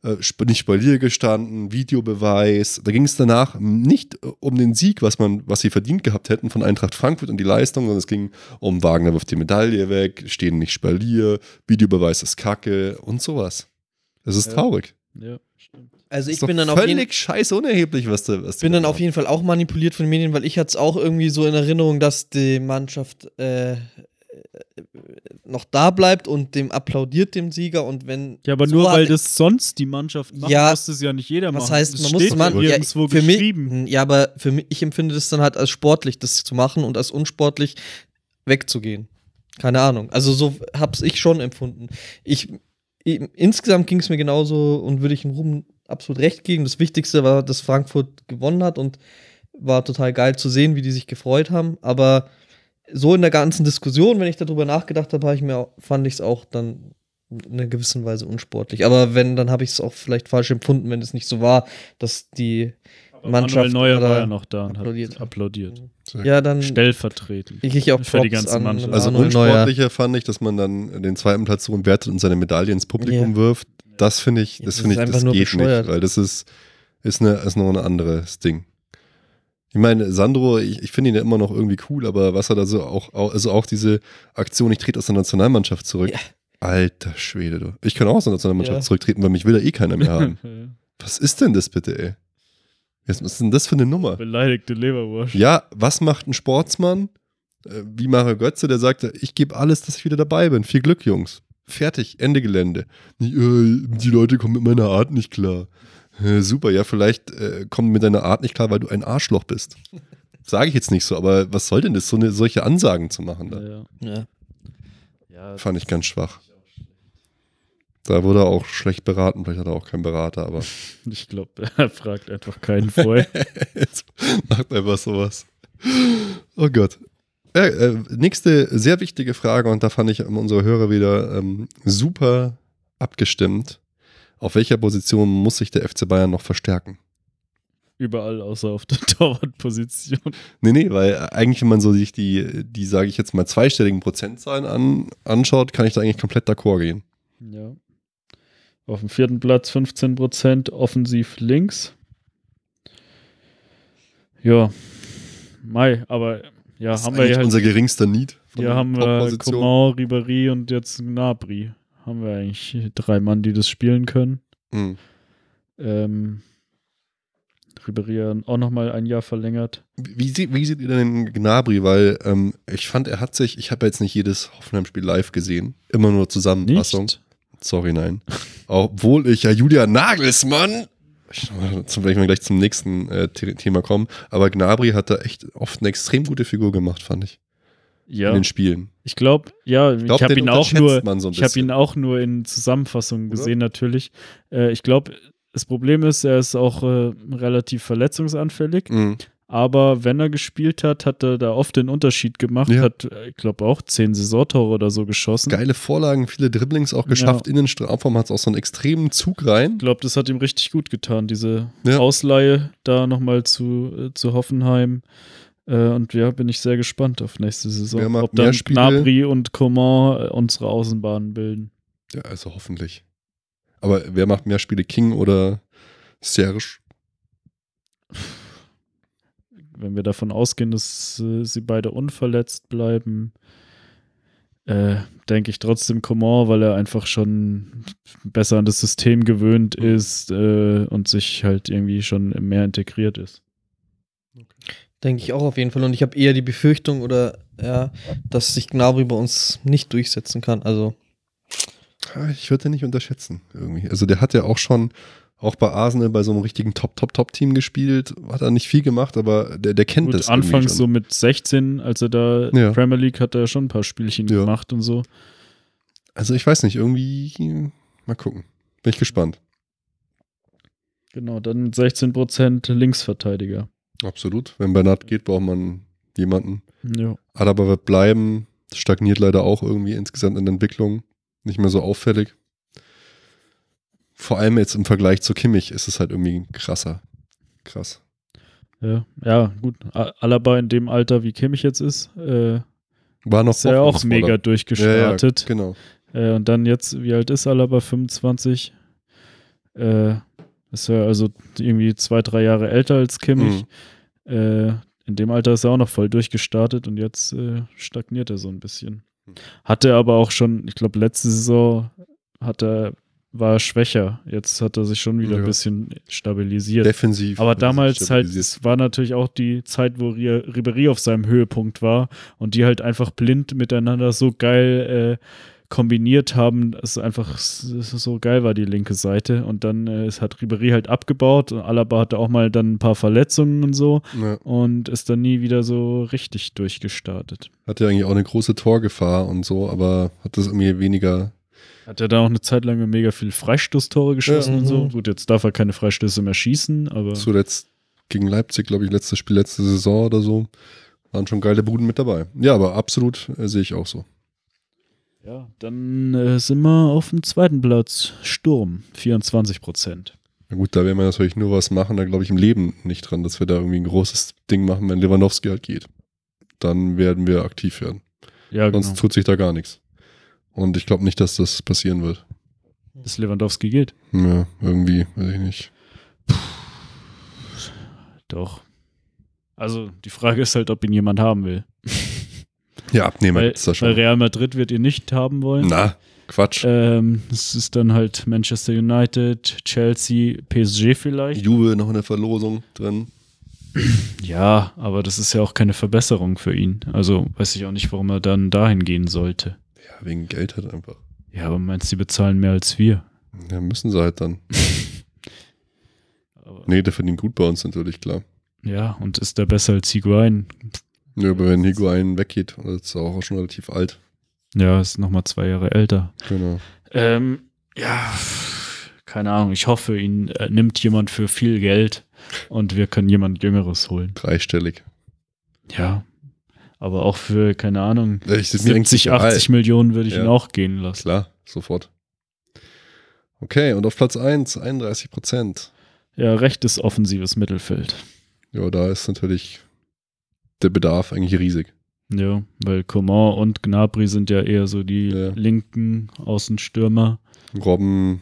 Äh, nicht Spalier gestanden, Videobeweis. Da ging es danach nicht äh, um den Sieg, was man, was sie verdient gehabt hätten von Eintracht Frankfurt und die Leistung, sondern es ging um Wagner wirft die Medaille weg, stehen nicht Spalier, Videobeweis ist Kacke und sowas. Das ist Ja. traurig. Ja. Also Das ich bin dann auf jeden völlig scheiß unerheblich, was da was bin dann da auf jeden Fall auch manipuliert von den Medien, weil ich hatte es auch irgendwie so in Erinnerung, dass die Mannschaft äh, noch da bleibt und dem applaudiert dem Sieger und wenn Ja, aber so nur weil das sonst die Mannschaft macht, Ja, muss das ja nicht jeder machen. was heißt, das man muss man ja für geschrieben. mich ja, aber für mich ich empfinde das dann halt als sportlich das zu machen und als unsportlich wegzugehen. Keine Ahnung. Also so hab's ich schon empfunden. Ich, ich insgesamt ging es mir genauso und würde ich dem Ruben absolut recht geben. Das Wichtigste war, dass Frankfurt gewonnen hat und war total geil zu sehen, wie die sich gefreut haben. Aber so in der ganzen Diskussion, wenn ich darüber nachgedacht habe, habe ich mir, fand ich es auch dann in einer gewissen Weise unsportlich. Aber wenn, dann habe ich es auch vielleicht falsch empfunden, wenn es nicht so war, dass die Mannschaft Manuel Neuer war ja noch da und applaudiert. hat applaudiert. ja dann Stellvertretend. ich auch Für die Props ganze an Mannschaft. Also Manuel Neuer. unsportlicher fand ich, dass man dann den zweiten Platz so wertet und seine Medaille ins Publikum Ja. wirft. Das finde ich, das finde ich, das geht bescheuert. nicht, weil das ist, ist, eine, ist noch ein anderes Ding. Ich meine, Sandro, ich, ich finde ihn ja immer noch irgendwie cool, aber was er da so auch, auch also auch diese Aktion, ich trete aus der Nationalmannschaft zurück. Ja. Alter Schwede, du. Ich kann auch aus der Nationalmannschaft Ja. zurücktreten, weil mich will da eh keiner mehr haben. was ist denn das bitte, ey? Was ist denn das für eine Nummer? Beleidigte Leberwurst. Ja, was macht ein Sportsmann? Äh, Wie Mario Götze, der sagte, ich gebe alles, dass ich wieder dabei bin. Viel Glück, Jungs. Fertig, Ende Gelände. Äh, Die Leute kommen mit meiner Art nicht klar. Äh, Super, ja, vielleicht äh, kommen mit deiner Art nicht klar, weil du ein Arschloch bist. Sage ich jetzt nicht so, aber was soll denn das, so eine, solche Ansagen zu machen da? Ja. Ja. Ja, Fand ich ganz schwach. Da wurde er auch schlecht beraten, vielleicht hat er auch keinen Berater, aber ich glaube, er fragt einfach keinen vorher. Macht einfach sowas. Oh Gott. Äh, äh, nächste sehr wichtige Frage, und da fand ich unsere Hörer wieder ähm, super abgestimmt. Auf welcher Position muss sich der FC Bayern noch verstärken? Überall außer auf der Torwartposition. Nee, nee, weil eigentlich, wenn man so sich die, die sage ich jetzt mal, zweistelligen Prozentzahlen an, anschaut, kann ich da eigentlich komplett d'accord gehen. Ja. Auf dem vierten Platz 15% offensiv links. Ja. Mai, aber ja, Das ist haben wir eigentlich ja halt. unser geringster Need. den haben wir. Coman, Ribéry und jetzt Gnabry. Haben wir eigentlich drei Mann, die das spielen können. Mhm. Ähm, Ribéry hat auch nochmal ein Jahr verlängert. Wie, sie, wie seht ihr denn den Gnabry? Weil ähm, ich fand, er hat sich, ich habe jetzt nicht jedes Hoffenheim-Spiel live gesehen, immer nur Zusammenfassung. Nicht? Sorry, nein. Obwohl ich ja Julian Nagelsmann, ich, zum, wenn wir gleich zum nächsten äh, The- Thema kommen, aber Gnabry hat da echt oft eine extrem gute Figur gemacht, fand ich, in Ja, den Spielen. ich glaube, ja, ich, glaub, habe den ihn auch nur, so ich habe ihn auch nur in Zusammenfassungen Oder? gesehen natürlich. Äh, ich glaube, das Problem ist, er ist auch äh, relativ verletzungsanfällig. Mhm. Aber wenn er gespielt hat, hat er da oft den Unterschied gemacht. Ja. Hat, äh, ich glaube, auch zehn Saisontore oder so geschossen. Geile Vorlagen, viele Dribblings auch geschafft. In den Strafraum hat es auch so einen extremen Zug rein. Ich glaube, das hat ihm richtig gut getan, diese Ja. Ausleihe da nochmal zu, äh, zu Hoffenheim. Äh, und ja, bin ich sehr gespannt auf nächste Saison. Ob dann? Gnabry und Coman äh, unsere Außenbahnen bilden. Ja, also hoffentlich. Aber wer macht mehr Spiele, King oder Serge? Wenn wir davon ausgehen, dass äh, sie beide unverletzt bleiben, äh, denke ich trotzdem Coman, weil er einfach schon besser an das System gewöhnt Mhm. ist äh, und sich halt irgendwie schon mehr integriert ist. Denke ich auch auf jeden Fall. Und ich habe eher die Befürchtung oder ja, dass sich Gnabry bei uns nicht durchsetzen kann. Also Ah, Ich würde den nicht unterschätzen, irgendwie. Also der hat ja auch schon, auch bei Arsenal, bei so einem richtigen Top-Top-Top-Team gespielt. Hat er nicht viel gemacht, aber der, der kennt Gut, das anfangs so mit 16, als er da Ja. Premier League hat er schon ein paar Spielchen Ja. gemacht und so. Also ich weiß nicht, irgendwie, mal gucken. Bin ich gespannt. Genau, dann 16% Linksverteidiger. Absolut. Wenn Bernat geht, braucht man jemanden. Ja. Alaba wird bleiben. Stagniert leider auch irgendwie insgesamt in der Entwicklung. Nicht mehr so auffällig. Vor allem jetzt im Vergleich zu Kimmich ist es halt irgendwie krasser. Krass. Ja, ja, gut. Alaba in dem Alter, wie Kimmich jetzt ist, äh, War noch ist er auch mega durchgestartet. Ja, ja, genau. Äh, und dann jetzt, wie alt ist Alaba? 25. Äh, ist er also irgendwie zwei, drei Jahre älter als Kimmich. Mhm. Äh, in dem Alter ist er auch noch voll durchgestartet und jetzt äh, stagniert er so ein bisschen. Mhm. Hatte aber auch schon, ich glaube, letzte Saison hat er, war er schwächer. Jetzt hat er sich schon wieder Ja. ein bisschen stabilisiert. Defensiv. Aber er damals halt, es war natürlich auch die Zeit, wo Ri- Ribéry auf seinem Höhepunkt war und die halt einfach blind miteinander so geil äh, kombiniert haben, dass es einfach so geil war, die linke Seite. Und dann äh, hat Ribéry halt abgebaut und Alaba hatte auch mal dann ein paar Verletzungen und so Ja. und ist dann nie wieder so richtig durchgestartet. Hatte eigentlich auch eine große Torgefahr und so, aber hat das irgendwie weniger. Hat er dann auch eine Zeit lang mega viel Freistoßtore geschossen Ja, und so. mhm. Gut, jetzt darf er keine Freistöße mehr schießen, aber Zuletzt gegen Leipzig, glaube ich, letztes Spiel, letzte Saison oder so. Waren schon geile Buden mit dabei. Ja, aber absolut äh, sehe ich auch so. Ja, dann äh, sind wir auf dem zweiten Platz. Sturm, 24 Prozent. Na gut, da werden wir natürlich nur was machen, da glaube ich im Leben nicht dran, dass wir da irgendwie ein großes Ding machen, wenn Lewandowski halt geht. Dann werden wir aktiv werden. Ja, Sonst genau. tut sich da gar nichts. Und ich glaube nicht, dass das passieren wird. Bis Lewandowski geht. Ja, irgendwie, weiß ich nicht. Doch. Also die Frage ist halt, ob ihn jemand haben will. Ja, Abnehmer Weil, gibt's da weil schon. Real Madrid wird ihn nicht haben wollen. Na, Quatsch. Ähm, es ist dann halt Manchester United, Chelsea, PSG vielleicht. Juve noch in der Verlosung drin. Ja, aber das ist ja auch keine Verbesserung für ihn. Also weiß ich auch nicht, warum er dann dahin gehen sollte. Wegen Geld halt einfach. Ja, aber meinst du, die bezahlen mehr als wir? Ja, müssen sie halt dann. Aber, Nee, der verdient gut bei uns natürlich, klar. Ja, und ist der besser als Higuain? Ja, aber wenn Higuain weggeht, ist auch schon relativ alt. Ja, ist nochmal zwei Jahre älter. Genau. Ähm, ja, keine Ahnung. Ich hoffe, ihn äh, nimmt jemand für viel Geld und wir können jemand Jüngeres holen. Dreistellig. Ja, aber auch für, keine Ahnung, Ja, Ich, ist mir eigentlich 70, egal. 80 Millionen würde ich Ja. ihn auch gehen lassen. Klar, sofort. Okay, und auf Platz 1, 31 Prozent. Ja, rechtes offensives Mittelfeld. Ja, da ist natürlich der Bedarf eigentlich riesig. Ja, weil Coman und Gnabry sind ja eher so die Ja. linken Außenstürmer. Robben.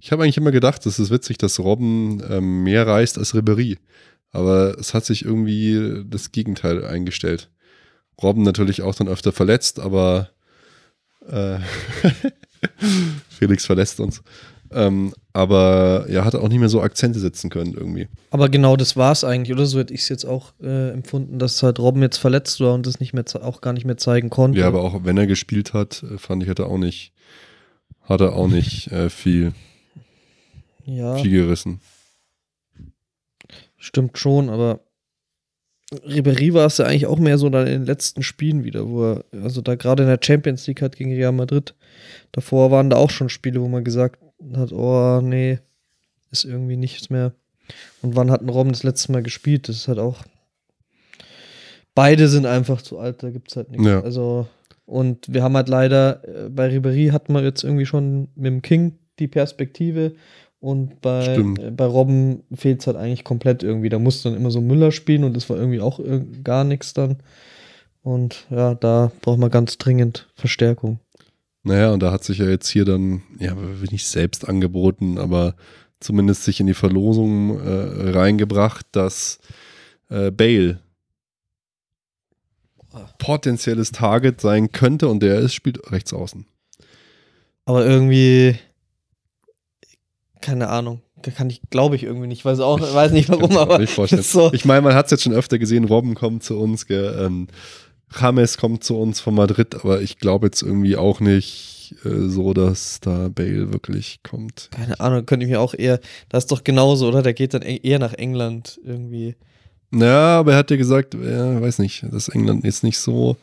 Ich habe eigentlich immer gedacht, es ist witzig, dass Robben ähm, mehr reist als Ribery. Aber es hat sich irgendwie das Gegenteil eingestellt. Robben natürlich auch dann öfter verletzt, aber äh, Felix verlässt uns. Ähm, aber ja, hat auch nicht mehr so Akzente setzen können irgendwie. Aber genau das war es eigentlich, oder? So hätte ich es jetzt auch äh, empfunden, dass halt Robben jetzt verletzt war und das nicht mehr auch gar nicht mehr zeigen konnte. Ja, aber auch wenn er gespielt hat, äh, fand ich, hat er auch nicht, hat er auch nicht äh, viel, ja viel gerissen. Stimmt schon, aber Ribéry war es ja eigentlich auch mehr so dann in den letzten Spielen wieder, wo er, also da gerade in der Champions League hat gegen Real Madrid, davor waren da auch schon Spiele, wo man gesagt hat, oh nee, ist irgendwie nichts mehr. Und wann hat ein Robben das letzte Mal gespielt? Das ist halt auch. Beide sind einfach zu alt, da gibt es halt nichts. Ja. Also, und wir haben halt leider, äh, bei Ribéry hatten wir jetzt irgendwie schon mit dem King die Perspektive und bei, äh, bei Robben fehlt es halt eigentlich komplett irgendwie. Da musste dann immer so Müller spielen und das war irgendwie auch irg- gar nichts dann. Und ja, da braucht man ganz dringend Verstärkung. Naja, und da hat sich ja jetzt hier dann, ja, nicht selbst angeboten, aber zumindest sich in die Verlosung äh, reingebracht, dass äh, Bale potenzielles Target sein könnte und der ist, spielt rechts außen. Aber irgendwie, keine Ahnung, da kann ich, glaube ich irgendwie nicht. Weiß auch, weiß nicht warum, aber nicht so. Ich meine, man hat es jetzt schon öfter gesehen, Robben kommt zu uns, gell, ähm, James kommt zu uns von Madrid, aber ich glaube jetzt irgendwie auch nicht äh, so, dass da Bale wirklich kommt. Keine Ahnung, könnte ich mir auch eher, das ist doch genauso, oder? Der geht dann e- eher nach England irgendwie. Ja, aber er hat ja gesagt, ja, weiß nicht, dass England jetzt nicht so,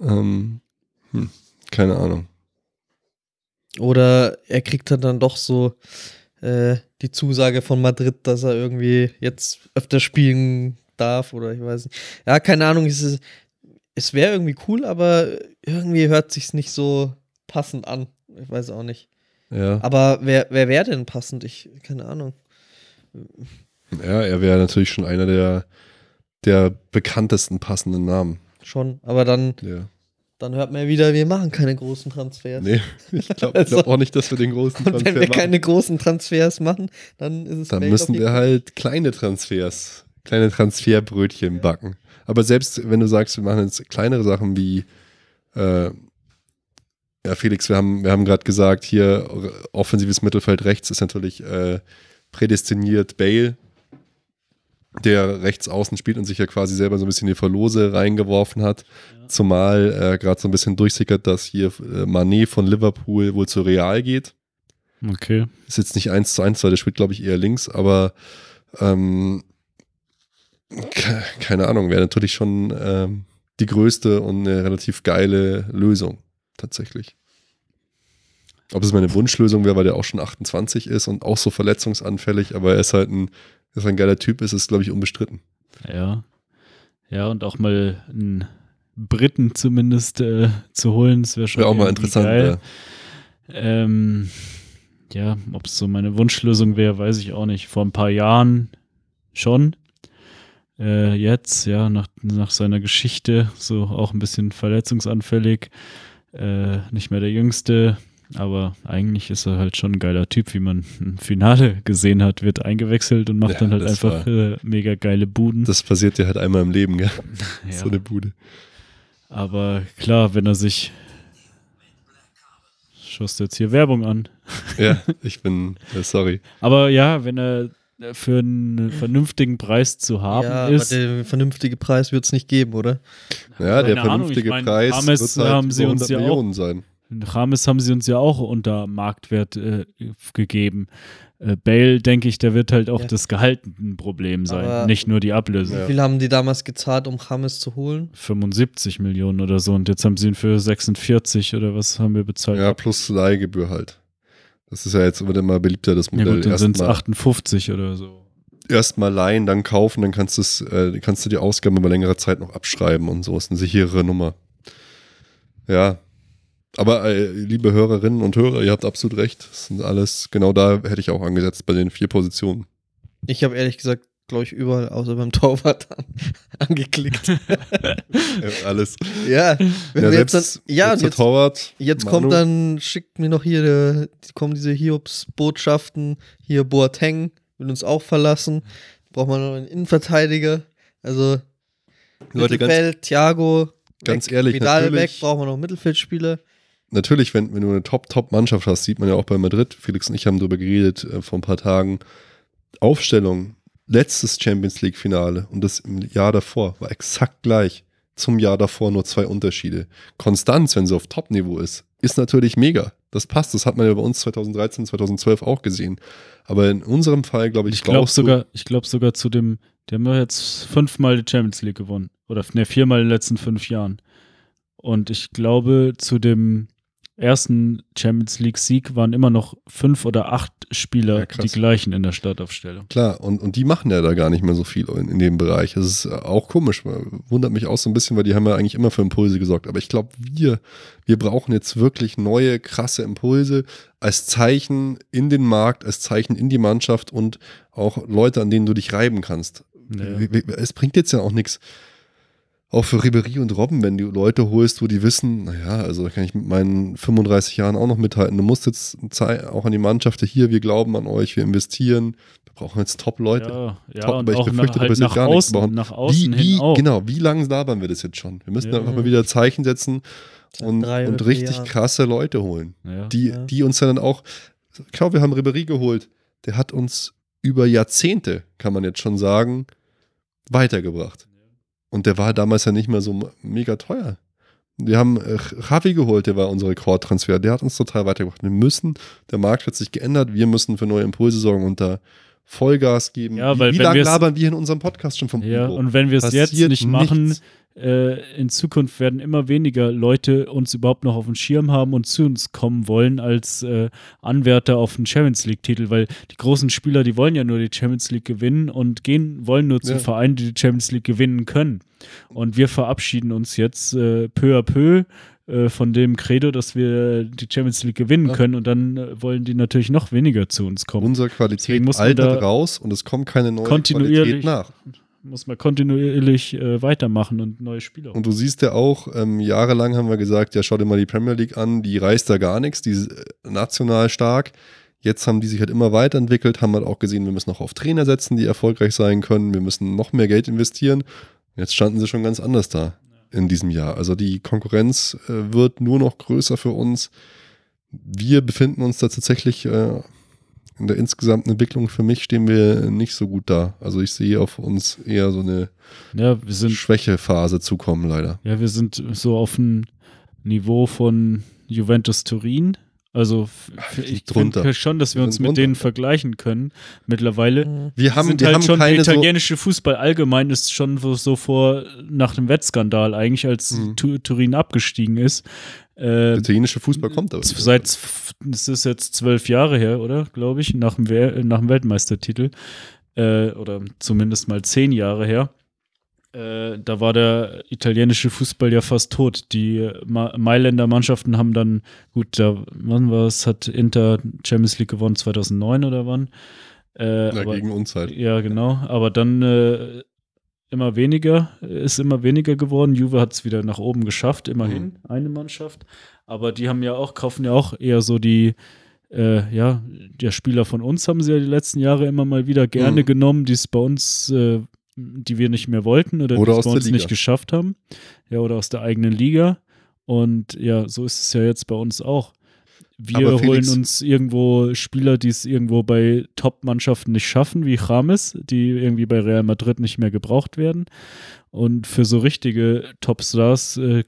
ähm, hm, keine Ahnung. Oder er kriegt dann, dann doch so äh, die Zusage von Madrid, dass er irgendwie jetzt öfter spielen darf oder ich weiß nicht. Ja, keine Ahnung, es es wäre irgendwie cool, aber irgendwie hört sich's nicht so passend an. Ich weiß auch nicht. Ja, Aber wer, wer wäre denn passend? Ich, keine Ahnung. ja er wäre natürlich schon einer der, der bekanntesten passenden Namen. Schon. Aber dann, Ja. Dann hört man ja wieder, wir machen keine großen Transfers. Nee, ich glaube Also- glaub auch nicht, dass wir den großen Und Transfer wenn wir machen. keine großen Transfers machen, dann ist es Dann müssen wir halt kleine Transfers, kleine Transferbrötchen backen. Aber selbst wenn du sagst, wir machen jetzt kleinere Sachen wie, äh, ja, Felix, wir haben, wir haben gerade gesagt, hier offensives Mittelfeld rechts ist natürlich äh, prädestiniert Bale, der rechts außen spielt und sich ja quasi selber so ein bisschen in die Verlose reingeworfen hat. Zumal äh, gerade so ein bisschen durchsickert, dass hier äh, Manet von Liverpool wohl zu Real geht. Okay. Ist jetzt nicht eins zu eins, weil der spielt, glaube ich, eher links, aber ähm, ke- keine Ahnung, wäre natürlich schon ähm, die größte und eine relativ geile Lösung, tatsächlich. Ob es meine Wunschlösung wäre, weil der auch schon 28 ist und auch so verletzungsanfällig, aber er ist halt ein, dass er ein geiler Typ ist, ist, glaube ich, unbestritten. Ja. Ja, und auch mal einen Briten zumindest äh, zu holen, das wäre schon Wäre auch mal interessant. Geil. Ja. Ähm, ja, ob es so meine Wunschlösung wäre, weiß ich auch nicht. Vor ein paar Jahren schon. Äh, jetzt, ja, nach, nach seiner Geschichte, so auch ein bisschen verletzungsanfällig. Äh, nicht mehr der Jüngste, aber eigentlich ist er halt schon ein geiler Typ, wie man im Finale gesehen hat, wird eingewechselt und macht Ja, dann halt einfach äh, mega geile Buden. Das passiert ja halt einmal im Leben, gell? ja. So eine Bude. Aber klar, wenn er sich. Schaust du jetzt hier Werbung an. Ja, ich bin, äh, sorry. Aber ja, wenn er für einen vernünftigen Preis zu haben ja, ist. aber der vernünftige Preis wird es nicht geben, oder? Ja, der Keine Ahnung, vernünftige ich mein, Preis James wird halt haben sie uns 100 ja auch- Millionen sein. Rames haben sie uns ja auch unter Marktwert äh, gegeben. Äh, Bale, denke ich, der wird halt auch Ja. das Gehalt ein Problem sein, Aber- nicht nur die Ablöse. Ja. Wie viel haben die damals gezahlt, um James zu holen? 75 Millionen oder so und jetzt haben sie ihn für 46 oder was haben wir bezahlt? Ja, plus Leihgebühr halt. Das ist ja jetzt wird immer beliebter, das Ja Modell. gut, dann sind es Erstmal 58 oder so. erst mal leihen, dann kaufen, dann kannst, äh, kannst du die Ausgaben über längere Zeit noch abschreiben und so. Ist eine sichere Nummer. Ja. Aber äh, liebe Hörerinnen und Hörer, ihr habt absolut recht. Das sind alles, genau da hätte ich auch angesetzt bei den vier Positionen. Ich habe ehrlich gesagt, glaube ich, überall außer beim Torwart an, angeklickt. Alles. ja, wenn Ja, wir jetzt selbst, dann, ja, der jetzt, Torwart. jetzt kommt dann, schickt mir noch hier, äh, kommen diese Hiobs-Botschaften, hier Boateng will uns auch verlassen, braucht man noch einen Innenverteidiger, also Leute, ganz, Mittelfeld, Thiago, ganz weg, ehrlich, Vidal natürlich- weg, brauchen wir noch Mittelfeldspieler. Natürlich, wenn, wenn du eine Top-Top-Mannschaft hast, sieht man ja auch bei Madrid, Felix und ich haben darüber geredet äh, vor ein paar Tagen, Aufstellung, letztes Champions League-Finale und das im Jahr davor war exakt gleich. Zum Jahr davor nur zwei Unterschiede. Konstanz, wenn sie auf Top-Niveau ist, ist natürlich mega. Das passt, das hat man ja bei uns 2013, 2012 auch gesehen. Aber in unserem Fall, glaube ich, Ich glaube sogar, ich glaube sogar zu dem, die haben jetzt fünfmal die Champions League gewonnen. Oder ne, viermal in den letzten fünf Jahren. Und ich glaube, zu dem ersten Champions League-Sieg waren immer noch fünf oder acht Spieler Ja, die gleichen in der Startaufstellung. Klar, und, und die machen ja da gar nicht mehr so viel in, in dem Bereich. Das ist auch komisch. Wundert mich auch so ein bisschen, weil die haben ja eigentlich immer für Impulse gesorgt. Aber ich glaube, wir, wir brauchen jetzt wirklich neue, krasse Impulse als Zeichen in den Markt, als Zeichen in die Mannschaft und auch Leute, an denen du dich reiben kannst. Ja. Es bringt jetzt ja auch nichts. Auch für Ribery und Robben, wenn du Leute holst, wo die wissen, naja, also da kann ich mit meinen 35 Jahren auch noch mithalten. Du musst jetzt auch an die Mannschaft hier, wir glauben an euch, wir investieren. Wir brauchen jetzt Top-Leute. Ja, ja Top, aber ich nach, befürchte, da halt passiert nach gar nichts. außen, Warum? nach außen wie, wie, hin auch. Genau, wie lange labern wir das jetzt schon? Wir müssen Ja. einfach mal wieder Zeichen setzen und, und richtig Jahren. krasse Leute holen. Ja. Die, Ja. die uns dann auch, ich glaube, wir haben Ribery geholt. Der hat uns über Jahrzehnte, kann man jetzt schon sagen, weitergebracht. Und der war damals ja nicht mehr so mega teuer. Wir haben äh, Javi geholt, der war unser Rekordtransfer. Der hat uns total weitergebracht. Wir müssen, der Markt hat sich geändert, wir müssen für neue Impulse sorgen und da Vollgas geben. Ja, wie weil wie wenn lange labern wir in unserem Podcast schon vom Ja, Umbruch? und wenn wir es jetzt nicht machen, nichts. Äh, in Zukunft werden immer weniger Leute uns überhaupt noch auf dem Schirm haben und zu uns kommen wollen als äh, Anwärter auf den Champions League-Titel, weil die großen Spieler, die wollen ja nur die Champions League gewinnen und gehen, wollen nur zu Ja. Vereinen, die die Champions League gewinnen können. Und wir verabschieden uns jetzt äh, peu à peu äh, von dem Credo, dass wir die Champions League gewinnen Ja. können und dann äh, wollen die natürlich noch weniger zu uns kommen. Unsere Deswegen Qualität altert raus und es kommt keine neue kontinuierlich- Qualität nach. Muss man kontinuierlich äh, weitermachen und neue Spieler. Und du siehst ja auch, ähm, jahrelang haben wir gesagt, ja, schau dir mal die Premier League an, die reißt da gar nichts, die ist äh, national stark. Jetzt haben die sich halt immer weiterentwickelt, haben halt auch gesehen, wir müssen noch auf Trainer setzen, die erfolgreich sein können, wir müssen noch mehr Geld investieren. Jetzt standen sie schon ganz anders da in diesem Jahr. Also die Konkurrenz äh, wird nur noch größer für uns. Wir befinden uns da tatsächlich äh, in der insgesamten Entwicklung. Für mich stehen wir nicht so gut da. Also ich sehe auf uns eher so eine ja, wir sind Schwächephase zukommen, leider. Ja, wir sind so auf dem Niveau von Juventus Turin. Also Ach, f- ich finde schon, dass wir Wir uns mit drunter. denen vergleichen können mittlerweile. Mhm. Wir haben, sind wir halt haben schon der keine so, italienische Fußball allgemein ist schon so, so vor nach dem Wettskandal eigentlich, als Mhm. Tu- Turin abgestiegen ist. Der Äh, italienische Fußball kommt aber. seit es ist jetzt zwölf Jahre her, oder glaube ich, nach dem, We nach dem Weltmeistertitel äh, oder zumindest mal zehn Jahre her. Äh, da war der italienische Fußball ja fast tot. Die Ma Mailänder Mannschaften haben dann, gut, da, wann war es, hat Inter Champions League gewonnen, 2009 oder wann? Äh, ja, aber, gegen uns halt. ja, genau. Aber dann äh, immer weniger, ist immer weniger geworden. Juve hat es wieder nach oben geschafft, immerhin, Mhm. eine Mannschaft. Aber die haben ja auch, kaufen ja auch eher so die, äh, ja, der Spieler von uns haben sie ja die letzten Jahre immer mal wieder gerne Mhm. genommen, die es bei uns, äh, die wir nicht mehr wollten oder, Oder die es bei uns nicht geschafft haben. Ja, oder aus der eigenen Liga. Und ja, so ist es ja jetzt bei uns auch. Wir holen uns irgendwo Spieler, die es irgendwo bei Top-Mannschaften nicht schaffen, wie James, die irgendwie bei Real Madrid nicht mehr gebraucht werden. Und für so richtige Top-Stars äh,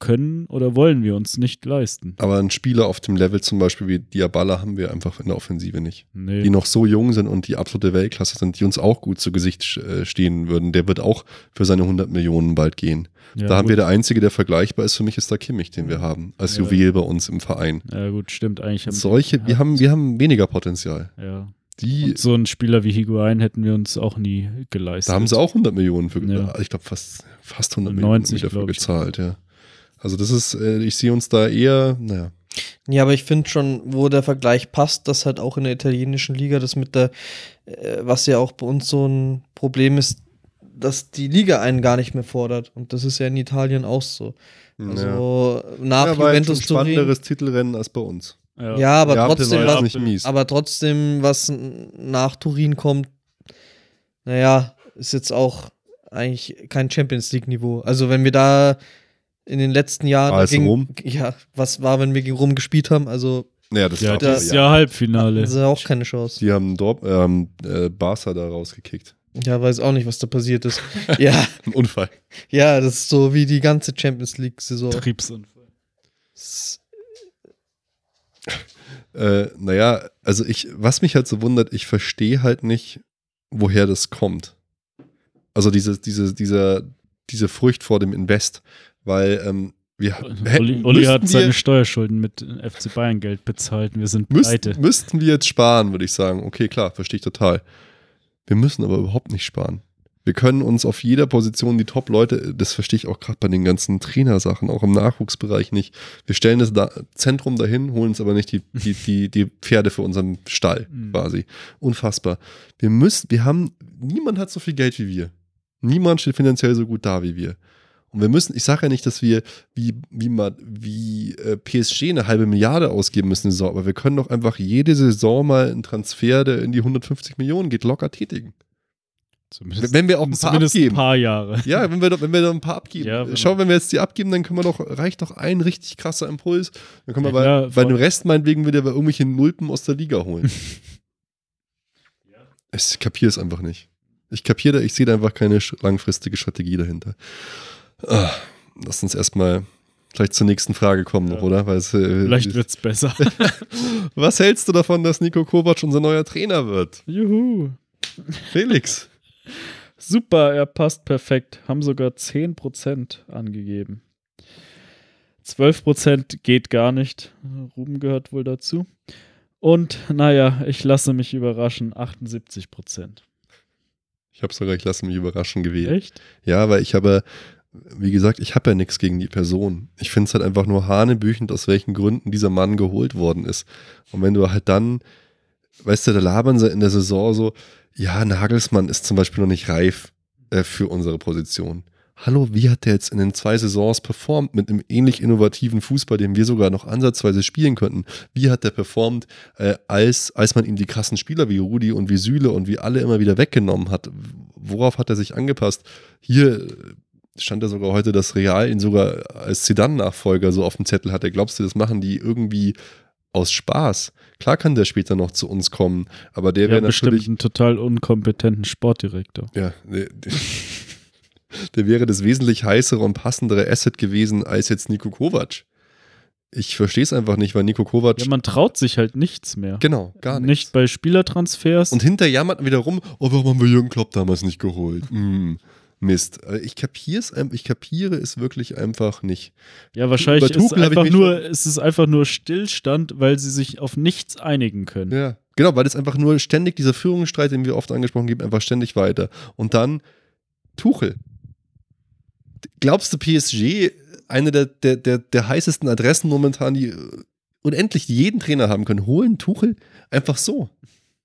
können oder wollen wir uns nicht leisten. Aber ein Spieler auf dem Level zum Beispiel wie Diabala haben wir einfach in der Offensive nicht. Nee. Die noch so jung sind und die absolute Weltklasse sind, die uns auch gut zu Gesicht äh, stehen würden. Der wird auch für seine 100 Millionen bald gehen. ja, da haben gut. wir der Einzige, der vergleichbar ist für mich, ist der Kimmich, den wir haben. Als Ja. Juwel bei uns im Verein. Ja, gut, stimmt. Eigentlich haben Solche, wir haben, wir haben weniger Potenzial. Ja. Die, so einen Spieler wie Higuain hätten wir uns auch nie geleistet. da haben sie auch 100 Millionen für, Ja. ich glaube fast, fast 100 90, Millionen wieder für glaub ich. gezahlt, ja. Also das ist, äh, ich sehe uns da eher, naja, Ja, aber ich finde schon, wo der Vergleich passt, dass halt auch in der italienischen Liga das mit der, äh, was ja auch bei uns so ein Problem ist, dass die Liga einen gar nicht mehr fordert. Und das ist ja in Italien auch so. Also nach ja, war jetzt Juventus ein Turin. spannenderes Titelrennen als bei uns. Ja. Ja, aber trotzdem, was, jetzt nicht mies. aber trotzdem, was nach Turin kommt, naja, ist jetzt auch eigentlich kein Champions League-Niveau. Also wenn wir da in den letzten Jahren AS gegen, Rom? ja, was war, wenn wir gegen Rom gespielt haben? Also Naja, das Ja, dieses ja. Jahr Halbfinale. das ist ja auch keine Chance. Die haben Dorp, ähm, äh, Barca da rausgekickt. Ja, weiß auch nicht, was da passiert ist. ja, Ein Unfall. ja, das ist so wie die ganze Champions League-Saison. Betriebsunfall. Äh, naja, also ich, was mich halt so wundert, ich verstehe halt nicht, woher das kommt. Also diese, diese, dieser, diese Furcht vor dem Invest, weil ähm, wir hätten- Uli hat seine wir, Steuerschulden mit FC Bayern Geld bezahlt. Wir sind pleite. müssten, müssten wir jetzt sparen, würde ich sagen. Okay, klar, verstehe ich total. Wir müssen aber überhaupt nicht sparen. Wir können uns auf jeder Position die Top-Leute, das verstehe ich auch gerade bei den ganzen Trainersachen, auch im Nachwuchsbereich nicht. Wir stellen das da, Zentrum dahin, holen uns aber nicht die, die, die, die Pferde für unseren Stall Mhm. quasi. Unfassbar. Wir müssen, wir haben, niemand hat so viel Geld wie wir. Niemand steht finanziell so gut da wie wir. Und wir müssen, ich sage ja nicht, dass wir wie, wie, wie äh, PSG eine halbe Milliarde ausgeben müssen in Saison, aber wir können doch einfach jede Saison mal einen Transfer, der in die 150 Millionen geht, locker tätigen. Zumindest, Wenn wir auch ein paar abgeben. ein paar Jahre. Ja, wenn wir, doch, wenn wir da ein paar abgeben. Ja, wenn Schau, wenn wir jetzt die abgeben, dann können wir doch, reicht doch ein richtig krasser Impuls. Dann können wir Ja, bei, klar, bei dem Rest meinetwegen wieder bei irgendwelchen Nulpen aus der Liga holen. Ich kapiere es einfach nicht. Ich kapiere da, ich sehe da einfach keine langfristige Strategie dahinter. Ah, lass uns erstmal vielleicht zur nächsten Frage kommen noch, Ja. oder? Weil es, äh, Vielleicht wird's besser. was hältst du davon, dass Nico Kovac unser neuer Trainer wird? Juhu. Felix. Super, er passt perfekt. Haben sogar 10% angegeben. 12% geht gar nicht. Ruben gehört wohl dazu. Und naja, ich lasse mich überraschen, 78%. Ich habe sogar, ich lasse mich überraschen gewählt. Echt? Ja, weil ich habe, wie gesagt, ich habe ja nichts gegen die Person. Ich finde es halt einfach nur hanebüchend, aus welchen Gründen dieser Mann geholt worden ist. Und wenn du halt dann, weißt du, da labern sie in der Saison so, ja, Nagelsmann ist zum Beispiel noch nicht reif äh, für unsere Position. Hallo, wie hat der jetzt in den zwei Saisons performt mit einem ähnlich innovativen Fußball, den wir sogar noch ansatzweise spielen könnten? Wie hat der performt, äh, als, als man ihm die krassen Spieler wie Rudi und wie Süle und wie alle immer wieder weggenommen hat? Worauf hat er sich angepasst? Hier stand ja sogar heute, dass Real ihn sogar als Zidane-Nachfolger so auf dem Zettel hatte. Glaubst du, das machen die irgendwie aus Spaß? Klar kann der später noch zu uns kommen, aber der Ja, wäre bestimmt natürlich einen total unkompetenten Sportdirektor. ja, der, der, der wäre das wesentlich heißere und passendere Asset gewesen als jetzt Nico Kovac. Ich verstehe es einfach nicht, weil Nico Kovac. Ja, man traut sich halt nichts mehr. genau, gar Nicht nichts. bei Spielertransfers. Und hinter jammert wieder rum, oh, warum haben wir Jürgen Klopp damals nicht geholt? Hm, Mist. Äh, Ich kapier's, ein- ich kapiere es wirklich einfach nicht. ja, wahrscheinlich ist es einfach nur, es ist einfach nur Stillstand, weil sie sich auf nichts einigen können. Ja. Genau, weil es einfach nur ständig dieser Führungsstreit, den wir oft angesprochen haben, einfach ständig weiter. Und dann Tuchel. Glaubst du, PSG, eine der, der, der, der heißesten Adressen momentan, die äh, unendlich jeden Trainer haben können, holen Tuchel einfach so.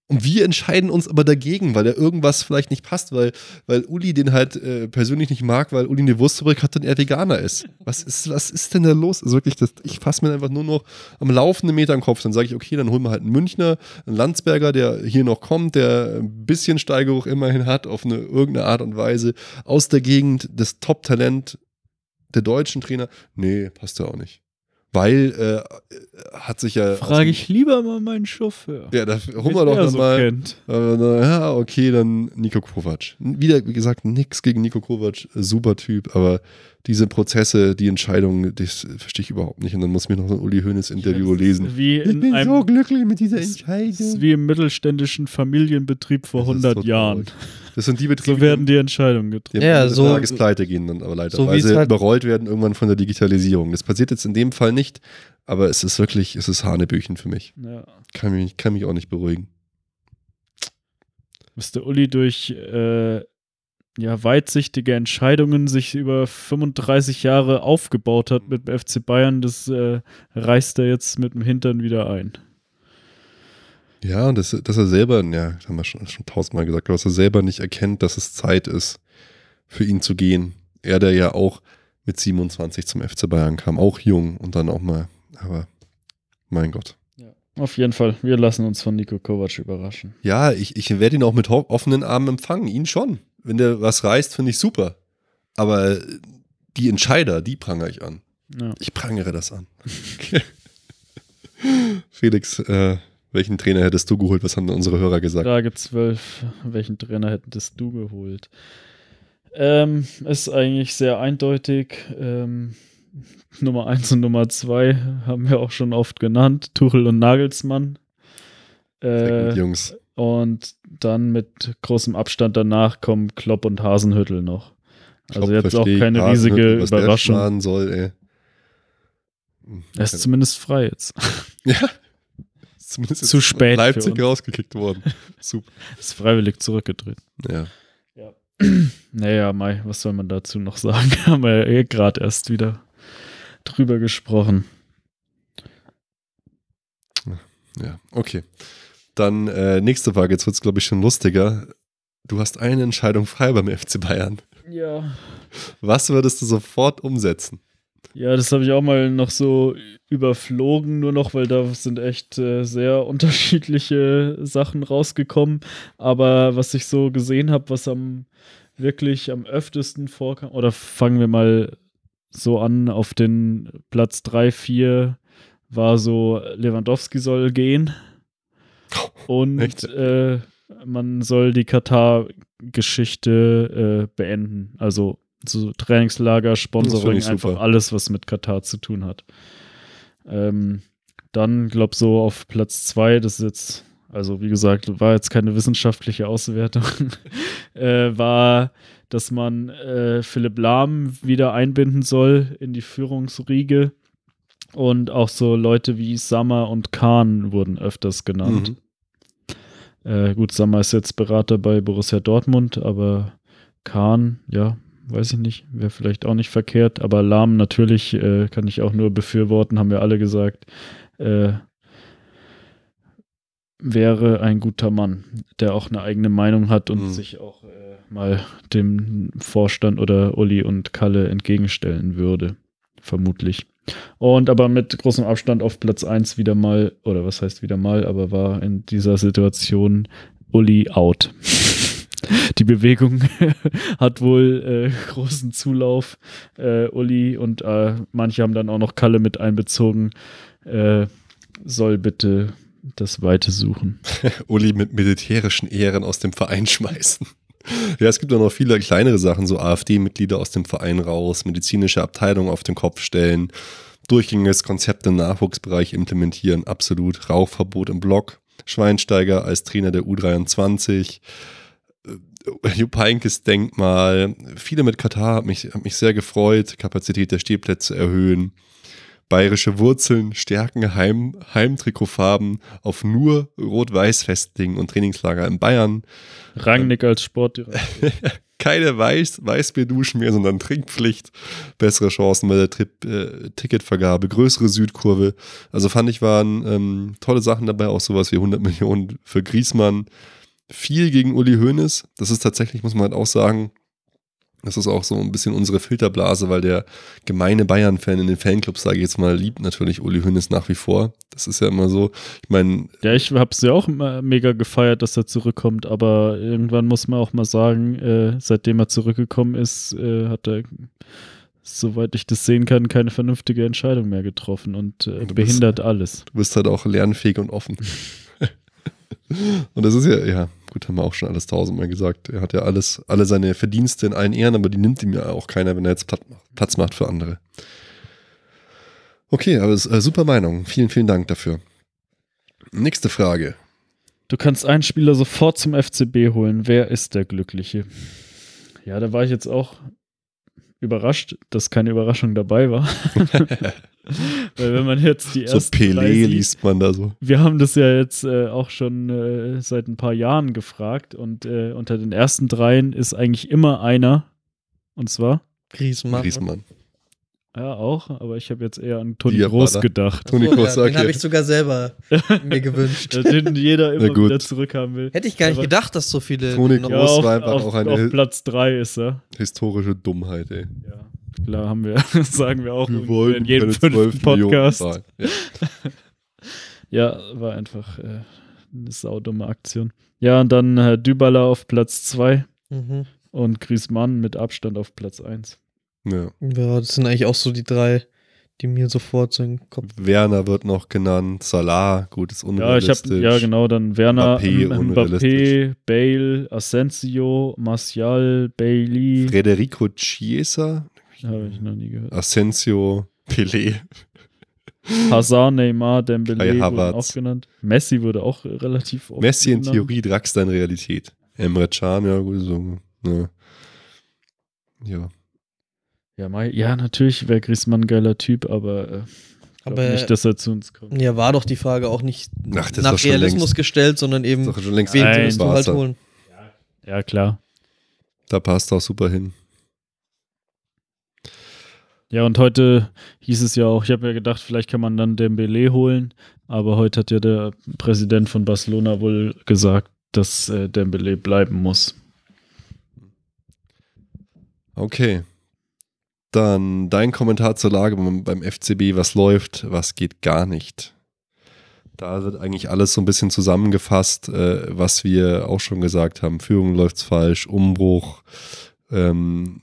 Und wir entscheiden uns aber dagegen, weil da irgendwas vielleicht nicht passt, weil, weil Uli den halt äh, persönlich nicht mag, weil Uli eine Wurstfabrik hat und er Veganer ist. Was ist, was ist denn da los? Also wirklich, das, ich fasse mir einfach nur noch am laufenden Meter im Kopf. Dann sage ich, okay, dann holen wir halt einen Münchner, einen Landsberger, der hier noch kommt, der ein bisschen Steigerung immerhin hat, auf eine irgendeine Art und Weise, aus der Gegend, das Top-Talent der deutschen Trainer. Nee, passt ja auch nicht. Weil äh, hat sich ja. Frage ich lieber mal meinen Chauffeur. Ja, da holen wir doch er noch so mal. na, ja, okay, dann Nico Kovac. Wieder, wie gesagt, nichts gegen Nico Kovac, super Typ, aber diese Prozesse, die Entscheidungen, das verstehe ich überhaupt nicht. Und dann muss ich mir noch so ein Uli Hoeneß Interview lesen. Wie in einem glücklich mit dieser Das ist wie im mittelständischen Familienbetrieb vor Das ist 100 so Jahren. traurig. Das sind die Betriebe, So werden die Entscheidungen die getroffen. am Ja, so- Tages pleite gehen dann aber leider, so weil sie halt- überrollt werden irgendwann von der Digitalisierung. Das passiert jetzt in dem Fall nicht, aber es ist wirklich, es ist Hanebüchen für mich. Ja. Kann mich, kann mich auch nicht beruhigen. Müsste Uli durch äh, ja, weitsichtige Entscheidungen sich über 35 Jahre aufgebaut hat mit dem FC Bayern, das äh, reißt er jetzt mit dem Hintern wieder ein. Ja, und das, dass er selber, ja, das haben wir schon, schon tausendmal gesagt, dass er selber nicht erkennt, dass es Zeit ist, für ihn zu gehen. Er, der ja auch mit 27 zum FC Bayern kam, auch jung und dann auch mal, aber mein Gott. Auf jeden Fall, wir lassen uns von Nico Kovac überraschen. Ja, ich, ich werde ihn auch mit offenen Armen empfangen, ihn schon. Wenn der was reißt, finde ich super. Aber die Entscheider, die prangere ich an. Ja. Ich prangere das an. Felix, äh, welchen Trainer hättest du geholt? Was haben unsere Hörer gesagt? Frage 12. Welchen Trainer hättest du geholt? Ähm, ist eigentlich sehr eindeutig. Ähm, Nummer 1 und Nummer 2 haben wir auch schon oft genannt. Tuchel und Nagelsmann. Sehr gut, Äh, Jungs. und dann mit großem Abstand danach kommen Klopp und Hasenhüttel noch. Also Klopp jetzt auch keine riesige was der Überraschung. schmarrn soll, ey. Er ist zumindest frei jetzt. ja. Ist Zumindest Zu spät Leipzig rausgekickt worden. Super. Ist freiwillig zurückgetreten. Ja. Naja, Mai, was soll man dazu noch sagen? Haben wir ja eh gerade erst wieder drüber gesprochen. Ja, okay. Dann äh, nächste Frage. Jetzt wird es, glaube ich, schon lustiger. Du hast eine Entscheidung frei beim FC Bayern. Ja. Was würdest du sofort umsetzen? Ja, das habe ich auch mal noch so überflogen, nur noch, weil da sind echt äh, sehr unterschiedliche Sachen rausgekommen. Aber was ich so gesehen habe, was am wirklich am öftesten vorkam, oder fangen wir mal so an, auf den Platz 3, 4 war so, Lewandowski soll gehen. Und äh, man soll die Katar-Geschichte äh, beenden. Also so Trainingslager, Sponsoring, einfach alles, was mit Katar zu tun hat. Ähm, dann, glaub so auf Platz zwei, das ist jetzt also wie gesagt, war jetzt keine wissenschaftliche Auswertung, äh, war, dass man äh, Philipp Lahm wieder einbinden soll in die Führungsriege. Und auch so Leute wie Sammer und Kahn wurden öfters genannt. Mhm. Äh, gut, Sammer ist jetzt Berater bei Borussia Dortmund, aber Kahn, ja, weiß ich nicht, wäre vielleicht auch nicht verkehrt. Aber Lahm natürlich äh, kann ich auch nur befürworten, haben wir alle gesagt. Äh, wäre ein guter Mann, der auch eine eigene Meinung hat und Mhm. sich auch äh, mal dem Vorstand oder Uli und Kalle entgegenstellen würde. Vermutlich. Und aber mit großem Abstand auf Platz 1 wieder mal, oder was heißt wieder mal, aber war in dieser Situation Uli out. Die Bewegung hat wohl äh, großen Zulauf. Äh, Uli und äh, manche haben dann auch noch Kalle mit einbezogen. Äh, soll bitte das Weite suchen. Uli mit militärischen Ehren aus dem Verein schmeißen. Ja, es gibt auch noch viele kleinere Sachen, so AfD-Mitglieder aus dem Verein raus, medizinische Abteilung auf den Kopf stellen, durchgängiges Konzept im Nachwuchsbereich implementieren, absolut. Rauchverbot im Block, Schweinsteiger als Trainer der U23, äh, Jupp Heynckes Denkmal, viele mit Katar, hat mich, hat mich sehr gefreut, Kapazität der Stehplätze erhöhen, bayerische Wurzeln, Stärken, Heim, Heimtrikotfarben auf nur Rot-Weiß festlegen und Trainingslager in Bayern. Rangnick als Sportdirektor. Keine Weiß Weißbierduschen mehr, sondern Trinkpflicht. Bessere Chancen bei der Trip, äh, Ticketvergabe, größere Südkurve. Also fand ich, waren ähm, tolle Sachen dabei, auch sowas wie 100 Millionen für Griesmann. Viel gegen Uli Hoeneß. Das ist tatsächlich, muss man halt auch sagen, das ist auch so ein bisschen unsere Filterblase, weil der gemeine Bayern-Fan in den Fanclubs, sage ich jetzt mal, liebt natürlich Uli Hoeneß nach wie vor. Das ist ja immer so. Ich meine, Ja, ich hab's ja auch mega gefeiert, dass er zurückkommt, aber irgendwann muss man auch mal sagen, äh, seitdem er zurückgekommen ist, äh, hat er, soweit ich das sehen kann, keine vernünftige Entscheidung mehr getroffen und äh, Du bist- behindert alles. du bist halt auch lernfähig und offen. und das ist ja, ja, gut, haben wir auch schon alles tausendmal gesagt. Er hat ja alles, alle seine Verdienste in allen Ehren, aber die nimmt ihm ja auch keiner, wenn er jetzt Platz macht, für andere. Okay, aber ist äh, super Meinung. Vielen, vielen Dank dafür. Nächste Frage. Du kannst einen Spieler sofort zum FCB holen. Wer ist der Glückliche? Ja, da war ich jetzt auch überrascht, dass keine Überraschung dabei war. Weil wenn man jetzt die So ersten drei Pelé sieht, liest man da so. Wir haben das ja jetzt äh, auch schon äh, seit ein paar Jahren gefragt und äh, unter den ersten dreien ist eigentlich immer einer. Und zwar, Griezmann. Griesmann. Ja auch, aber ich habe jetzt eher an Toni Groß gedacht. Toni Kroos, ja, den habe ich sogar selber mir gewünscht. Den jeder immer gut. wieder zurückhaben will. Hätte ich gar nicht Aber- gedacht, dass so viele. Toni noch- Ja, Groß auf, war einfach auf, auch eine- auf Platz drei ist er. Historische Dummheit, ey. Ja, klar haben wir, sagen wir auch Wir wollten in jedem keine 12 fünften Podcast. Ja. Ja, war einfach äh, eine saudumme Aktion. Ja, und dann äh, Dybala auf Platz zwei Mhm. und Griezmann mit Abstand auf Platz eins. Ja. Ja, das sind eigentlich auch so die drei, die mir sofort so in den Kopf. Werner wird noch genannt, Salah, gut, ist Ja, ich unrealistisch. habe ja genau dann Werner, Mbappé, Mbappé, unrealistisch. Bale, Asensio, Martial, Bailey. Federico Chiesa, Habe ich noch nie gehört. Asensio, Pelé. Hazard, Neymar, Dembele wurden Havertz. auch genannt. Messi wurde auch relativ oft Messi in genannt. Theorie, Draxler in Realität. Emre Can, ja, gut, so. Ja. ja. Ja, Mai, ja natürlich wäre Griezmann ein geiler Typ, aber, äh, Aber- nicht, dass er zu uns kommt. Ja, war doch die Frage auch nicht Ach, nach Realismus längst- gestellt, sondern eben, schon längst wen würdest du halt holen? Ja, klar. Da passt auch super hin. Ja, und heute hieß es ja auch, ich habe ja gedacht, vielleicht kann man dann Dembele holen, aber heute hat ja der Präsident von Barcelona wohl gesagt, dass äh, Dembele bleiben muss. Okay. Dann dein Kommentar zur Lage beim, FCB, was läuft, was geht gar nicht. Da wird eigentlich alles so ein bisschen zusammengefasst, äh, was wir auch schon gesagt haben. Führung läuft falsch, Umbruch, ähm,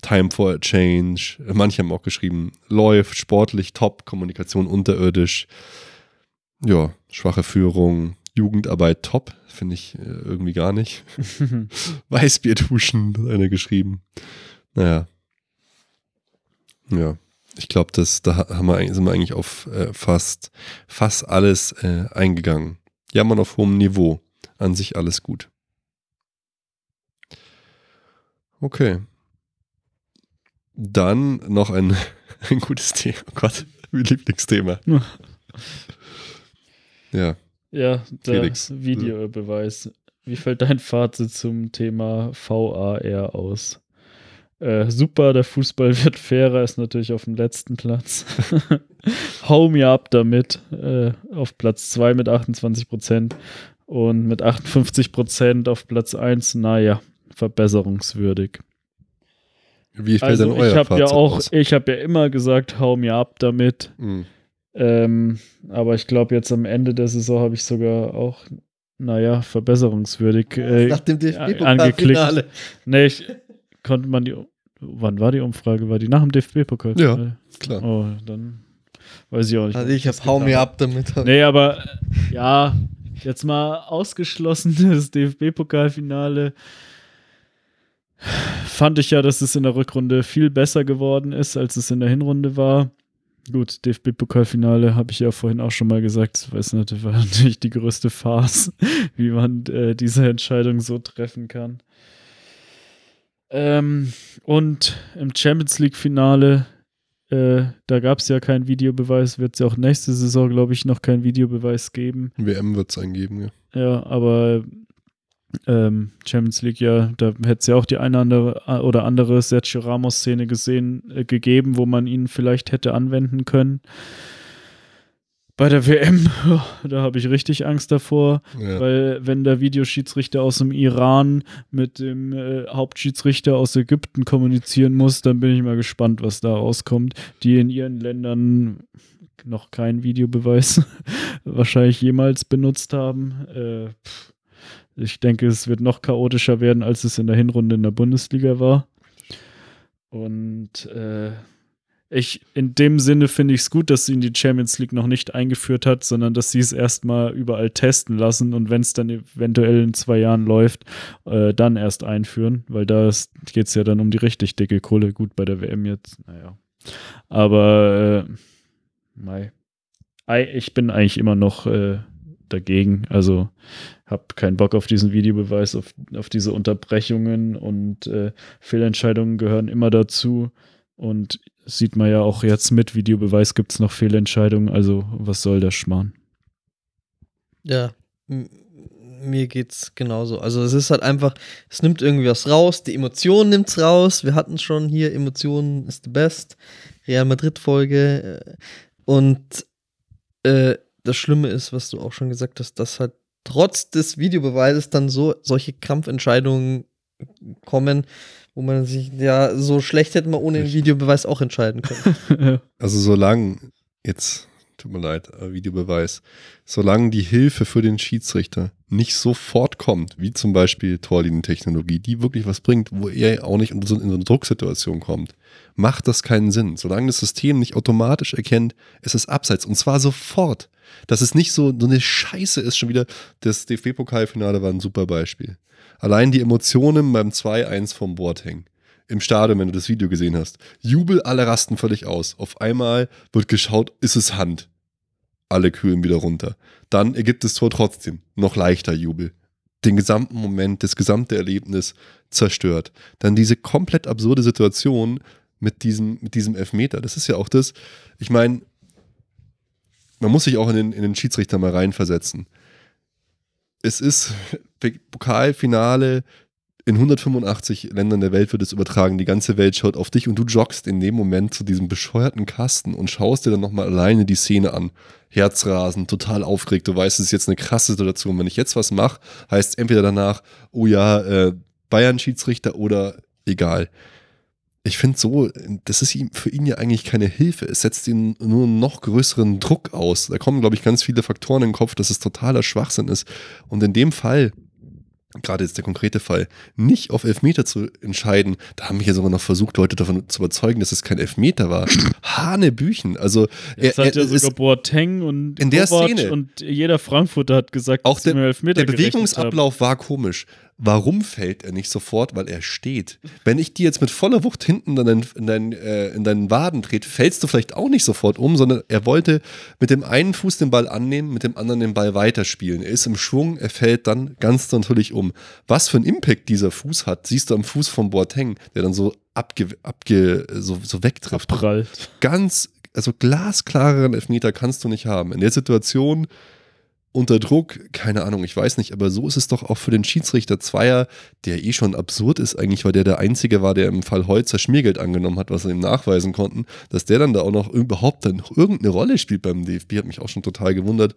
Time for a Change. Manche haben auch geschrieben, läuft, sportlich top, Kommunikation unterirdisch. Ja, schwache Führung, Jugendarbeit top, finde ich äh, irgendwie gar nicht. Weißbier duschen, hat einer geschrieben. Naja. Ja. Ich glaube, das da haben wir, sind wir eigentlich auf äh, fast, fast alles äh, eingegangen. Jammern auf hohem Niveau. An sich alles gut. Okay. Dann noch ein, ein gutes Thema. Oh Gott, mein Lieblingsthema. ja. Ja, der Felix. Videobeweis. Wie fällt dein Fazit zum Thema VAR aus? Äh, super, der Fußball wird fairer, ist natürlich auf dem letzten Platz. Hau mir ab damit. Äh, auf Platz 2 mit 28 Prozent und mit 58 Prozent auf Platz 1, naja, verbesserungswürdig. Wie fällt Also denn euer ich habe ja auch, aus? ich habe ja immer gesagt, hau mir ab damit. Hm. Ähm, aber ich glaube, jetzt am Ende der Saison habe ich sogar auch, naja, verbesserungswürdig äh, Nach dem angeklickt. DFB-Pokalfinale. Nee, ich konnte man die. Wann war die Umfrage? War die nach dem DFB-Pokal? Ja. Klar. Oh, dann weiß ich auch nicht. Also ich das hab hau mir ab damit. Nee, aber äh, ja, jetzt mal ausgeschlossen das DFB-Pokalfinale. Fand ich ja, dass es in der Rückrunde viel besser geworden ist, als es in der Hinrunde war. Gut, DFB-Pokalfinale habe ich ja vorhin auch schon mal gesagt, weiß nicht, war natürlich die größte Farce, wie man äh, diese Entscheidung so treffen kann. Ähm, und im Champions League-Finale, äh, da gab es ja keinen Videobeweis, wird es ja auch nächste Saison, glaube ich, noch keinen Videobeweis geben. WM wird es eingeben, ja. Ja, aber ähm, Champions League, ja, da hätte es ja auch die eine andere oder andere Sergio Ramos-Szene gesehen, äh, gegeben, wo man ihn vielleicht hätte anwenden können. Bei der WM, da habe ich richtig Angst davor, ja. weil wenn der Videoschiedsrichter aus dem Iran mit dem äh, Hauptschiedsrichter aus Ägypten kommunizieren muss, dann bin ich mal gespannt, was da rauskommt, die in ihren Ländern noch keinen Videobeweis wahrscheinlich jemals benutzt haben. Äh, ich denke, es wird noch chaotischer werden, als es in der Hinrunde in der Bundesliga war. Und äh, ich, in dem Sinne finde ich es gut, dass sie in die Champions League noch nicht eingeführt hat, sondern dass sie es erstmal überall testen lassen und wenn es dann eventuell in zwei Jahren läuft, äh, dann erst einführen, weil da geht es ja dann um die richtig dicke Kohle. Gut, bei der WM jetzt, naja. Aber äh, mei. Ei, ich bin eigentlich immer noch äh, dagegen. Also habe keinen Bock auf diesen Videobeweis, auf, auf diese Unterbrechungen und äh, Fehlentscheidungen gehören immer dazu. Und sieht man ja auch jetzt mit Videobeweis gibt es noch Fehlentscheidungen. Also was soll der Schmarrn? Ja, mir geht's genauso. Also es ist halt einfach, es nimmt irgendwie was raus, die Emotionen nimmt's raus. Wir hatten schon hier, Emotionen ist the best. Real Madrid-Folge. äh, Und äh, das Schlimme ist, was du auch schon gesagt hast, dass halt trotz des Videobeweises dann so solche Kampfentscheidungen kommen, wo man sich ja so schlecht hätte man ohne den. Videobeweis auch entscheiden können. Also solange, jetzt, tut mir leid, äh, Videobeweis, solange die Hilfe für den Schiedsrichter nicht sofort kommt, wie zum Beispiel Torlinientechnologie, die wirklich was bringt, wo er auch nicht in so, in so eine Drucksituation kommt, macht das keinen Sinn. Solange das System nicht automatisch erkennt, es ist abseits und zwar sofort. Dass es nicht so, so eine Scheiße ist, schon wieder, das DFB-Pokalfinale war ein super Beispiel. Allein die Emotionen beim 2-1 vom Boateng im Stadion, wenn du das Video gesehen hast. Jubel, alle rasten völlig aus. Auf einmal wird geschaut, ist es Hand. Alle kühlen wieder runter. Dann ergibt das Tor trotzdem. Noch leichter Jubel. Den gesamten Moment, das gesamte Erlebnis zerstört. Dann diese komplett absurde Situation mit diesem, mit diesem Elfmeter. Das ist ja auch das, ich meine, man muss sich auch in den, in den Schiedsrichter mal reinversetzen. Es ist Pokalfinale, in 185 Ländern der Welt wird es übertragen. Die ganze Welt schaut auf dich und du joggst in dem Moment zu diesem bescheuerten Kasten und schaust dir dann nochmal alleine die Szene an. Herzrasen, total aufgeregt. Du weißt, es ist jetzt eine krasse Situation. Wenn ich jetzt was mache, heißt es entweder danach, oh ja, äh, Bayern-Schiedsrichter oder egal. Ich finde so, das ist ihm, für ihn ja eigentlich keine Hilfe. Es setzt ihn nur einen noch größeren Druck aus. Da kommen, glaube ich, ganz viele Faktoren in den Kopf, dass es totaler Schwachsinn ist. Und in dem Fall, gerade jetzt der konkrete Fall, nicht auf Elfmeter zu entscheiden, da haben wir ja sogar noch versucht, Leute davon zu überzeugen, dass es kein Elfmeter war. Hanebüchen. Also, Jetzt er, hat ja sogar Boateng und in der Szene. und jeder Frankfurter hat gesagt, Auch der- Elfmeter der Bewegungsablauf war komisch. Warum fällt er nicht sofort? Weil er steht. Wenn ich die jetzt mit voller Wucht hinten in, dein, in, dein, äh, in deinen Waden trete, fällst du vielleicht auch nicht sofort um, sondern er wollte mit dem einen Fuß den Ball annehmen, mit dem anderen den Ball weiterspielen. Er ist im Schwung, er fällt dann ganz natürlich um. Was für einen Impact dieser Fuß hat, siehst du am Fuß von Boateng, der dann so abge, abge so, so wegtrifft. Abprallt. Ganz, also glasklareren Elfmeter kannst du nicht haben. In der Situation unter Druck, keine Ahnung, ich weiß nicht, aber so ist es doch auch für den Schiedsrichter Zweier, der eh schon absurd ist eigentlich, weil der der Einzige war, der im Fall Holzer Schmiergeld angenommen hat, was er ihm nachweisen konnten, dass der dann da auch noch überhaupt dann irgendeine Rolle spielt beim DFB, hat mich auch schon total gewundert.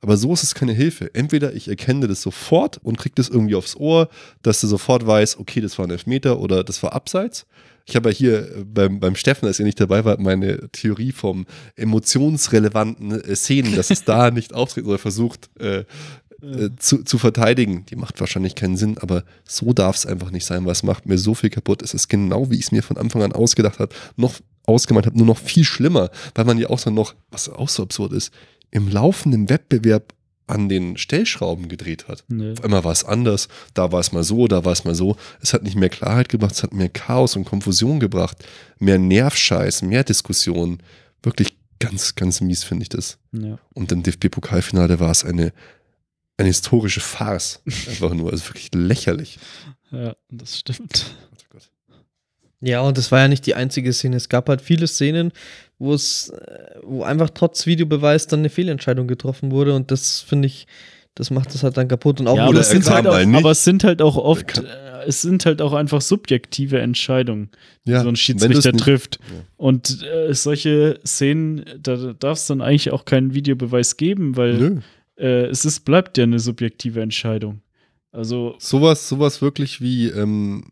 Aber so ist es keine Hilfe. Entweder ich erkenne das sofort und kriege das irgendwie aufs Ohr, dass du sofort weißt, okay, das war ein Elfmeter oder das war abseits. Ich habe ja hier äh, beim, beim Steffen, als er nicht dabei war, meine Theorie vom emotionsrelevanten äh, Szenen, dass es da nicht auftritt oder versucht äh, äh, zu, zu verteidigen. Die macht wahrscheinlich keinen Sinn, aber so darf es einfach nicht sein, weil es macht mir so viel kaputt. Es ist genau, wie ich es mir von Anfang an ausgedacht habe, noch ausgemalt habe, nur noch viel schlimmer, weil man ja auch so noch, was auch so absurd ist, im laufenden Wettbewerb an den Stellschrauben gedreht hat. Nee. Auf einmal war es anders, da war es mal so, da war es mal so. Es hat nicht mehr Klarheit gebracht, es hat mehr Chaos und Konfusion gebracht, mehr Nervscheiß, mehr Diskussion. Wirklich ganz, ganz mies finde ich das. Ja. Und im DFB-Pokalfinale war es eine, eine historische Farce. Einfach nur, also wirklich lächerlich. ja, das stimmt. Ja, und das war ja nicht die einzige Szene. Es gab halt viele Szenen, wo es, äh, wo einfach trotz Videobeweis dann eine Fehlentscheidung getroffen wurde und das finde ich, das macht das halt dann kaputt und auch ja, wo aber oder es, sind halt auch, aber es sind halt auch oft, äh, es sind halt auch einfach subjektive Entscheidungen, die Ja, so ein Schiedsrichter trifft. Ja. Und äh, solche Szenen, da darf es dann eigentlich auch keinen Videobeweis geben, weil äh, es ist, bleibt ja eine subjektive Entscheidung. Also, Sowas, sowas wirklich wie, ähm,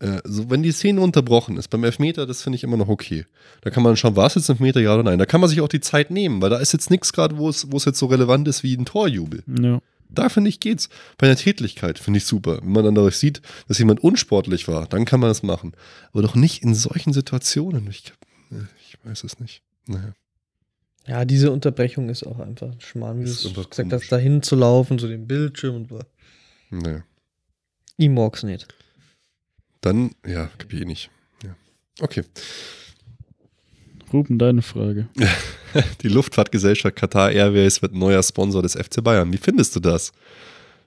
äh, so, wenn die Szene unterbrochen ist, beim Elfmeter, das finde ich immer noch okay. Da kann man schauen, war es jetzt ein Elfmeter, ja oder nein. Da kann man sich auch die Zeit nehmen, weil da ist jetzt nichts gerade, wo es, wo es jetzt so relevant ist wie ein Torjubel. ja. Da finde ich geht's. Bei einer Tätlichkeit finde ich super. Wenn man dann dadurch sieht, dass jemand unsportlich war, dann kann man das machen. Aber doch nicht in solchen Situationen. Ich, äh, ich weiß es nicht. Naja. Ja, diese Unterbrechung ist auch einfach ein Schmarrn, wie du gesagt komisch. hast, da hinzulaufen, zu dem Bildschirm und so. naja. Ich mag's nicht. Dann, ja, kapier ich nicht. Ja. Okay. Ruben, deine Frage. Die Luftfahrtgesellschaft Qatar Airways wird neuer Sponsor des FC Bayern. Wie findest du das?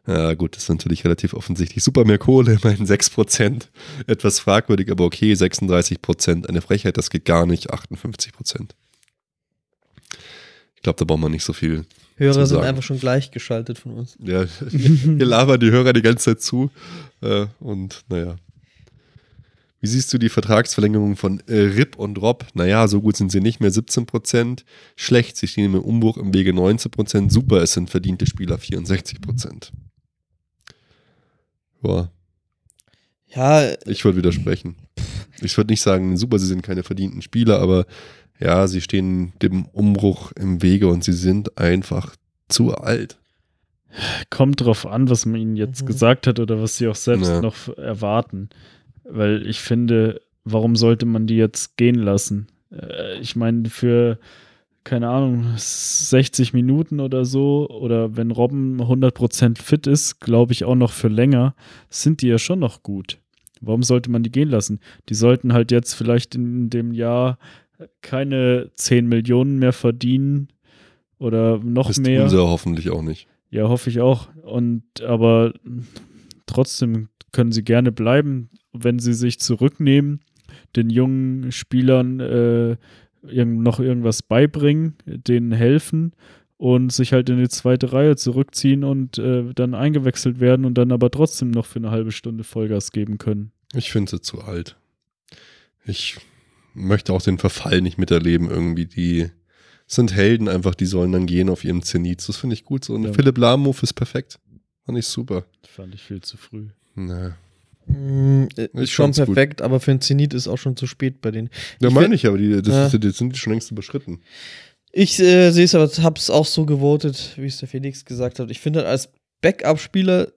Ja, gut, das ist natürlich relativ offensichtlich. Super mehr Kohle, immerhin 6%. Etwas fragwürdig, aber okay, 36%. Eine Frechheit, das geht gar nicht. 58%. Ich glaube, da braucht man nicht so viel. Hörer Zu sind einfach schon gleichgeschaltet von uns. Ja, wir labern die Hörer die ganze Zeit zu. Äh, und naja. Wie siehst du die Vertragsverlängerung von äh, Rip und Rob? Naja, so gut sind sie nicht mehr, 17%. Schlecht, sie stehen im Umbruch im Wege 19%. Super, es sind verdiente Spieler, 64%. Boah, Ja, ich würde widersprechen. Ich würde nicht sagen, super, sie sind keine verdienten Spieler, aber ja, sie stehen dem Umbruch im Wege und sie sind einfach zu alt. Kommt drauf an, was man ihnen jetzt Mhm. gesagt hat oder was sie auch selbst Ja. noch erwarten. Weil ich finde, warum sollte man die jetzt gehen lassen? Äh, ich meine, für, keine Ahnung, 60 Minuten oder so, oder wenn Robben 100% fit ist, glaube ich auch noch für länger, sind die ja schon noch gut. Warum sollte man die gehen lassen? Die sollten halt jetzt vielleicht in dem Jahr keine 10 Millionen mehr verdienen oder noch Das mehr. tun sie hoffentlich auch nicht. Ja, hoffe ich auch. Und aber trotzdem können sie gerne bleiben, wenn sie sich zurücknehmen, den jungen Spielern äh, noch irgendwas beibringen, denen helfen und sich halt in die zweite Reihe zurückziehen und äh, dann eingewechselt werden und dann aber trotzdem noch für eine halbe Stunde Vollgas geben können. Ich finde sie zu alt. Ich möchte auch den Verfall nicht miterleben irgendwie. Die sind Helden einfach, die sollen dann gehen auf ihrem Zenit. Das finde ich gut so. Und Ja. Philipp Lahm-Move ist perfekt. Fand ich super. Fand ich viel zu früh. Ich ist schon fand's gut. perfekt, aber für ein Zenit ist auch schon zu spät bei denen. ja, Ich meine ich, aber die, das, Ja. ist- die sind schon längst überschritten. Ich äh, sehe es aber, habe es auch so gewotet, wie es der Felix gesagt hat. Ich finde halt als Backup-Spieler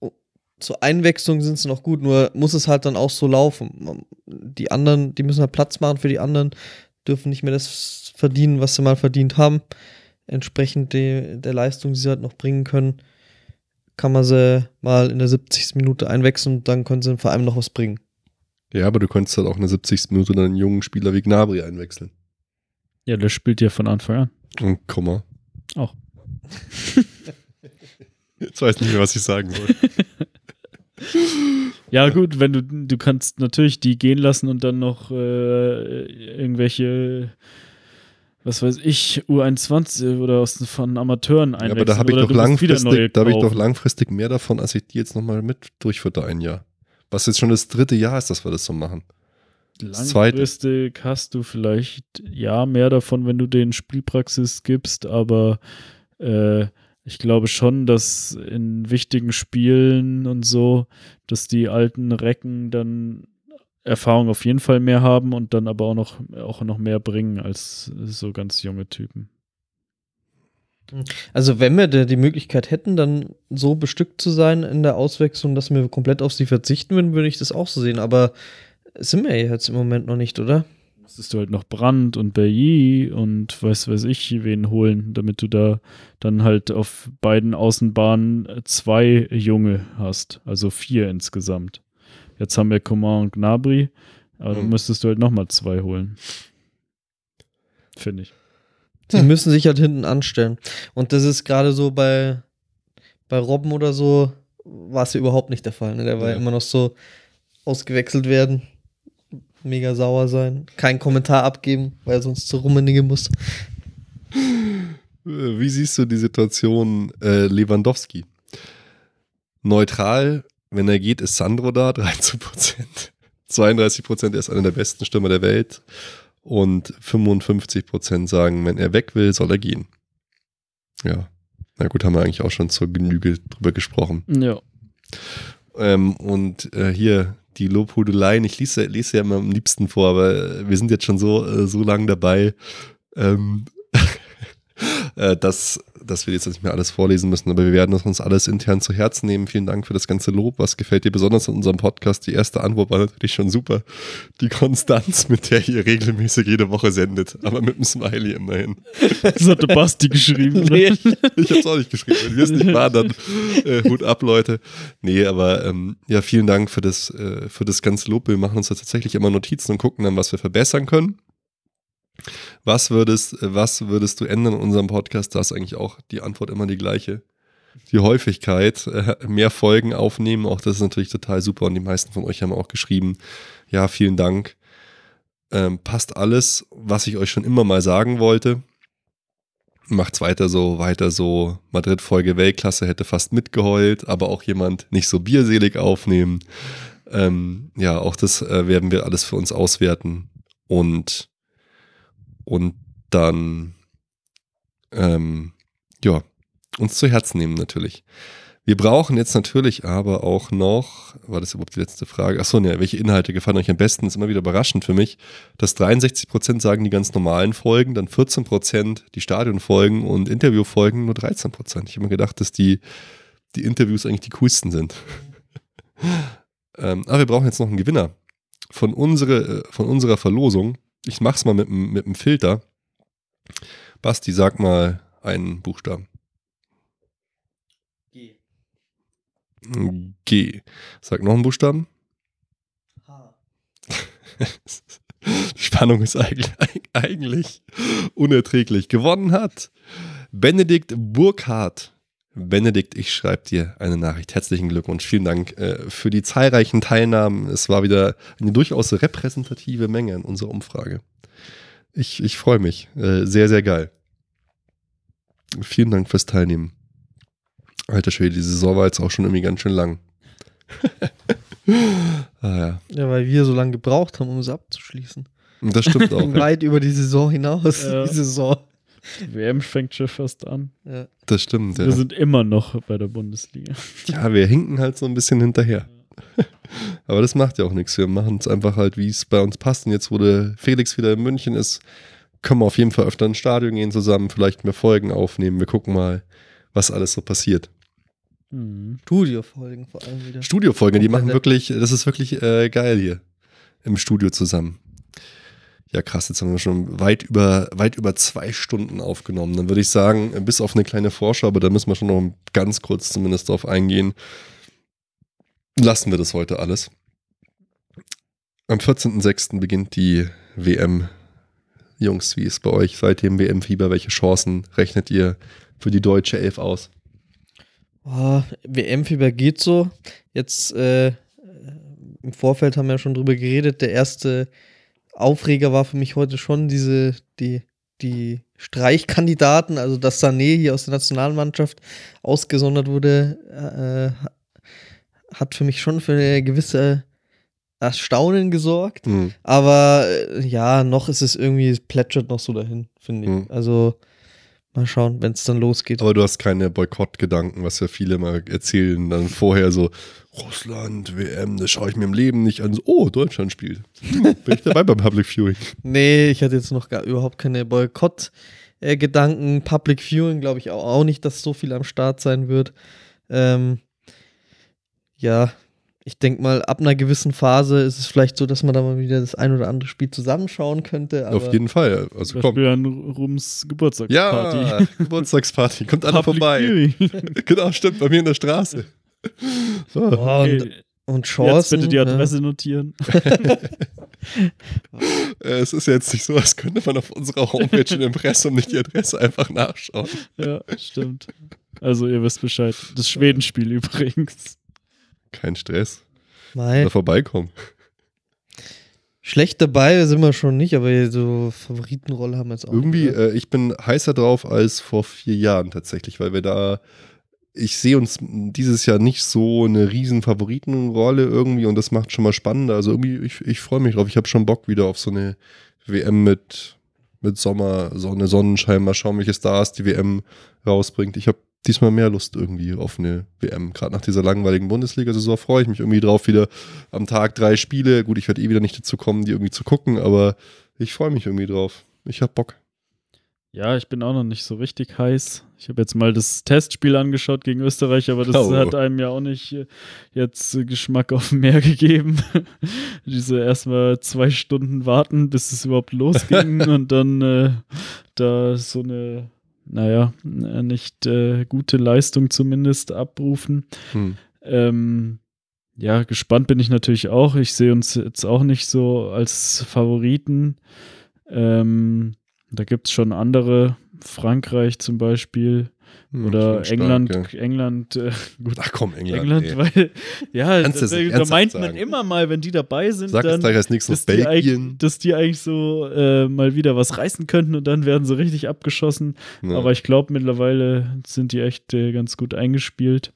oh, zur Einwechslung sind sie noch gut, nur muss es halt dann auch so laufen. Die anderen, die müssen halt Platz machen für die anderen, dürfen nicht mehr das verdienen, was sie mal verdient haben. Entsprechend de, der Leistung, die sie halt noch bringen können. Kann man sie mal in der 70. Minute einwechseln und dann können sie vor allem noch was bringen. Ja, aber du könntest halt auch in der 70. Minute dann einen jungen Spieler wie Gnabry einwechseln. Ja, der spielt ja von Anfang an. Und Komma. Auch. Jetzt weiß ich nicht mehr, was ich sagen soll. Ja, gut, wenn du, du kannst natürlich die gehen lassen und dann noch äh, irgendwelche, was weiß ich, U21 oder aus, von Amateuren Ja, einwechseln. aber da habe ich, doch langfristig- da hab ich doch langfristig mehr davon, als ich die jetzt nochmal mit durchführe ein Jahr. Was jetzt schon das dritte Jahr ist, dass wir das so machen. Zweite. Langfristig hast du vielleicht ja mehr davon, wenn du denen Spielpraxis gibst, aber äh, ich glaube schon, dass in wichtigen Spielen und so, dass die alten Recken dann Erfahrung auf jeden Fall mehr haben und dann aber auch noch, auch noch mehr bringen als so ganz junge Typen. Also wenn wir die Möglichkeit hätten, dann so bestückt zu sein in der Auswechslung, dass wir komplett auf sie verzichten würden, würde ich das auch so sehen. Aber sind wir ja jetzt im Moment noch nicht, oder? Müsstest du halt noch Brand und Bailly und weiß weiß ich wen holen, damit du da dann halt auf beiden Außenbahnen zwei Junge hast, also vier insgesamt. Jetzt haben wir Coman und Gnabry, aber dann Mhm. müsstest du halt nochmal zwei holen. Finde ich. Sie müssen sich halt hinten anstellen. Und das ist gerade so bei, bei Robben oder so, war es ja überhaupt nicht der Fall. Ne? Der war ja immer noch so ausgewechselt werden, mega sauer sein, keinen Kommentar abgeben, weil er sonst zu Rummenigge muss. Wie siehst du die Situation äh, Lewandowski? Neutral, wenn er geht, ist Sandro da, 13 Prozent. 32 Prozent, er ist einer der besten Stürmer der Welt. Und 55 Prozent sagen, wenn er weg will, soll er gehen. Ja, na gut, haben wir eigentlich auch schon zur Genüge drüber gesprochen. Ja. Ähm, und äh, hier die Lobhudeleien, ich lese, lese ja immer am liebsten vor, aber wir sind jetzt schon so, äh, so lang dabei, ähm, äh, dass, dass wir jetzt nicht mehr alles vorlesen müssen, aber wir werden das uns alles intern zu Herzen nehmen. Vielen Dank für das ganze Lob. Was gefällt dir besonders an unserem Podcast? Die erste Antwort war natürlich schon super. Die Konstanz, mit der ihr regelmäßig jede Woche sendet, aber mit einem Smiley immerhin. Das hatte Basti geschrieben. Nee. Ne? Ich hab's auch nicht geschrieben. Wenn wir es nicht waren, dann äh, Hut ab, Leute. Nee, aber ähm, ja, vielen Dank für das, äh, für das ganze Lob. Wir machen uns da tatsächlich immer Notizen und gucken dann, was wir verbessern können. Was würdest, was würdest du ändern in unserem Podcast? Da ist eigentlich auch die Antwort immer die gleiche. Die Häufigkeit, äh, mehr Folgen aufnehmen, auch das ist natürlich total super und die meisten von euch haben auch geschrieben, ja, vielen Dank. Ähm, passt alles, was ich euch schon immer mal sagen wollte macht's weiter so, weiter so. Madrid-Folge Weltklasse hätte fast mitgeheult, aber auch jemand nicht so bierselig aufnehmen. Ähm, ja, auch das äh, werden wir alles für uns auswerten und, und dann, ähm, ja, uns zu Herzen nehmen natürlich. Wir brauchen jetzt natürlich aber auch noch, war das überhaupt die letzte Frage? Achso, ne, welche Inhalte gefallen euch am besten? Ist immer wieder überraschend für mich, dass 63% sagen die ganz normalen Folgen, dann 14% die Stadionfolgen und Interviewfolgen nur 13%. Ich habe mir gedacht, dass die, die Interviews eigentlich die coolsten sind. ähm, aber wir brauchen jetzt noch einen Gewinner. Von, unsere, äh, von unserer Verlosung, ich mach's mal mit, dem- mit Filter. Basti, sag mal einen Buchstaben. G. Sag noch einen Buchstaben. Die Spannung ist eigentlich, eigentlich unerträglich. Gewonnen hat Benedikt Burkhardt. Benedikt, ich schreibe dir eine Nachricht. Herzlichen Glückwunsch. Vielen Dank äh, für die zahlreichen Teilnahmen. Es war wieder eine durchaus repräsentative Menge in unserer Umfrage. Ich, ich freue mich. Äh, sehr, sehr geil. Vielen Dank fürs Teilnehmen. Alter Schwede, die Saison war jetzt auch schon irgendwie ganz schön lang. ah ja, Ja, weil wir so lange gebraucht haben, um es abzuschließen. Und das stimmt auch. Weit über die Saison hinaus. Ja. Die Saison. Die WM fängt schon fast an. Ja. Das stimmt, ja. Wir sind immer noch bei der Bundesliga. Ja, wir hinken halt so ein bisschen hinterher. Aber das macht ja auch nichts. Wir machen es einfach halt, wie es bei uns passt. Und jetzt, wo der Felix wieder in München ist, können wir auf jeden Fall öfter ins Stadion gehen zusammen, vielleicht mehr Folgen aufnehmen. Wir gucken mal, was alles so passiert. Mhm. Studiofolgen vor allem wieder. Studiofolgen, die machen wirklich, das ist wirklich äh, geil hier im Studio zusammen. Ja, krass, jetzt haben wir schon weit über, weit über zwei Stunden aufgenommen. Dann würde ich sagen, bis auf eine kleine Vorschau, aber da müssen wir schon noch ganz kurz zumindest drauf eingehen. Lassen wir das heute alles. Am 14.06. beginnt die WM. Jungs, wie ist bei euch seitdem WM-Fieber? Welche Chancen rechnet ihr für die deutsche Elf aus? Oh, WM-Fieber geht so. Jetzt äh, im Vorfeld haben wir ja schon drüber geredet. Der erste Aufreger war für mich heute schon diese, die, die Streichkandidaten, also dass Sané hier aus der Nationalmannschaft ausgesondert wurde, äh, hat für mich schon für eine gewisse Erstaunen gesorgt. Hm. Aber äh, ja, noch ist es irgendwie, es plätschert noch so dahin, finde ich. Hm. Also mal schauen, wenn es dann losgeht. Aber du hast keine Boykottgedanken, was ja viele mal erzählen, dann vorher so, Russland, WM, das schaue ich mir im Leben nicht an. So, oh, Deutschland spielt. Hm, bin ich dabei beim Public Viewing. Nee, ich hatte jetzt noch gar überhaupt keine Boykott-Gedanken. Public Viewing glaube ich auch, auch nicht, dass so viel am Start sein wird. Ähm, ja, ich denke mal, ab einer gewissen Phase ist es vielleicht so, dass man da mal wieder das ein oder andere Spiel zusammenschauen könnte. Aber Auf jeden Fall. Also komm. Beispiel an Rums Geburtstagsparty. Ja, Geburtstagsparty. Kommt alle vorbei. Genau, stimmt, bei mir in der Straße. So. Und, Okay, und Jetzt Chancen. bitte die ne? Adresse notieren. Äh, Es ist jetzt nicht so, als könnte man auf unserer Homepage im Impressum nicht die Adresse einfach nachschauen. Ja, stimmt. Also ihr wisst Bescheid. Das Schwedenspiel übrigens. Kein Stress. Mei, Da vorbeikommen. schlecht dabei sind wir schon nicht, aber so Favoritenrolle haben wir jetzt auch. Irgendwie, nicht, ne? äh, ich bin heißer drauf als vor vier Jahren tatsächlich, weil wir da, ich sehe uns dieses Jahr nicht so eine riesen Favoritenrolle irgendwie und das macht schon mal spannender. Also irgendwie, ich, ich freue mich drauf. Ich habe schon Bock wieder auf so eine WM mit, mit Sommer, Sonne, Sonnenschein. Mal schauen, welche Stars die WM rausbringt. Ich habe diesmal mehr Lust irgendwie auf eine WM. Gerade nach dieser langweiligen Bundesliga-Saison freue ich mich irgendwie drauf, wieder am Tag drei Spiele. Gut, ich werde eh wieder nicht dazu kommen, die irgendwie zu gucken, aber ich freue mich irgendwie drauf. Ich habe Bock. Ja, ich bin auch noch nicht so richtig heiß. Ich habe jetzt mal das Testspiel angeschaut gegen Österreich, aber das Oh. hat einem ja auch nicht äh, jetzt äh, Geschmack auf mehr gegeben. Diese erstmal zwei Stunden warten, bis es überhaupt losging und dann äh, da so eine, naja, äh, nicht äh, gute Leistung zumindest abrufen. Hm. Ähm, ja, gespannt bin ich natürlich auch. Ich sehe uns jetzt auch nicht so als Favoriten. Ähm, da gibt es schon andere, Frankreich zum Beispiel Hm, oder England. stark, ja. England, äh, gut, Ach komm, England. England, weil, ja, da, da meint man sagen? immer mal, wenn die dabei sind, Sag dann, als nächstes dass die, eigentlich, Belgien. dass die eigentlich so äh, mal wieder was reißen könnten und dann werden sie richtig abgeschossen. Ja. Aber ich glaube, mittlerweile sind die echt äh, ganz gut eingespielt.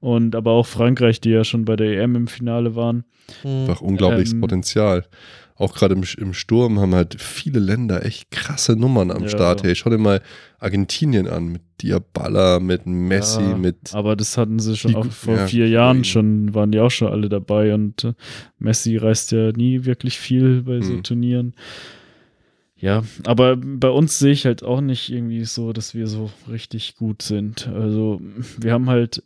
Und aber auch Frankreich, die ja schon bei der EM im Finale waren. Einfach unglaubliches Ähm, Potenzial. Auch gerade im, im Sturm haben halt viele Länder echt krasse Nummern am Ja. Start. Hey, schau dir mal Argentinien an, mit Diabala, mit Messi, Ja, mit. Aber das hatten sie schon Die- auch vor ja, vier Jahren schon, waren die auch schon alle dabei und äh, Messi reist ja nie wirklich viel bei so Hm. Turnieren. Ja, aber bei uns sehe ich halt auch nicht irgendwie so, dass wir so richtig gut sind. Also wir haben halt,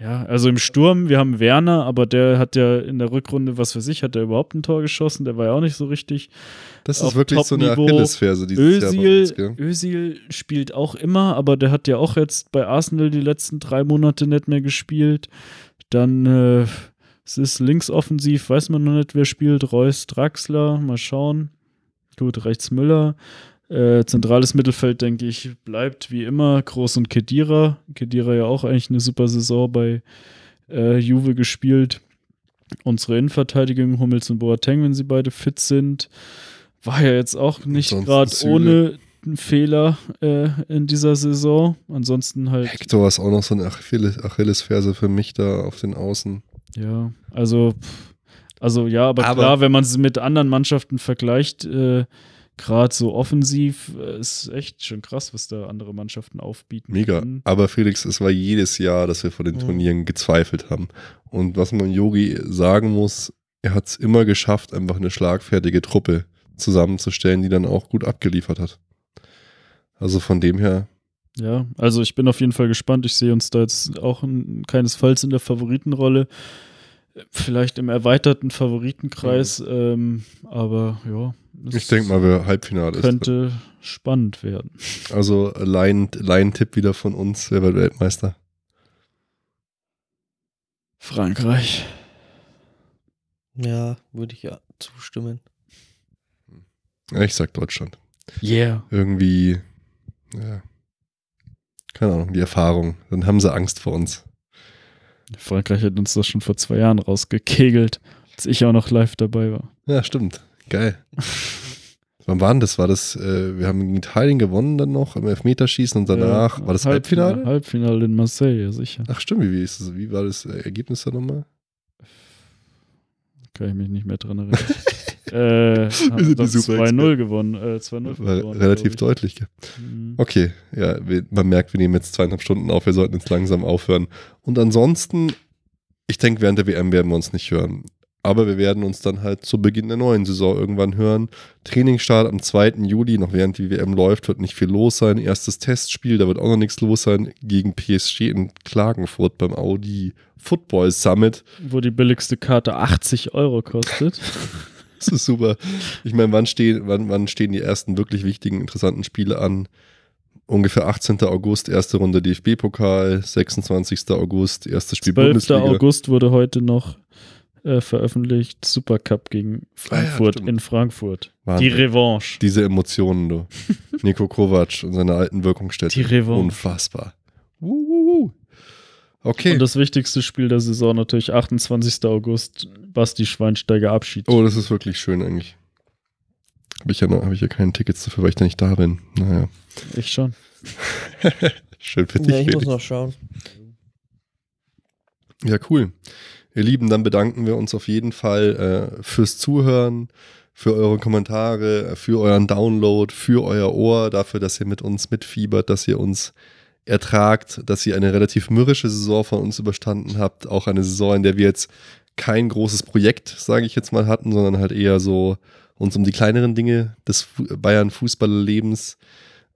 ja, also im Sturm, wir haben Werner, aber der hat ja in der Rückrunde, was für sich, hat er überhaupt ein Tor geschossen, der war ja auch nicht so richtig. Das ist wirklich so eine. Achillesferse dieses Jahr bei uns, Özil, gell? Özil spielt auch immer, aber der hat ja auch jetzt bei Arsenal die letzten drei Monate nicht mehr gespielt. Dann äh, es ist linksoffensiv, weiß man noch nicht, wer spielt. Reus, Draxler, mal schauen. Gut, rechts Müller. Äh, zentrales Mittelfeld, denke ich, bleibt wie immer Groß und Kedira. Kedira ja auch eigentlich eine super Saison bei äh, Juve gespielt. Unsere Innenverteidigung, Hummels und Boateng, wenn sie beide fit sind, war ja jetzt auch nicht gerade ohne Fehler äh, in dieser Saison. Ansonsten halt, Hector ist auch noch so eine Achilles Achillesferse für mich da auf den Außen. ja, also, pff, also ja, aber, Aber- klar, wenn man es mit anderen Mannschaften vergleicht, äh, gerade so offensiv, äh, ist echt schon krass, was da andere Mannschaften aufbieten. Mega. können. Aber Felix, es war jedes Jahr, dass wir vor den Mhm. Turnieren gezweifelt haben. Und was man Yogi sagen muss, er hat es immer geschafft, einfach eine schlagfertige Truppe zusammenzustellen, die dann auch gut abgeliefert hat. Also von dem her, Ja, also ich bin auf jeden Fall gespannt. Ich sehe uns da jetzt auch n- keinesfalls in der Favoritenrolle. Vielleicht im erweiterten Favoritenkreis, ähm, aber ja. es Ich denke mal, wer Halbfinale ist. könnte spannend werden. Also Laien- Laien-Tipp wieder von uns, wer wird Weltmeister? Frankreich. Ja, würde ich ja zustimmen. Ja, ich sag Deutschland. Yeah. Irgendwie, ja, keine Ahnung, die Erfahrung. Dann haben sie Angst vor uns. Frankreich hat uns das schon vor zwei Jahren rausgekegelt, als ich auch noch live dabei war. Ja, stimmt. Geil. Wann war denn das? War das, äh, wir haben gegen Italien gewonnen dann noch im Elfmeterschießen und danach, Ja, war das Halbfinale? Halbfinale? Halbfinale in Marseille, ja sicher. Ach stimmt, wie, wie, ist das, wie war das äh, Ergebnis da nochmal? Kann ich mich nicht mehr dran erinnern. äh, haben sind die das super 2-0 gewonnen. Äh, 2-0 War verloren, relativ deutlich. Mhm. Okay, ja, man merkt, wir nehmen jetzt zweieinhalb Stunden auf, wir sollten jetzt langsam aufhören. Und ansonsten, ich denke, während der WM werden wir uns nicht hören. Aber wir werden uns dann halt zu Beginn der neuen Saison irgendwann hören. Trainingsstart am 2. Juli, noch während die WM läuft, wird nicht viel los sein. Erstes Testspiel, da wird auch noch nichts los sein, gegen PSG in Klagenfurt beim Audi Football Summit. Wo die billigste Karte 80 Euro kostet. Das ist super. Ich meine, wann stehen, wann, wann stehen die ersten wirklich wichtigen, interessanten Spiele an? Ungefähr 18. August, erste Runde DFB-Pokal, 26. August, erstes Spiel 12. Bundesliga. August wurde heute noch äh, veröffentlicht. Supercup gegen Frankfurt stimmt. in Frankfurt. Wahnsinn. Die Revanche. Diese Emotionen, du. Nico Kovac und seine alten Wirkungsstätte. Die Revanche. Unfassbar. Okay. Und das wichtigste Spiel der Saison natürlich 28. August, Basti Schweinsteiger Abschied. oh, das ist wirklich schön eigentlich. Habe ich, ja noch- hab ich ja keine Tickets dafür, weil ich da nicht da bin. Naja. Ich schon. Schön für dich, Ja, ich muss Felix. noch schauen. Ja, cool. Ihr Lieben, dann bedanken wir uns auf jeden Fall äh, fürs Zuhören, für eure Kommentare, für euren Download, für euer Ohr, dafür, dass ihr mit uns mitfiebert, dass ihr uns ertragt, dass ihr eine relativ mürrische Saison von uns überstanden habt. Auch eine Saison, in der wir jetzt kein großes Projekt, sage ich jetzt mal, hatten, sondern halt eher so uns um die kleineren Dinge des Fu Bayern-Fußballerlebens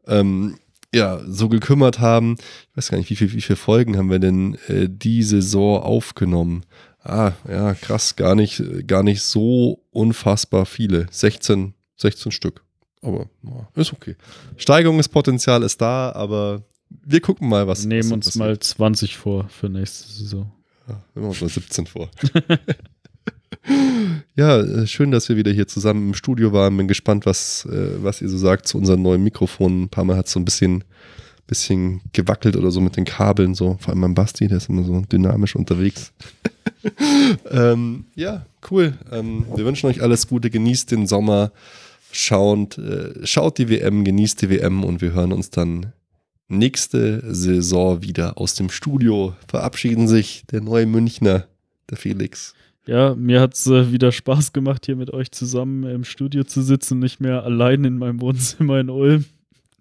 ähm, ja, so gekümmert haben. Ich weiß gar nicht, wie, viel, wie viele Folgen haben wir denn äh, die Saison aufgenommen? Ah, ja, krass, gar nicht, gar nicht so unfassbar viele. 16, 16 Stück. Aber ist okay. Steigerungspotenzial ist da, aber wir gucken mal, was nehmen was uns passiert. mal 20 vor für nächste Saison. Ja, nehmen wir uns mal 17 vor. ja, äh, schön, dass wir wieder hier zusammen im Studio waren. Bin gespannt, was, äh, was ihr so sagt zu unseren neuen Mikrofonen. Ein paar Mal hat es so ein bisschen, bisschen gewackelt oder so mit den Kabeln, so. Vor allem beim Basti, der ist immer so dynamisch unterwegs. ähm, ja, cool. Ähm, wir wünschen euch alles Gute. Genießt den Sommer. Schaut, äh, schaut die WM, genießt die WM und wir hören uns dann nächste Saison wieder aus dem Studio. Verabschieden sich der neue Münchner, der Felix. Ja, mir hat es äh, wieder Spaß gemacht, hier mit euch zusammen im Studio zu sitzen, nicht mehr allein in meinem Wohnzimmer in Ulm.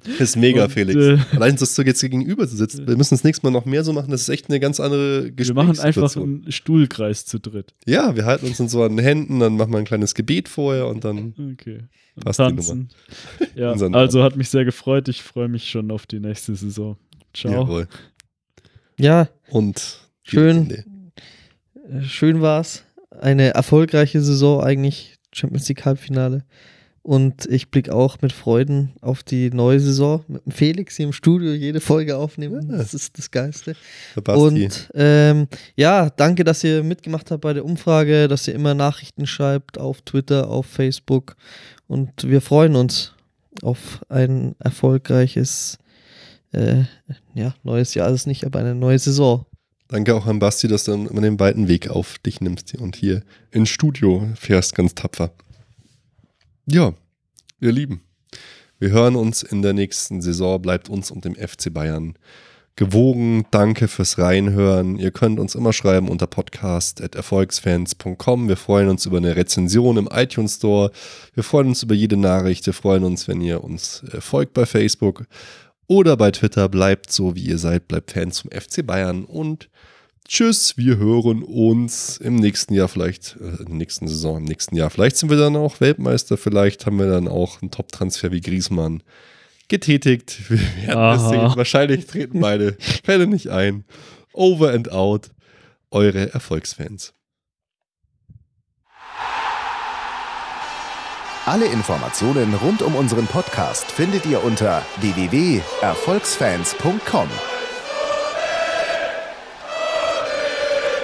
Ist mega, Und, Felix. äh, Allein, dass du jetzt hier gegenüber sitzt. Wir müssen das nächste Mal noch mehr so machen. Das ist echt eine ganz andere Wir machen einfach einen Stuhlkreis zu dritt. Ja, wir halten uns in so an den Händen, dann machen wir ein kleines Gebet vorher und dann. Okay. Und Passt die tanzen. Ja, also hat mich sehr gefreut. Ich freue mich schon auf die nächste Saison. Ciao. Jawohl. Ja, Und Schön. Nee. äh, schön war's. Eine erfolgreiche Saison eigentlich, Champions League Halbfinale. Und ich blicke auch mit Freuden auf die neue Saison. Mit dem Felix hier im Studio jede Folge aufnehmen. Ja. Das ist das Geilste. Und ähm, ja, danke, dass ihr mitgemacht habt bei der Umfrage, dass ihr immer Nachrichten schreibt auf Twitter, auf Facebook. Und wir freuen uns auf ein erfolgreiches äh, ja, neues Jahr ist es nicht, aber eine neue Saison. Danke auch an Basti, dass du immer den weiten Weg auf dich nimmst und hier ins Studio fährst, ganz tapfer. Ja, ihr Lieben, wir hören uns in der nächsten Saison. Bleibt uns und dem FC Bayern gewogen. Danke fürs Reinhören. Ihr könnt uns immer schreiben unter podcast.erfolgsfans.com. Wir freuen uns über eine Rezension im iTunes Store. Wir freuen uns über jede Nachricht. Wir freuen uns, wenn ihr uns äh, folgt bei Facebook oder bei Twitter. Bleibt so, wie ihr seid. Bleibt Fans zum FC Bayern und Tschüss, wir hören uns im nächsten Jahr vielleicht, äh, in der nächsten Saison, im nächsten Jahr. Vielleicht sind wir dann auch Weltmeister, vielleicht haben wir dann auch einen Top-Transfer wie Griesmann getätigt. Wir werden es sehen. Wahrscheinlich treten beide Fälle nicht ein. Over and out, eure Erfolgsfans. Alle Informationen rund um unseren Podcast findet ihr unter www.erfolgsfans.com.